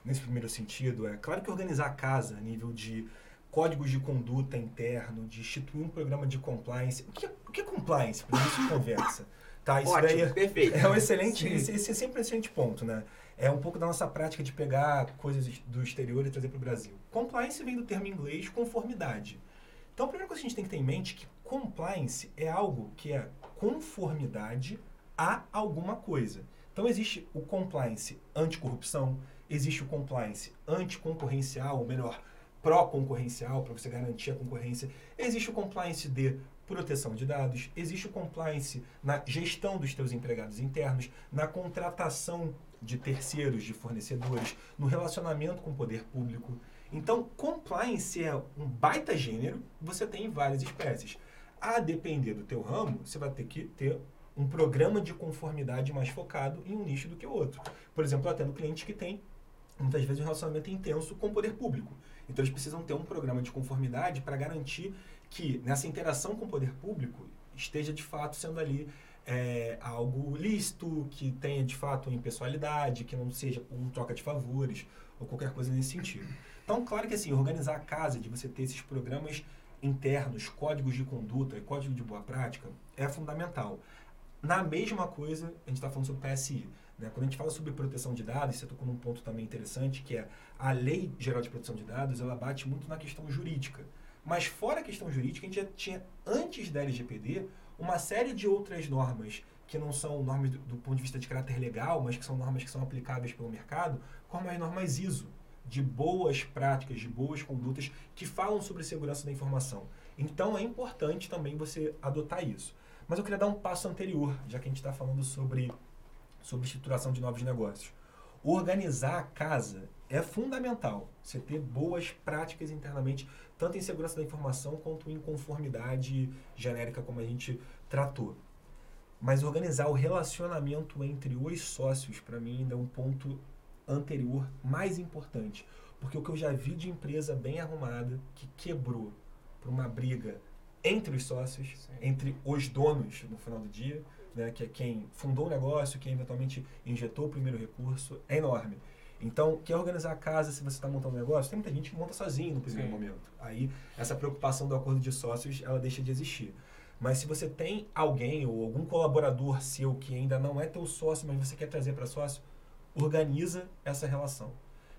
nesse primeiro sentido, é claro que organizar a casa a nível de códigos de conduta interno, de instituir um programa de compliance. O que é, o que é compliance? Para início de conversa. Tá, isso daí ótimo é, perfeito é um excelente, esse, esse é sempre um excelente ponto, né? É um pouco da nossa prática de pegar coisas do exterior e trazer para o Brasil. Compliance vem do termo em inglês conformidade. Então, a primeira coisa que a gente tem que ter em mente é que compliance é algo que é conformidade a alguma coisa. Então, existe o compliance anticorrupção, existe o compliance anticoncorrencial, ou melhor, pró-concorrencial, para você garantir a concorrência. Existe o compliance de proteção de dados, existe o compliance na gestão dos teus empregados internos, na contratação de terceiros, de fornecedores, no relacionamento com o poder público. Então, compliance é um baita gênero, você tem várias espécies. A depender do teu ramo, você vai ter que ter um programa de conformidade mais focado em um nicho do que o outro. Por exemplo, eu atendo clientes que têm muitas vezes um relacionamento intenso com o poder público. Então eles precisam ter um programa de conformidade para garantir que nessa interação com o poder público esteja de fato sendo ali é, algo lícito, que tenha de fato impessoalidade, que não seja um troca de favores ou qualquer coisa nesse sentido. Então, claro que assim, organizar a casa, de você ter esses programas internos, códigos de conduta e código de boa prática, é fundamental. Na mesma coisa, a gente está falando sobre PSI. Né? Quando a gente fala sobre proteção de dados, você tocou num ponto também interessante, que é a Lei Geral de Proteção de Dados, ela bate muito na questão jurídica. Mas fora a questão jurídica, a gente já tinha, antes da LGPD, uma série de outras normas que não são normas do, do ponto de vista de caráter legal, mas que são normas que são aplicáveis pelo mercado, como as normas ISO, de boas práticas, de boas condutas, que falam sobre segurança da informação. Então é importante também você adotar isso. Mas eu queria dar um passo anterior, já que a gente está falando sobre, sobre estruturação de novos negócios. Organizar a casa é fundamental. Você ter boas práticas internamente, tanto em segurança da informação quanto em conformidade genérica, como a gente tratou. Mas organizar o relacionamento entre os sócios, para mim, ainda é um ponto anterior mais importante. Porque o que eu já vi de empresa bem arrumada, que quebrou por uma briga entre os sócios, Sim. entre os donos no final do dia, né, que é quem fundou o negócio, quem eventualmente injetou o primeiro recurso, é enorme. Então, quer organizar a casa se você está montando um negócio? Tem muita gente que monta sozinho no primeiro Sim. momento. Aí, essa preocupação do acordo de sócios, ela deixa de existir. Mas se você tem alguém ou algum colaborador seu que ainda não é teu sócio, mas você quer trazer para sócio, organiza essa relação.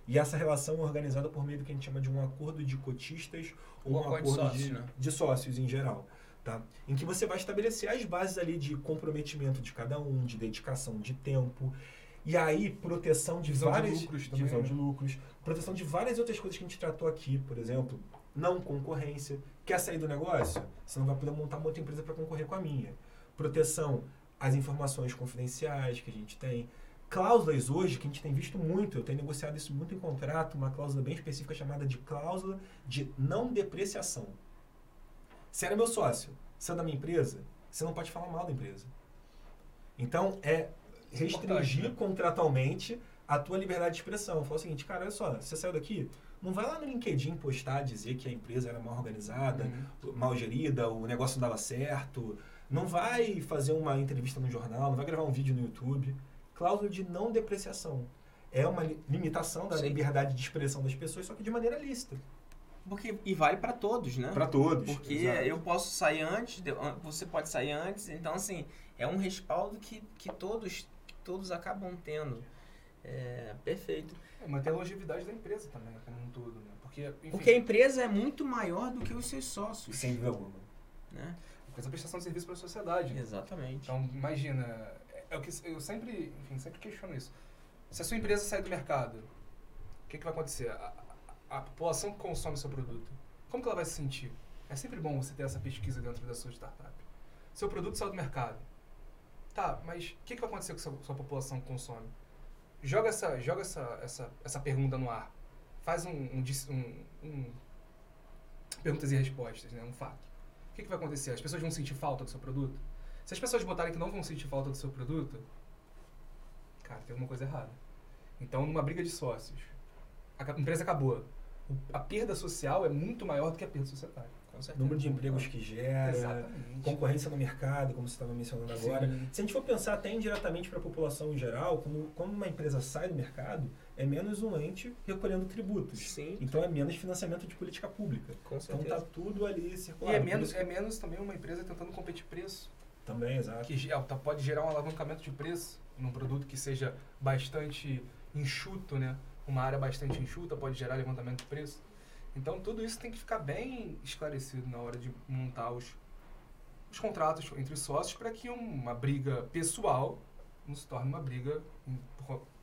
E essa relação é organizada por meio do que a gente chama de um acordo de cotistas ou um, um acordo, de, sócios, de, né? de sócios em geral. Tá? Em que você vai estabelecer as bases ali de comprometimento de cada um, de dedicação de tempo. E aí, proteção de divisão várias. De lucros também, divisão né? de lucros. Proteção de várias outras coisas que a gente tratou aqui, por exemplo, não concorrência. Quer sair do negócio? Você não vai poder montar uma outra empresa para concorrer com a minha. Proteção às informações confidenciais que a gente tem. Cláusulas hoje, que a gente tem visto muito, eu tenho negociado isso muito em contrato, uma cláusula bem específica chamada de cláusula de não depreciação. Se era meu sócio, se é da minha empresa, você não pode falar mal da empresa. Então, é restringir né? contratualmente a tua liberdade de expressão. Fala o seguinte, cara, olha só, você saiu daqui, não vai lá no LinkedIn postar, dizer que a empresa era mal organizada, uhum. mal gerida, o negócio não dava certo. Não vai fazer uma entrevista no jornal, não vai gravar um vídeo no YouTube. Cláusula de não depreciação. É uma limitação da Sim. liberdade de expressão das pessoas, só que de maneira lícita. Porque, e vale para todos, né? Para todos. Porque exato. eu posso sair antes, você pode sair antes, então assim, é um respaldo que, que todos que todos acabam tendo. É, perfeito. É, manter a longevidade da empresa também, como um todo, né? Porque, enfim, Porque a empresa é muito maior do que os seus sócios. Sem dúvida alguma. Né? Porque essa prestação de serviço para a sociedade. Exatamente. Então, imagina, é, é, o que eu sempre, enfim, sempre questiono isso. Se a sua empresa sair do mercado, o que, que vai acontecer? A, a população que consome seu produto, como que ela vai se sentir? É sempre bom você ter essa pesquisa dentro da sua startup. Seu produto saiu do mercado. Tá, mas o que, que vai acontecer com a sua, sua população que consome? Joga essa, joga essa, essa, essa pergunta no ar. Faz um, um, um, um perguntas e respostas, né? um fato. O que, que vai acontecer? As pessoas vão sentir falta do seu produto? Se as pessoas botarem que não vão sentir falta do seu produto, cara, tem alguma coisa errada. Então, numa briga de sócios, a empresa acabou a perda social é muito maior do que a perda societária. Número de empregos que gera, Exatamente. concorrência no mercado, como você estava mencionando agora. Sim. Se a gente for pensar até indiretamente para a população em geral, quando, quando uma empresa sai do mercado, é menos um ente recolhendo tributos. Sim. Então é menos financiamento de política pública. Com então está tudo ali circulando. E é menos, é menos também uma empresa tentando competir preço. Também, exato. Que é, tá, pode gerar um alavancamento de preço num produto que seja bastante enxuto, né? uma área bastante enxuta, pode gerar levantamento de preço. Então, tudo isso tem que ficar bem esclarecido na hora de montar os, os contratos entre os sócios para que uma briga pessoal não se torne uma briga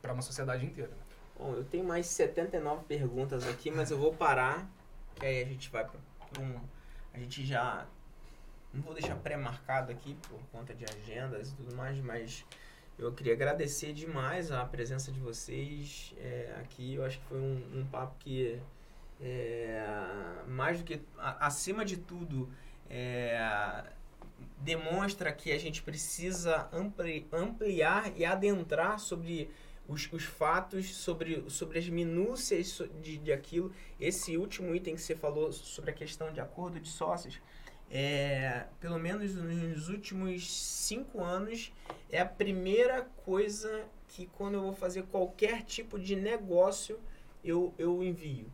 para uma sociedade inteira. Né? Bom, eu tenho mais 79 perguntas aqui, mas eu vou parar, que aí a gente vai para um... A gente já... Não vou deixar pré-marcado aqui por conta de agendas e tudo mais, mas eu queria agradecer demais a presença de vocês é, aqui. Eu acho que foi um, um papo que, é, mais do que, a, acima de tudo, é, demonstra que a gente precisa ampli, ampliar e adentrar sobre os, os fatos, sobre, sobre as minúcias de, de aquilo. Esse último item que você falou sobre a questão de acordo de sócios é, pelo menos nos últimos cinco anos, é a primeira coisa que quando eu vou fazer qualquer tipo de negócio, eu, eu envio.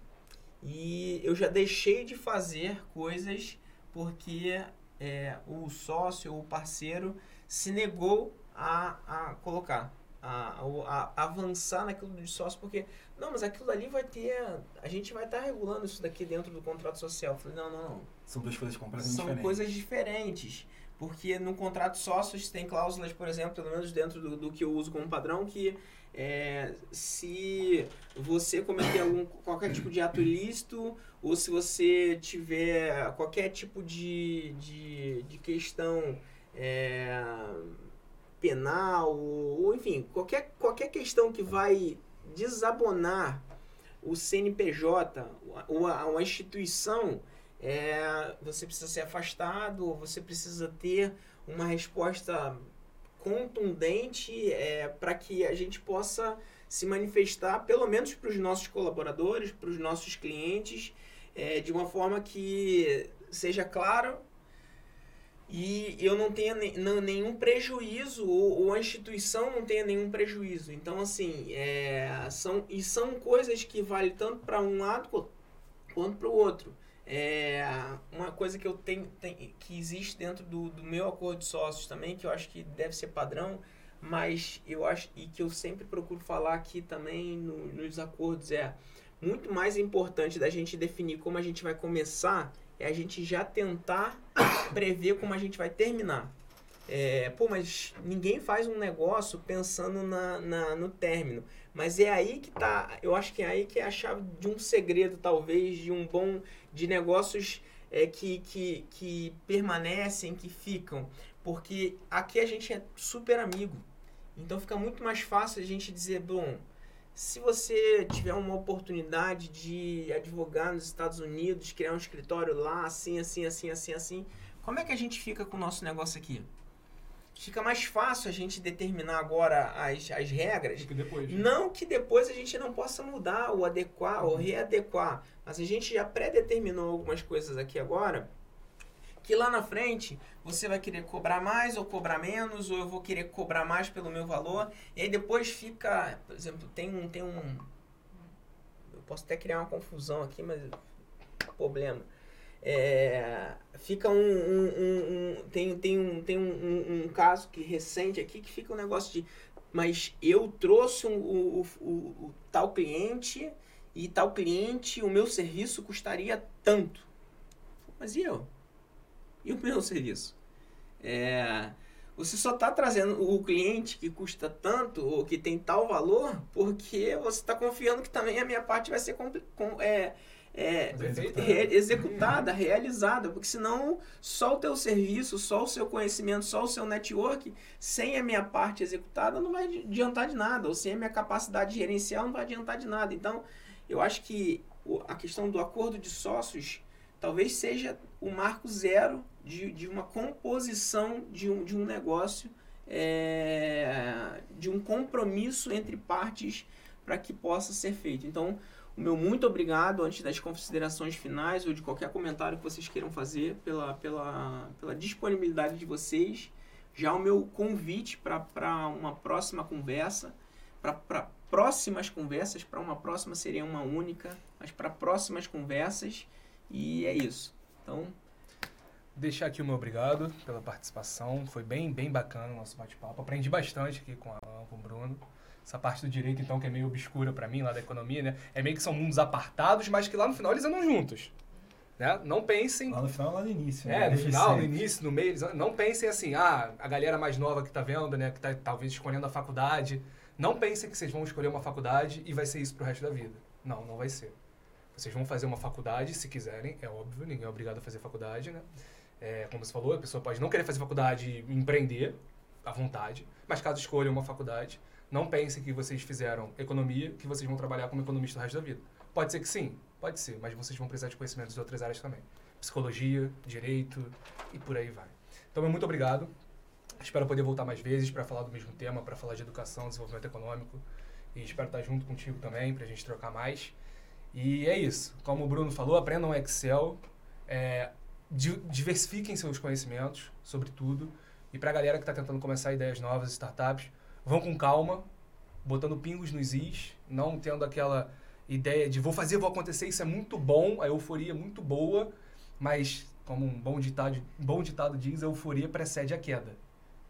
E eu já deixei de fazer coisas porque é, o sócio o parceiro se negou a, a colocar, a, a, a avançar naquilo de sócio, porque, não, mas aquilo ali vai ter, a gente vai estar tá regulando isso daqui dentro do contrato social. Eu falei, não, não, não são duas coisas completamente São diferentes. coisas diferentes. Porque no contrato sócios tem cláusulas, por exemplo, pelo menos dentro do, do que eu uso como padrão, que é, se você cometer algum, qualquer tipo de ato ilícito ou se você tiver qualquer tipo de, de, de questão é, penal ou, enfim, qualquer, qualquer questão que vai desabonar o CNPJ ou a, uma instituição é, você precisa ser afastado, você precisa ter uma resposta contundente é, para que a gente possa se manifestar, pelo menos para os nossos colaboradores, para os nossos clientes, é, de uma forma que seja claro e eu não tenha ne nenhum prejuízo, ou, ou, a instituição não tenha nenhum prejuízo. Então, assim, é, são, e são coisas que valem tanto para um lado quanto para o outro. É, uma coisa que eu tenho, que existe dentro do, do meu acordo de sócios também, que eu acho que deve ser padrão, mas eu acho e que eu sempre procuro falar aqui também no, nos acordos é muito mais importante da gente definir como a gente vai começar é a gente já tentar *coughs* prever como a gente vai terminar. É, pô, mas ninguém faz um negócio pensando na, na, no término. Mas é aí que tá, eu acho que é aí que é a chave de um segredo, talvez, de um bom, de negócios é, que, que, que permanecem, que ficam. Porque aqui a gente é super amigo. Então fica muito mais fácil a gente dizer, bom, se você tiver uma oportunidade de advogar nos Estados Unidos, criar um escritório lá, assim, assim, assim, assim, assim, como é que a gente fica com o nosso negócio aqui? Fica mais fácil a gente determinar agora as, as regras. Que depois, né? Não que depois a gente não possa mudar ou adequar ou readequar, mas a gente já pré-determinou algumas coisas aqui agora que lá na frente você vai querer cobrar mais ou cobrar menos, ou eu vou querer cobrar mais pelo meu valor, e aí depois fica, por exemplo, tem um, tem um, eu posso até criar uma confusão aqui, mas problema. É, fica um, um, um, um, tem, tem, um, tem um, caso que recente aqui que fica um negócio de mas eu trouxe um, o, o, o, tal cliente e tal cliente o meu serviço custaria tanto mas e eu e o meu *laughs* serviço. É, você só está trazendo o cliente que custa tanto ou que tem tal valor porque você está confiando que também a minha parte vai ser com, é, é, re, executada, realizada, porque senão só o teu serviço, só o seu conhecimento, só o seu network, sem a minha parte executada, não vai adiantar de nada, ou sem a minha capacidade gerencial, não vai adiantar de nada. Então, eu acho que a questão do acordo de sócios talvez seja o marco zero de, de uma composição de um, de um negócio, é, de um compromisso entre partes para que possa ser feito. Então, o meu muito obrigado antes das considerações finais ou de qualquer comentário que vocês queiram fazer pela, pela, pela disponibilidade de vocês. Já o meu convite para uma próxima conversa, para próximas conversas, para uma próxima seria uma única, mas para próximas conversas. E é isso. Então, deixar aqui o meu obrigado pela participação. Foi bem, bem bacana o nosso bate-papo. Aprendi bastante aqui com, a, com o Bruno. Essa parte do direito, então, que é meio obscura para mim, lá da economia, né? É meio que são mundos apartados, mas que lá no final eles andam juntos. Né? Não pensem... Lá no final, lá no início. É, né? no final, no início, no meio. Não pensem assim, ah, a galera mais nova que tá vendo, né? Que tá talvez escolhendo a faculdade. Não pensem que vocês vão escolher uma faculdade e vai ser isso pro resto da vida. Não, não vai ser. Vocês vão fazer uma faculdade, se quiserem, é óbvio, ninguém é obrigado a fazer faculdade, né? É, como você falou, a pessoa pode não querer fazer faculdade e empreender à vontade, mas caso escolha uma faculdade, não pense que vocês fizeram economia, que vocês vão trabalhar como economista o resto da vida. Pode ser que sim, pode ser, mas vocês vão precisar de conhecimentos de outras áreas também. Psicologia, direito e por aí vai. Então, muito obrigado. Espero poder voltar mais vezes para falar do mesmo tema, para falar de educação, desenvolvimento econômico. E espero estar junto contigo também, para a gente trocar mais. E é isso. Como o Bruno falou, aprendam Excel. É, diversifiquem seus conhecimentos sobre tudo. E para a galera que está tentando começar ideias novas, startups, vão com calma, botando pingos nos is, não tendo aquela ideia de vou fazer, vou acontecer, isso é muito bom, a euforia é muito boa, mas como um bom ditado, um bom ditado diz, a euforia precede a queda.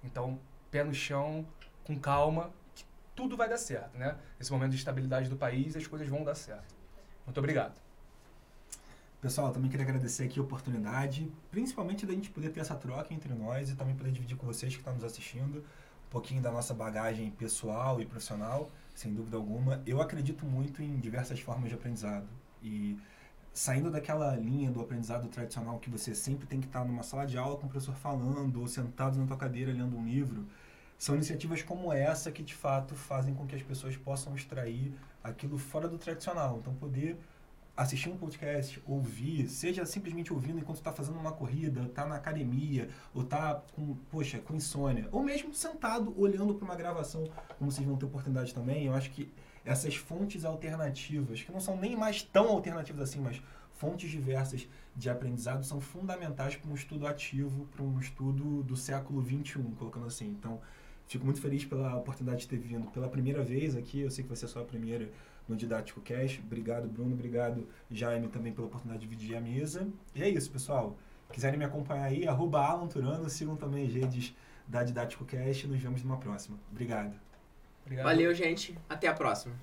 Então, pé no chão, com calma, que tudo vai dar certo, né? Nesse momento de estabilidade do país, as coisas vão dar certo. Muito obrigado. Pessoal, também queria agradecer aqui a oportunidade, principalmente da gente poder ter essa troca entre nós e também poder dividir com vocês que estão nos assistindo pouquinho da nossa bagagem pessoal e profissional, sem dúvida alguma. Eu acredito muito em diversas formas de aprendizado e saindo daquela linha do aprendizado tradicional que você sempre tem que estar numa sala de aula com o professor falando ou sentado na tua cadeira lendo um livro, são iniciativas como essa que de fato fazem com que as pessoas possam extrair aquilo fora do tradicional. Então poder assistir um podcast, ouvir, seja simplesmente ouvindo enquanto está fazendo uma corrida, está na academia, ou está com, poxa, com insônia, ou mesmo sentado olhando para uma gravação, como vocês vão ter oportunidade também, eu acho que essas fontes alternativas, que não são nem mais tão alternativas assim, mas fontes diversas de aprendizado são fundamentais para um estudo ativo, para um estudo do século 21, colocando assim. Então, Fico muito feliz pela oportunidade de ter vindo pela primeira vez aqui. Eu sei que vai ser só a primeira no Didático Cash. Obrigado, Bruno. Obrigado, Jaime, também pela oportunidade de dividir a mesa. E é isso, pessoal. Quiserem me acompanhar aí, arroba Alan Turano, sigam também as redes da Didático Cash. Nos vemos numa próxima. Obrigado. Obrigado. Valeu, gente. Até a próxima.